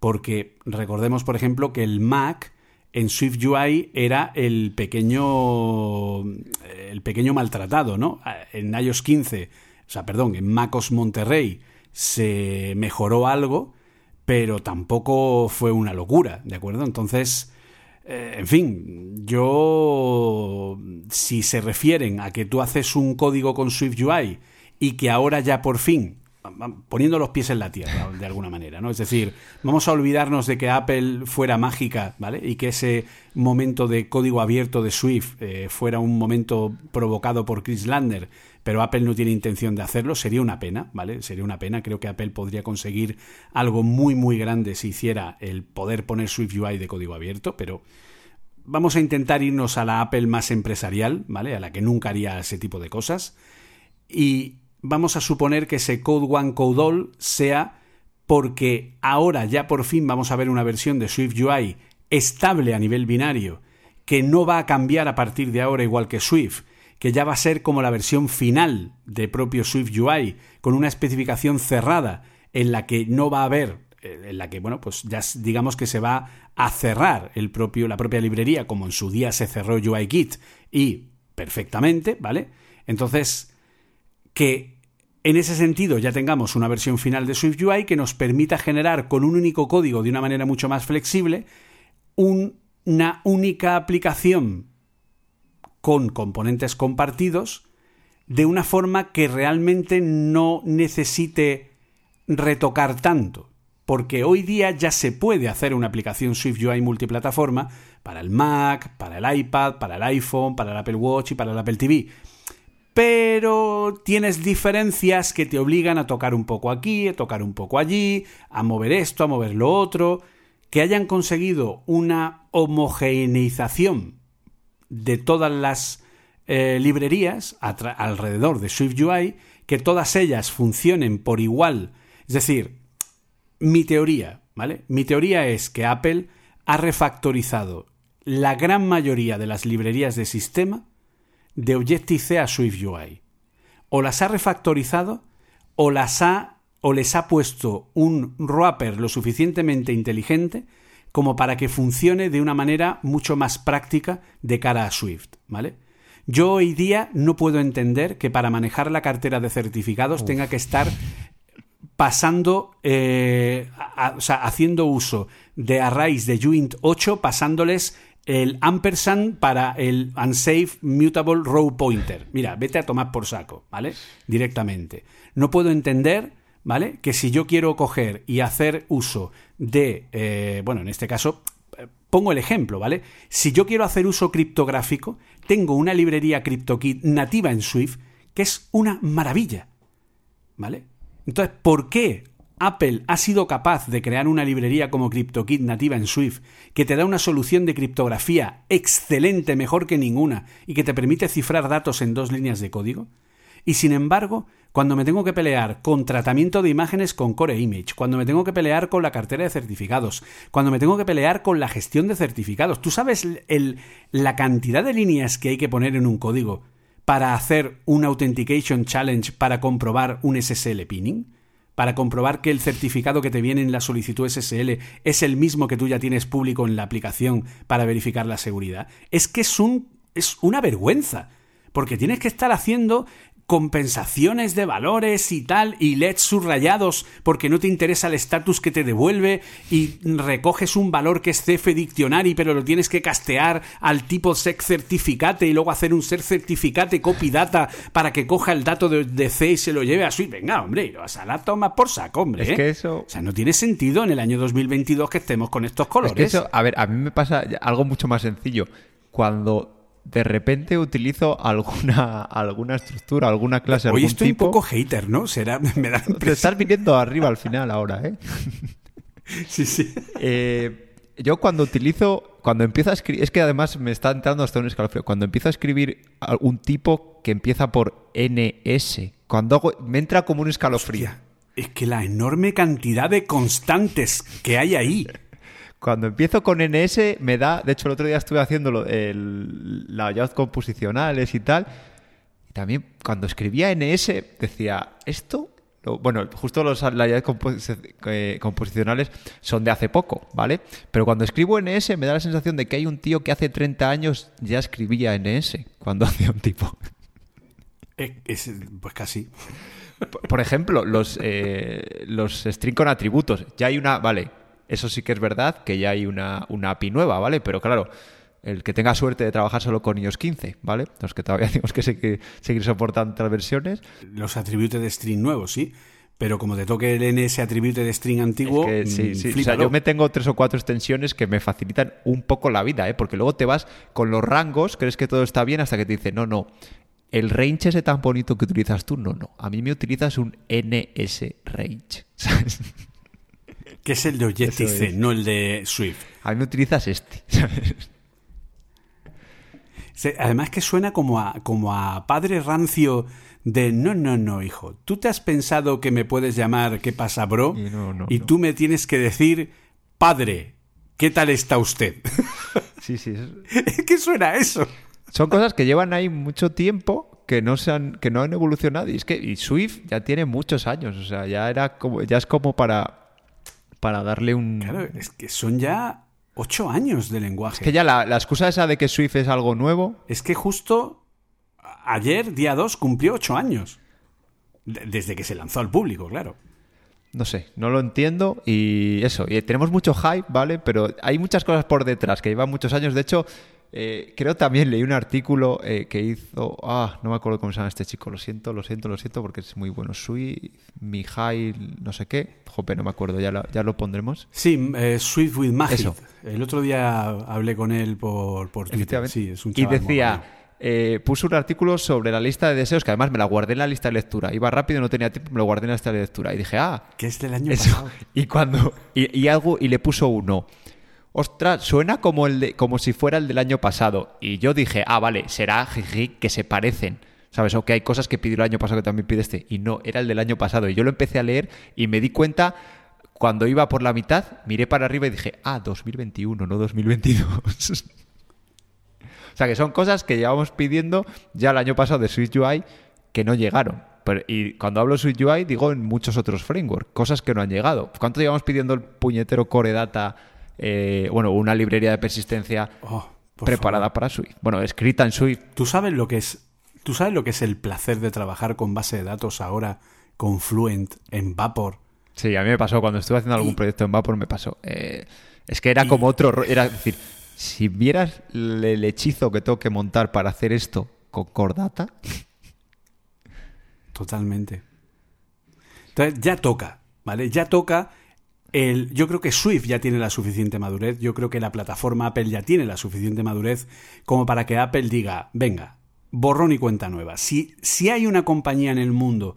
porque recordemos, por ejemplo, que el Mac en SwiftUI era el pequeño, el pequeño maltratado, ¿no? En iOS 15, o sea, perdón, en MacOS Monterrey se mejoró algo, pero tampoco fue una locura, ¿de acuerdo? Entonces, eh, en fin, yo, si se refieren a que tú haces un código con SwiftUI y que ahora ya por fin poniendo los pies en la tierra, *laughs* de alguna manera, ¿no? Es decir, vamos a olvidarnos de que Apple fuera mágica, ¿vale? Y que ese momento de código abierto de Swift eh, fuera un momento provocado por Chris Lander, pero Apple no tiene intención de hacerlo, sería una pena, ¿vale? Sería una pena, creo que Apple podría conseguir algo muy, muy grande si hiciera el poder poner Swift UI de código abierto, pero vamos a intentar irnos a la Apple más empresarial, ¿vale? A la que nunca haría ese tipo de cosas. Y vamos a suponer que ese Code One Code All sea porque ahora ya por fin vamos a ver una versión de Swift UI estable a nivel binario, que no va a cambiar a partir de ahora igual que Swift, que ya va a ser como la versión final de propio Swift UI, con una especificación cerrada en la que no va a haber, eh, en la que, bueno, pues ya digamos que se va a cerrar el propio, la propia librería, como en su día se cerró UIKit, y perfectamente, ¿vale? Entonces, que en ese sentido ya tengamos una versión final de SwiftUI que nos permita generar con un único código de una manera mucho más flexible una única aplicación con componentes compartidos de una forma que realmente no necesite retocar tanto. Porque hoy día ya se puede hacer una aplicación SwiftUI multiplataforma para el Mac, para el iPad, para el iPhone, para el Apple Watch y para el Apple TV pero tienes diferencias que te obligan a tocar un poco aquí, a tocar un poco allí, a mover esto, a mover lo otro, que hayan conseguido una homogeneización de todas las eh, librerías alrededor de SwiftUI, que todas ellas funcionen por igual. Es decir, mi teoría, ¿vale? Mi teoría es que Apple ha refactorizado la gran mayoría de las librerías de sistema de Objective-C a SwiftUI. O las ha refactorizado o las ha o les ha puesto un wrapper lo suficientemente inteligente como para que funcione de una manera mucho más práctica de cara a Swift, ¿vale? Yo hoy día no puedo entender que para manejar la cartera de certificados tenga que estar pasando, eh, o sea, haciendo uso de arrays de Uint 8, pasándoles el ampersand para el unsafe mutable row pointer. Mira, vete a tomar por saco, ¿vale? Directamente. No puedo entender, ¿vale? Que si yo quiero coger y hacer uso de, eh, bueno, en este caso, eh, pongo el ejemplo, ¿vale? Si yo quiero hacer uso criptográfico, tengo una librería CryptoKit nativa en Swift que es una maravilla, ¿vale? Entonces, ¿por qué Apple ha sido capaz de crear una librería como CryptoKit nativa en Swift, que te da una solución de criptografía excelente, mejor que ninguna, y que te permite cifrar datos en dos líneas de código. Y sin embargo, cuando me tengo que pelear con tratamiento de imágenes con Core Image, cuando me tengo que pelear con la cartera de certificados, cuando me tengo que pelear con la gestión de certificados, ¿tú sabes la cantidad de líneas que hay que poner en un código para hacer un Authentication Challenge para comprobar un SSL pinning? Para comprobar que el certificado que te viene en la solicitud SSL es el mismo que tú ya tienes público en la aplicación para verificar la seguridad. Es que es un es una vergüenza, porque tienes que estar haciendo compensaciones de valores y tal, y LEDs subrayados porque no te interesa el estatus que te devuelve, y recoges un valor que es CF Dictionary, pero lo tienes que castear al tipo SEC certificate y luego hacer un SEC certificate copy data para que coja el dato de, C y se lo lleve a su... Venga, hombre, y vas a la toma por saco, hombre. Es ¿eh? que eso... O sea, no tiene sentido en el año 2022 que estemos con estos colores. Es que eso, a ver, a mí me pasa algo mucho más sencillo. Cuando de repente utilizo alguna, *laughs* alguna estructura, alguna clase, Hoy algún estoy tipo... un poco hater, ¿no? Será, *laughs* me da Te estás viniendo arriba al final ahora, ¿eh? *laughs* Sí, sí. Eh, yo cuando utilizo, cuando empiezo a escribir, es que además me está entrando hasta un escalofrío, cuando empiezo a escribir un tipo que empieza por NS, cuando hago, me entra como un escalofrío. Hostia, es que la enorme cantidad de constantes que hay ahí. Cuando empiezo con NS me da, de hecho el otro día estuve haciendo el, layouts composicionales y tal, y también cuando escribía NS decía, esto bueno, justo los libraries eh, composicionales son de hace poco, ¿vale? Pero cuando escribo NS me da la sensación de que hay un tío que hace 30 años ya escribía NS cuando *laughs* hacía un tipo. pues casi. Por ejemplo, los, eh, los string con atributos. Ya hay una, vale, eso sí que es verdad, que ya hay una, una API nueva, ¿vale? Pero claro, el que tenga suerte de trabajar solo con iOS 15, ¿vale? Los que todavía *laughs* tenemos que seguir, seguir soportando otras versiones. Los atributos de string nuevos, sí. Pero como te toque el NS atributo de string antiguo. sí, sí. O sea, yo me tengo tres o cuatro extensiones que me facilitan un poco la vida, ¿eh? Porque luego te vas con los rangos, crees que todo está bien hasta que te dice, no, no. El range ese tan bonito que utilizas tú, no, no. A mí me utilizas un NS range. *laughs* ¿sabes? Que es el de Objective-C, no el de Swift. A mí me utilizas este. *laughs* Además que suena como a, como a padre rancio de no, no, no, hijo. Tú te has pensado que me puedes llamar ¿qué pasa, bro? Y, tú me tienes que decir, padre, ¿qué tal está usted? *laughs* Sí, sí. *laughs* ¿Qué suena eso? Son cosas que llevan ahí mucho tiempo que no se han, que no han evolucionado. Y es que y Swift ya tiene muchos años. O sea, ya era como, ya es como para, para darle un. Claro, es que son ya Ocho años de lenguaje. Es que ya la, excusa esa de que Swift es algo nuevo. Es que justo ayer, día 2, cumplió ocho años. Desde que se lanzó al público, claro. No sé, no lo entiendo y eso. Y tenemos mucho hype, ¿vale? Pero hay muchas cosas por detrás que llevan muchos años. De hecho, eh, creo también leí un artículo eh, que hizo. Ah, no me acuerdo cómo se llama este chico. Lo siento, lo siento, lo siento porque es muy bueno. Sui, Mijail, no sé qué. Jope, no me acuerdo, ya, ya lo pondremos. Sí, eh, Sweet with Magic. El otro día hablé con él por, por Twitter. Sí, es un y decía. Eh, puso un artículo sobre la lista de deseos que además me la guardé en la lista de lectura. Iba rápido, no tenía tiempo, me lo guardé en la lista de lectura. Y dije, ah. Que es del año pasado. *laughs* Y cuando. Y, y, algo. Y le puso uno ostras, suena como, el de, como si fuera el del año pasado. Y yo dije, ah, vale, será que se parecen. ¿Sabes? O que hay cosas que pidió el año pasado que también pide este. Y no, era el del año pasado. Y yo lo empecé a leer y me di cuenta, cuando iba por la mitad, miré para arriba y dije, ah, 2021, no 2022. *laughs* o sea, que son cosas que llevamos pidiendo ya el año pasado de Switch UI que no llegaron. y cuando hablo Switch UI, digo en muchos otros frameworks, cosas que no han llegado. ¿Cuánto llevamos pidiendo el puñetero Core Data eh, bueno, una librería de persistencia oh, preparada para Swift. Bueno, escrita en Swift. ¿Tú sabes lo que es? ¿Tú sabes lo que es el placer de trabajar con base de datos ahora con Fluent en Vapor? Sí, a mí me pasó cuando estuve haciendo algún proyecto en Vapor me pasó. Eh, es que era como otro, era decir, si vieras el hechizo que tengo que montar para hacer esto con Cordata. Totalmente. Entonces ya toca, ¿vale? Ya toca yo creo que Swift ya tiene la suficiente madurez, yo creo que la plataforma Apple ya tiene la suficiente madurez como para que Apple diga, venga, borrón y cuenta nueva. Si, si hay una compañía en el mundo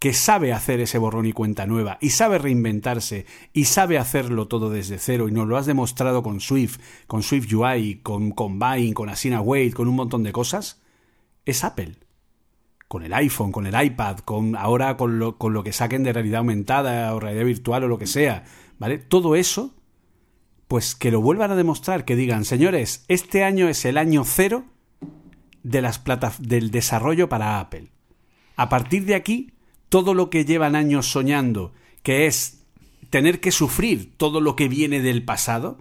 que sabe hacer ese borrón y cuenta nueva y sabe reinventarse y sabe hacerlo todo desde cero y nos lo has demostrado con Swift, con Swift UI, con Combine, con Asina con un montón de cosas, es Apple con el iPhone, con el iPad, con ahora con lo, con lo que saquen de realidad aumentada o realidad virtual o lo que sea, ¿vale? Todo eso, pues que lo vuelvan a demostrar, que digan, señores, este año es el año cero de las del desarrollo para Apple. A partir de aquí, todo lo que llevan años soñando, que es tener que sufrir todo lo que viene del pasado,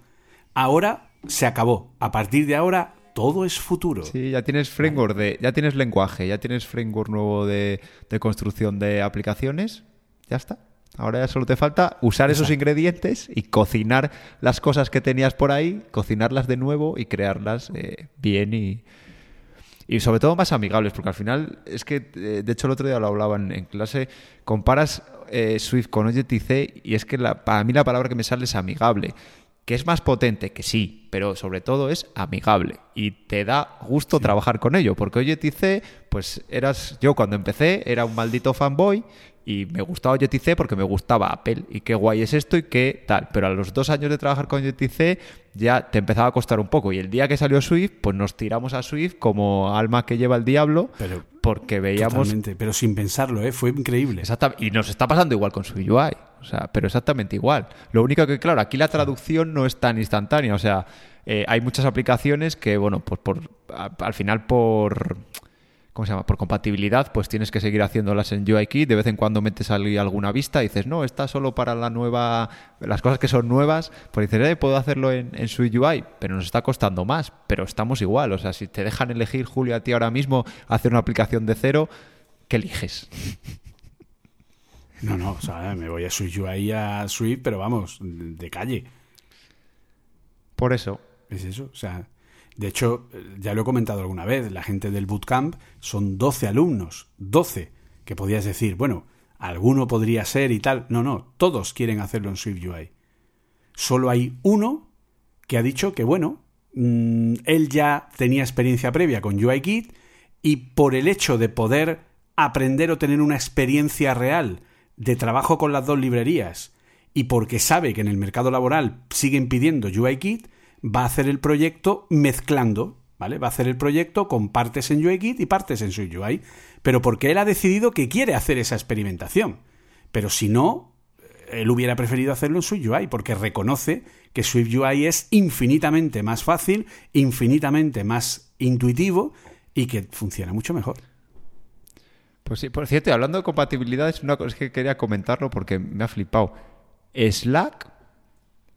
ahora se acabó. A partir de ahora, todo es futuro. Sí, ya tienes framework de, ya tienes lenguaje, ya tienes framework nuevo de, construcción de aplicaciones, ya está. Ahora ya solo te falta usar esos ingredientes y cocinar las cosas que tenías por ahí, cocinarlas de nuevo y crearlas eh, bien y, y sobre todo más amigables, porque al final es que, eh, de hecho el otro día lo hablaban en clase, comparas eh, Swift con Objective-C y es que la, para mí la palabra que me sale es amigable que es más potente, que sí, pero sobre todo es amigable y te da gusto trabajar con ello, porque Objective-C, pues eras, yo cuando empecé era un maldito fanboy y me gustaba Objective-C porque me gustaba Apple y qué guay es esto y qué tal. Pero a los dos años de trabajar con Objective-C ya te empezaba a costar un poco. Y el día que salió Swift, pues nos tiramos a Swift como alma que lleva el diablo pero, porque veíamos... Totalmente, pero sin pensarlo, ¿eh? fue increíble. Exactamente. Y nos está pasando igual con Swift UI. O sea, pero exactamente igual. Lo único que, claro, aquí la traducción no es tan instantánea. O sea, eh, hay muchas aplicaciones que, bueno, pues por, al final por ¿cómo se llama? Por compatibilidad, pues tienes que seguir haciéndolas en UIKit. De vez en cuando metes alguna vista y dices, no, está solo para la nueva, las cosas que son nuevas. Pues dices, eh, puedo hacerlo en, en su UI, pero nos está costando más. Pero estamos igual. O sea, si te dejan elegir, Julio, a ti ahora mismo hacer una aplicación de cero, ¿qué eliges? *laughs* No, no, o sea, me voy a su UI a Swift, pero vamos, de calle. Por eso. Es eso, o sea, de hecho, ya lo he comentado alguna vez, la gente del bootcamp son 12 alumnos, 12, que podías decir, bueno, alguno podría ser y tal. No, no, todos quieren hacerlo en SwiftUI. Solo hay uno que ha dicho que, bueno, mm, él ya tenía experiencia previa con UIKit y por el hecho de poder aprender o tener una experiencia real de trabajo con las dos librerías y porque sabe que en el mercado laboral siguen pidiendo UIKit, va a hacer el proyecto mezclando, ¿vale? Va a hacer el proyecto con partes en UIKit y partes en SwiftUI, pero porque él ha decidido que quiere hacer esa experimentación. Pero si no, él hubiera preferido hacerlo en SwiftUI porque reconoce que SwiftUI es infinitamente más fácil, infinitamente más intuitivo y que funciona mucho mejor. Pues sí, por cierto, hablando de compatibilidad, es una cosa que quería comentarlo porque me ha flipado. Slack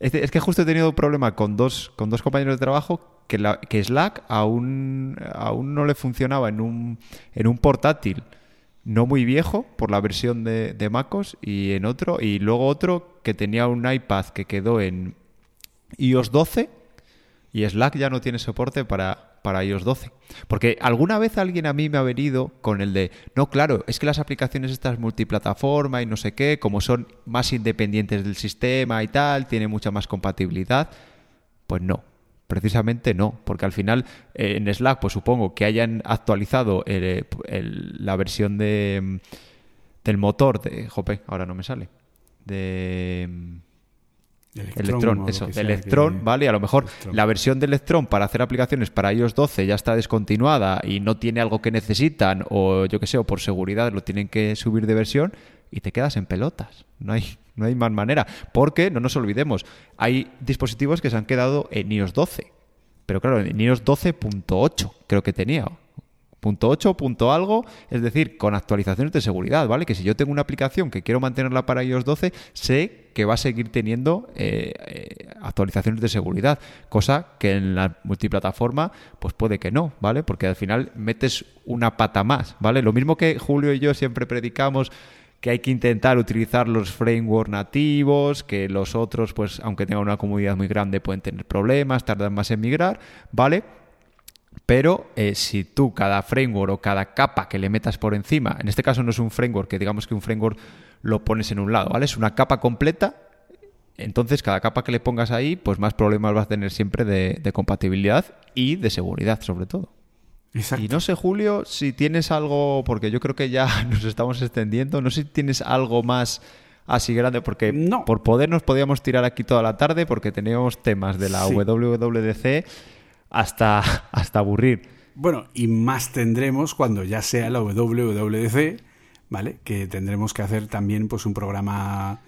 es, que justo he tenido un problema con dos, con dos compañeros de trabajo que, que Slack aún, aún no le funcionaba en un, en un portátil no muy viejo por la versión de, de MacOS y en otro, y luego otro que tenía un iPad que quedó en iOS 12 y Slack ya no tiene soporte para, para iOS 12. Porque alguna vez alguien a mí me ha venido con el de, no, claro, es que las aplicaciones estas multiplataforma y no sé qué, como son más independientes del sistema y tal, tienen mucha más compatibilidad. Pues no, precisamente no, porque al final eh, en Slack, pues supongo que hayan actualizado la versión de, del motor de, jope, ahora no me sale, de Electron, eso, de Electron, ¿vale? A lo mejor la versión de Electron para hacer aplicaciones para iOS 12 ya está descontinuada y no tiene algo que necesitan, o yo que sé, o por seguridad lo tienen que subir de versión y te quedas en pelotas. No hay, no hay más manera. Porque, no nos olvidemos, hay dispositivos que se han quedado en iOS 12. Pero claro, en iOS 12.8 creo que tenía, Punto 8, punto algo, es decir, con actualizaciones de seguridad, ¿vale? Que si yo tengo una aplicación que quiero mantenerla para iOS 12, sé que va a seguir teniendo eh, eh, actualizaciones de seguridad, cosa que en la multiplataforma, pues puede que no, ¿vale? Porque al final metes una pata más, ¿vale? Lo mismo que Julio y yo siempre predicamos que hay que intentar utilizar los frameworks nativos, que los otros, pues aunque tengan una comunidad muy grande, pueden tener problemas, tardan más en migrar, ¿vale? Pero eh, si tú cada framework o cada capa que le metas por encima, en este caso no es un framework, que digamos que un framework lo pones en un lado, ¿vale? Es una capa completa, entonces cada capa que le pongas ahí, pues más problemas vas a tener siempre de, compatibilidad y de seguridad sobre todo. Exacto. Y no sé, Julio, si tienes algo, porque yo creo que ya *laughs* nos estamos extendiendo, no sé si tienes algo más así grande, porque por poder nos podíamos tirar aquí toda la tarde, porque teníamos temas de la WWDC hasta, *laughs* hasta aburrir. Bueno, y más tendremos cuando ya sea la WWDC, ¿vale? Que tendremos que hacer también pues un programa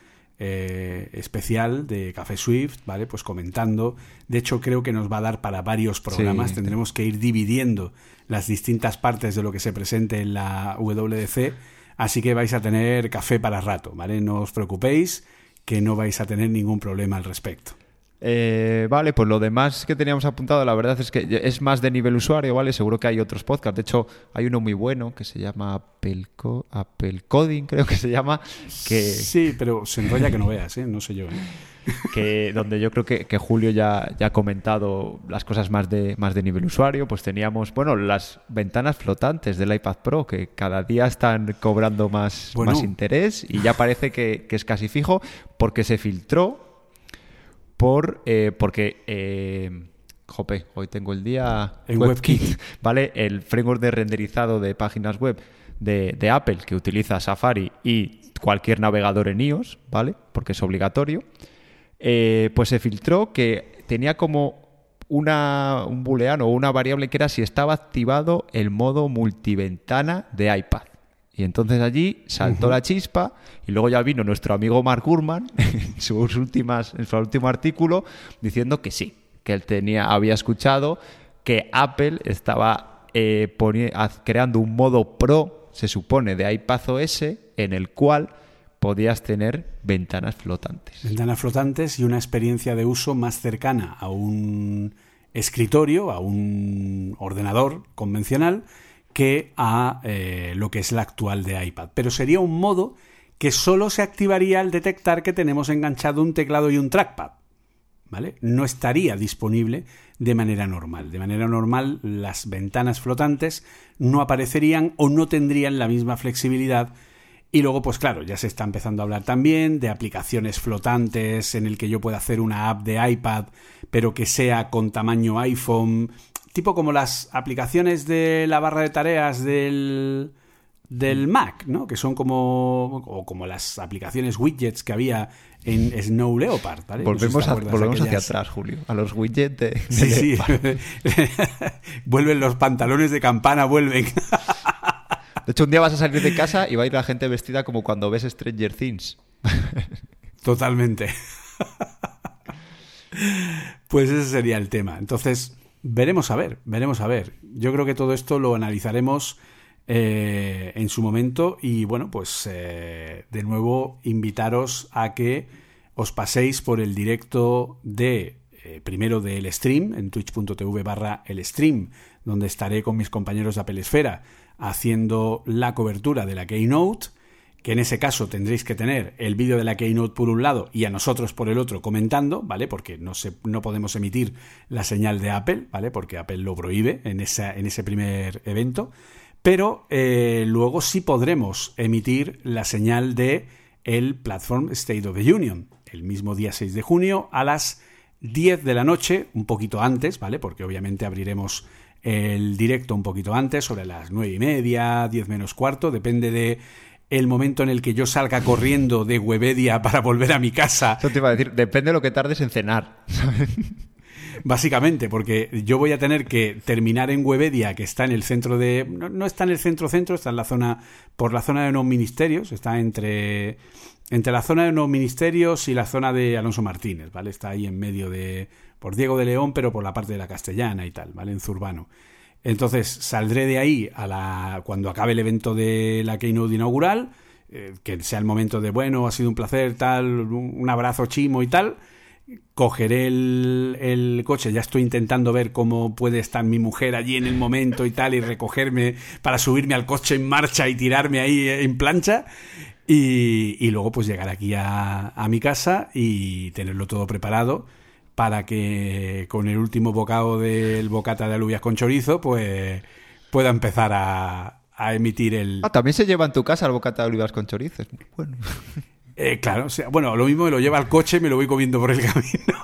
eh, especial de Café Swift, ¿vale? Pues comentando. De hecho, creo que nos va a dar para varios programas. Tendremos que ir dividiendo las distintas partes de lo que se presente en la WWDC. Así que vais a tener café para rato, ¿vale? No os preocupéis, que no vais a tener ningún problema al respecto. Eh, vale, pues lo demás que teníamos apuntado, la verdad es que es más de nivel usuario, ¿vale? Seguro que hay otros podcasts. De hecho, hay uno muy bueno que se llama Apple, Apple Coding, *laughs* creo que se llama. Que... Sí, pero se enrolla que no veas, ¿eh? No sé yo. ¿eh? *laughs* Que, donde yo creo que, Julio ya, ya, ha comentado las cosas más de, más de nivel usuario. Pues teníamos, bueno, las ventanas flotantes del iPad Pro, que cada día están cobrando más, más interés y ya parece que, que es casi fijo porque se filtró por eh, porque eh, jope, hoy tengo el día en WebKit, *laughs* ¿vale? El framework de renderizado de páginas web de, Apple que utiliza Safari y cualquier navegador en iOS, ¿vale? Porque es obligatorio. Eh, pues se filtró que tenía como una, un booleano o una variable que era si estaba activado el modo multiventana de iPad. Y entonces allí saltó la chispa y luego ya vino nuestro amigo Mark Gurman *laughs* en, sus últimas, en su último artículo diciendo que sí, que él tenía, había escuchado que Apple estaba eh, creando un modo Pro, se supone, de iPadOS, en el cual podías tener ventanas flotantes. Ventanas flotantes y una experiencia de uso más cercana a un escritorio, a un ordenador convencional, que a eh, lo que es la actual de iPad. Pero sería un modo que solo se activaría al detectar que tenemos enganchado un teclado y un trackpad. ¿Vale? No estaría disponible de manera normal. De manera normal, las ventanas flotantes no aparecerían o no tendrían la misma flexibilidad y luego, pues claro, ya se está empezando a hablar también de aplicaciones flotantes en el que yo pueda hacer una app de iPad, pero que sea con tamaño iPhone, tipo como las aplicaciones de la barra de tareas del, del Mac, ¿no? Que son como, o como las aplicaciones widgets que había en Snow Leopard, ¿vale? Volvemos, hacia atrás, Julio, a los widgets de, sí, sí. *laughs* vuelven los pantalones de campana, vuelven. *laughs* De hecho, un día vas a salir de casa y va a ir la gente vestida como cuando ves Stranger Things. *laughs* Totalmente. Pues ese sería el tema. Entonces, veremos a ver, veremos a ver. Yo creo que todo esto lo analizaremos eh, en su momento y bueno, pues eh, de nuevo invitaros a que os paséis por el directo de eh, primero del stream en twitch.tv barra el stream donde estaré con mis compañeros de Apple Esfera haciendo la cobertura de la Keynote, que en ese caso tendréis que tener el vídeo de la Keynote por un lado y a nosotros por el otro comentando, ¿vale? Porque no, no podemos emitir la señal de Apple, ¿vale? Porque Apple lo prohíbe en, esa, en ese primer evento. Pero eh, luego sí podremos emitir la señal de el Platform State of the Union, el mismo día 6 de junio a las 10 de la noche, un poquito antes, ¿vale? Porque obviamente abriremos el directo un poquito antes, sobre las nueve y media, diez menos cuarto, depende de el momento en el que yo salga corriendo de Webedia para volver a mi casa. Eso te iba a decir, depende de lo que tardes en cenar. Básicamente, porque yo voy a tener que terminar en Webedia, que está en el centro de. No, está en el centro-centro, está en la zona. por la zona de unos ministerios, está entre. entre la zona de unos ministerios y la zona de Alonso Martínez, ¿vale? Está ahí en medio de por Diego de León, pero por la parte de la castellana y tal, ¿vale? En Zurbano. Entonces saldré de ahí a la, cuando acabe el evento de la Keynote inaugural, eh, que sea el momento de, bueno, ha sido un placer, tal, un, abrazo chimo y tal. Cogeré el, el, coche, ya estoy intentando ver cómo puede estar mi mujer allí en el momento y tal, y recogerme para subirme al coche en marcha y tirarme ahí en plancha. Y, y luego pues llegar aquí a, a mi casa y tenerlo todo preparado para que con el último bocado del bocata de alubias con chorizo, pues pueda empezar a, emitir el... Ah, también se lleva en tu casa el bocata de alubias con chorizo. Bueno. *laughs* Eh, claro, o sea, bueno, lo mismo me lo lleva al coche y me lo voy comiendo por el *laughs* camino.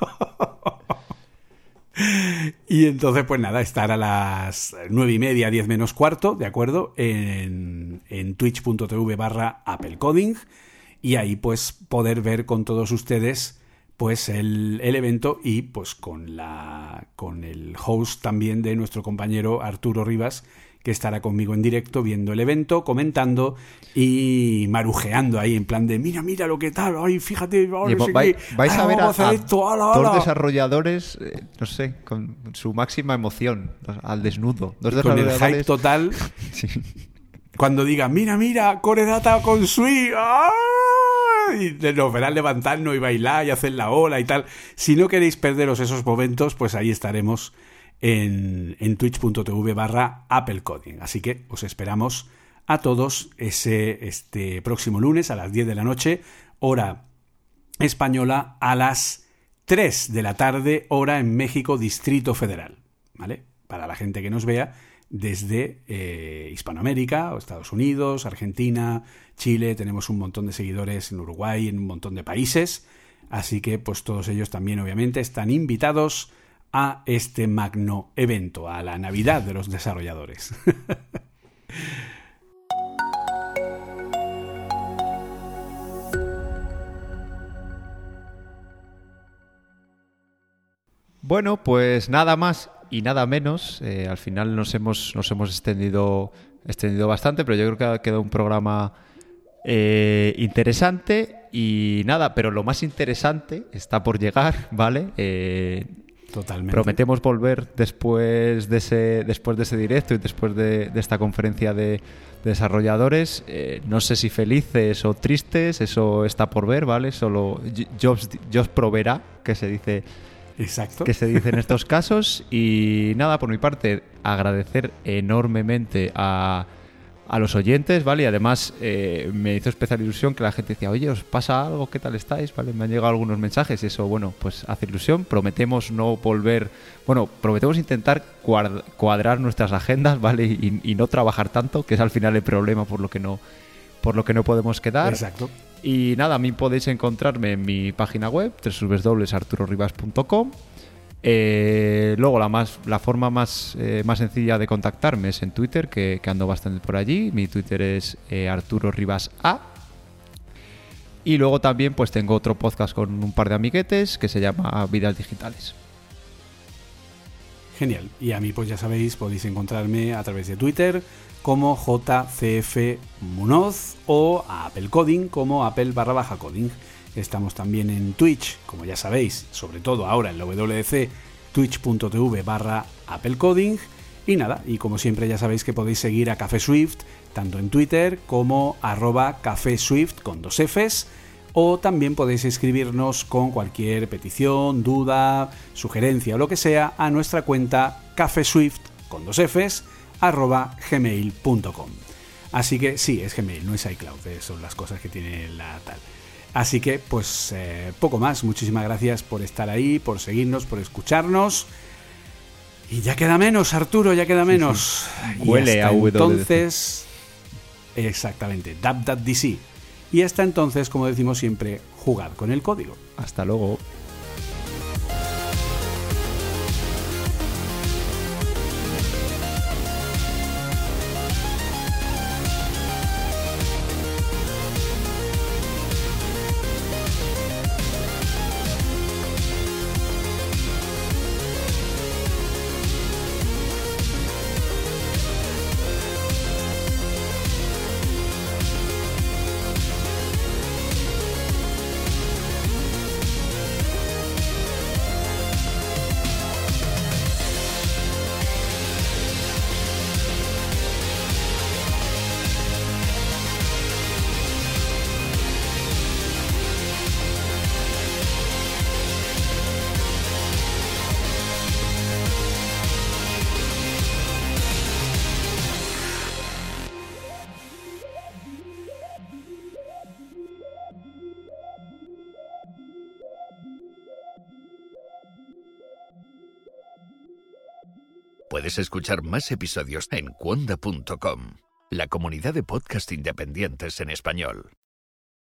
y entonces, pues nada, estar a las nueve y media, diez menos cuarto, ¿de acuerdo? En, en twitch.tv barra Apple Coding. Y ahí, pues, poder ver con todos ustedes pues el, el, evento y pues con la con el host también de nuestro compañero Arturo Rivas que estará conmigo en directo viendo el evento, comentando y marujeando ahí en plan de mira, mira lo que tal, ay, fíjate, vais, a ver a, dos desarrolladores, eh, no sé, con su máxima emoción, al desnudo. Dos con el hype total. *laughs* Cuando diga, mira, mira, Core Data con Sui, ¡ah! Y nos verán levantarnos y bailar y hacer la ola y tal. Si no queréis perderos esos momentos, pues ahí estaremos en, en twitch.tv barra Apple Coding. Así que os esperamos a todos ese este próximo lunes a las 10 de la noche, hora española, a las 3 de la tarde, hora en México, Distrito Federal. ¿Vale? Para la gente que nos vea desde eh, Hispanoamérica, Estados Unidos, Argentina, Chile, tenemos un montón de seguidores en Uruguay, en un montón de países, así que pues todos ellos también obviamente están invitados a este magno evento, a la Navidad de los desarrolladores. *laughs* Bueno, pues nada más y nada menos. Eh, al final nos hemos, nos hemos extendido, extendido bastante, pero yo creo que ha quedado un programa eh, interesante y nada, pero lo más interesante está por llegar, *laughs* ¿vale? Eh, Totalmente. Prometemos volver después de ese, después de ese directo y después de, esta conferencia de, desarrolladores. Eh, no sé si felices o tristes, eso está por ver, ¿vale? Solo Jobs, Jobs proveerá, que se dice. Exacto. Que se dice en estos casos. Y nada, por mi parte, agradecer enormemente a a los oyentes, ¿vale? Y además eh, me hizo especial ilusión que la gente decía, oye, ¿os pasa algo? ¿Qué tal estáis? ¿Vale? Me han llegado algunos mensajes y eso, bueno, pues hace ilusión. Prometemos no volver, bueno, prometemos intentar cuadrar nuestras agendas, ¿vale? Y, no trabajar tanto, que es al final el problema por lo que no, por lo que no podemos quedar. Exacto. Y nada, a mí podéis encontrarme en mi página web, www.arturoribas.com eh, luego la, forma más, eh, más sencilla de contactarme es en Twitter, que, ando bastante por allí. Mi Twitter es eh. Y luego también pues tengo otro podcast con un par de amiguetes que se llama Vidas Digitales. Genial. Y a mí pues ya sabéis, podéis encontrarme a través de Twitter como JCF Munoz o a Apple Coding como Apple barra baja coding. Estamos también en Twitch, como ya sabéis, sobre todo ahora en la WDC, twitch.tv barra Apple Coding. Y nada, y como siempre ya sabéis que podéis seguir a Café Swift, tanto en Twitter como arroba Café Swift con dos Fs, o también podéis escribirnos con cualquier petición, duda, sugerencia o lo que sea a nuestra cuenta cafeswift con dos Fs arroba gmail.com. Así que sí, es Gmail, no es iCloud, eh, son las cosas que tiene la tal. Así que, pues, eh, poco más. Muchísimas gracias por estar ahí, por seguirnos, por escucharnos. Y ya queda menos, Arturo, ya queda menos. *laughs* Huele a Entonces, exactamente, DC. Y hasta entonces, como decimos siempre, jugad con el código. Hasta luego. Puedes escuchar más episodios en cuonda.com, la comunidad de podcast independientes en español.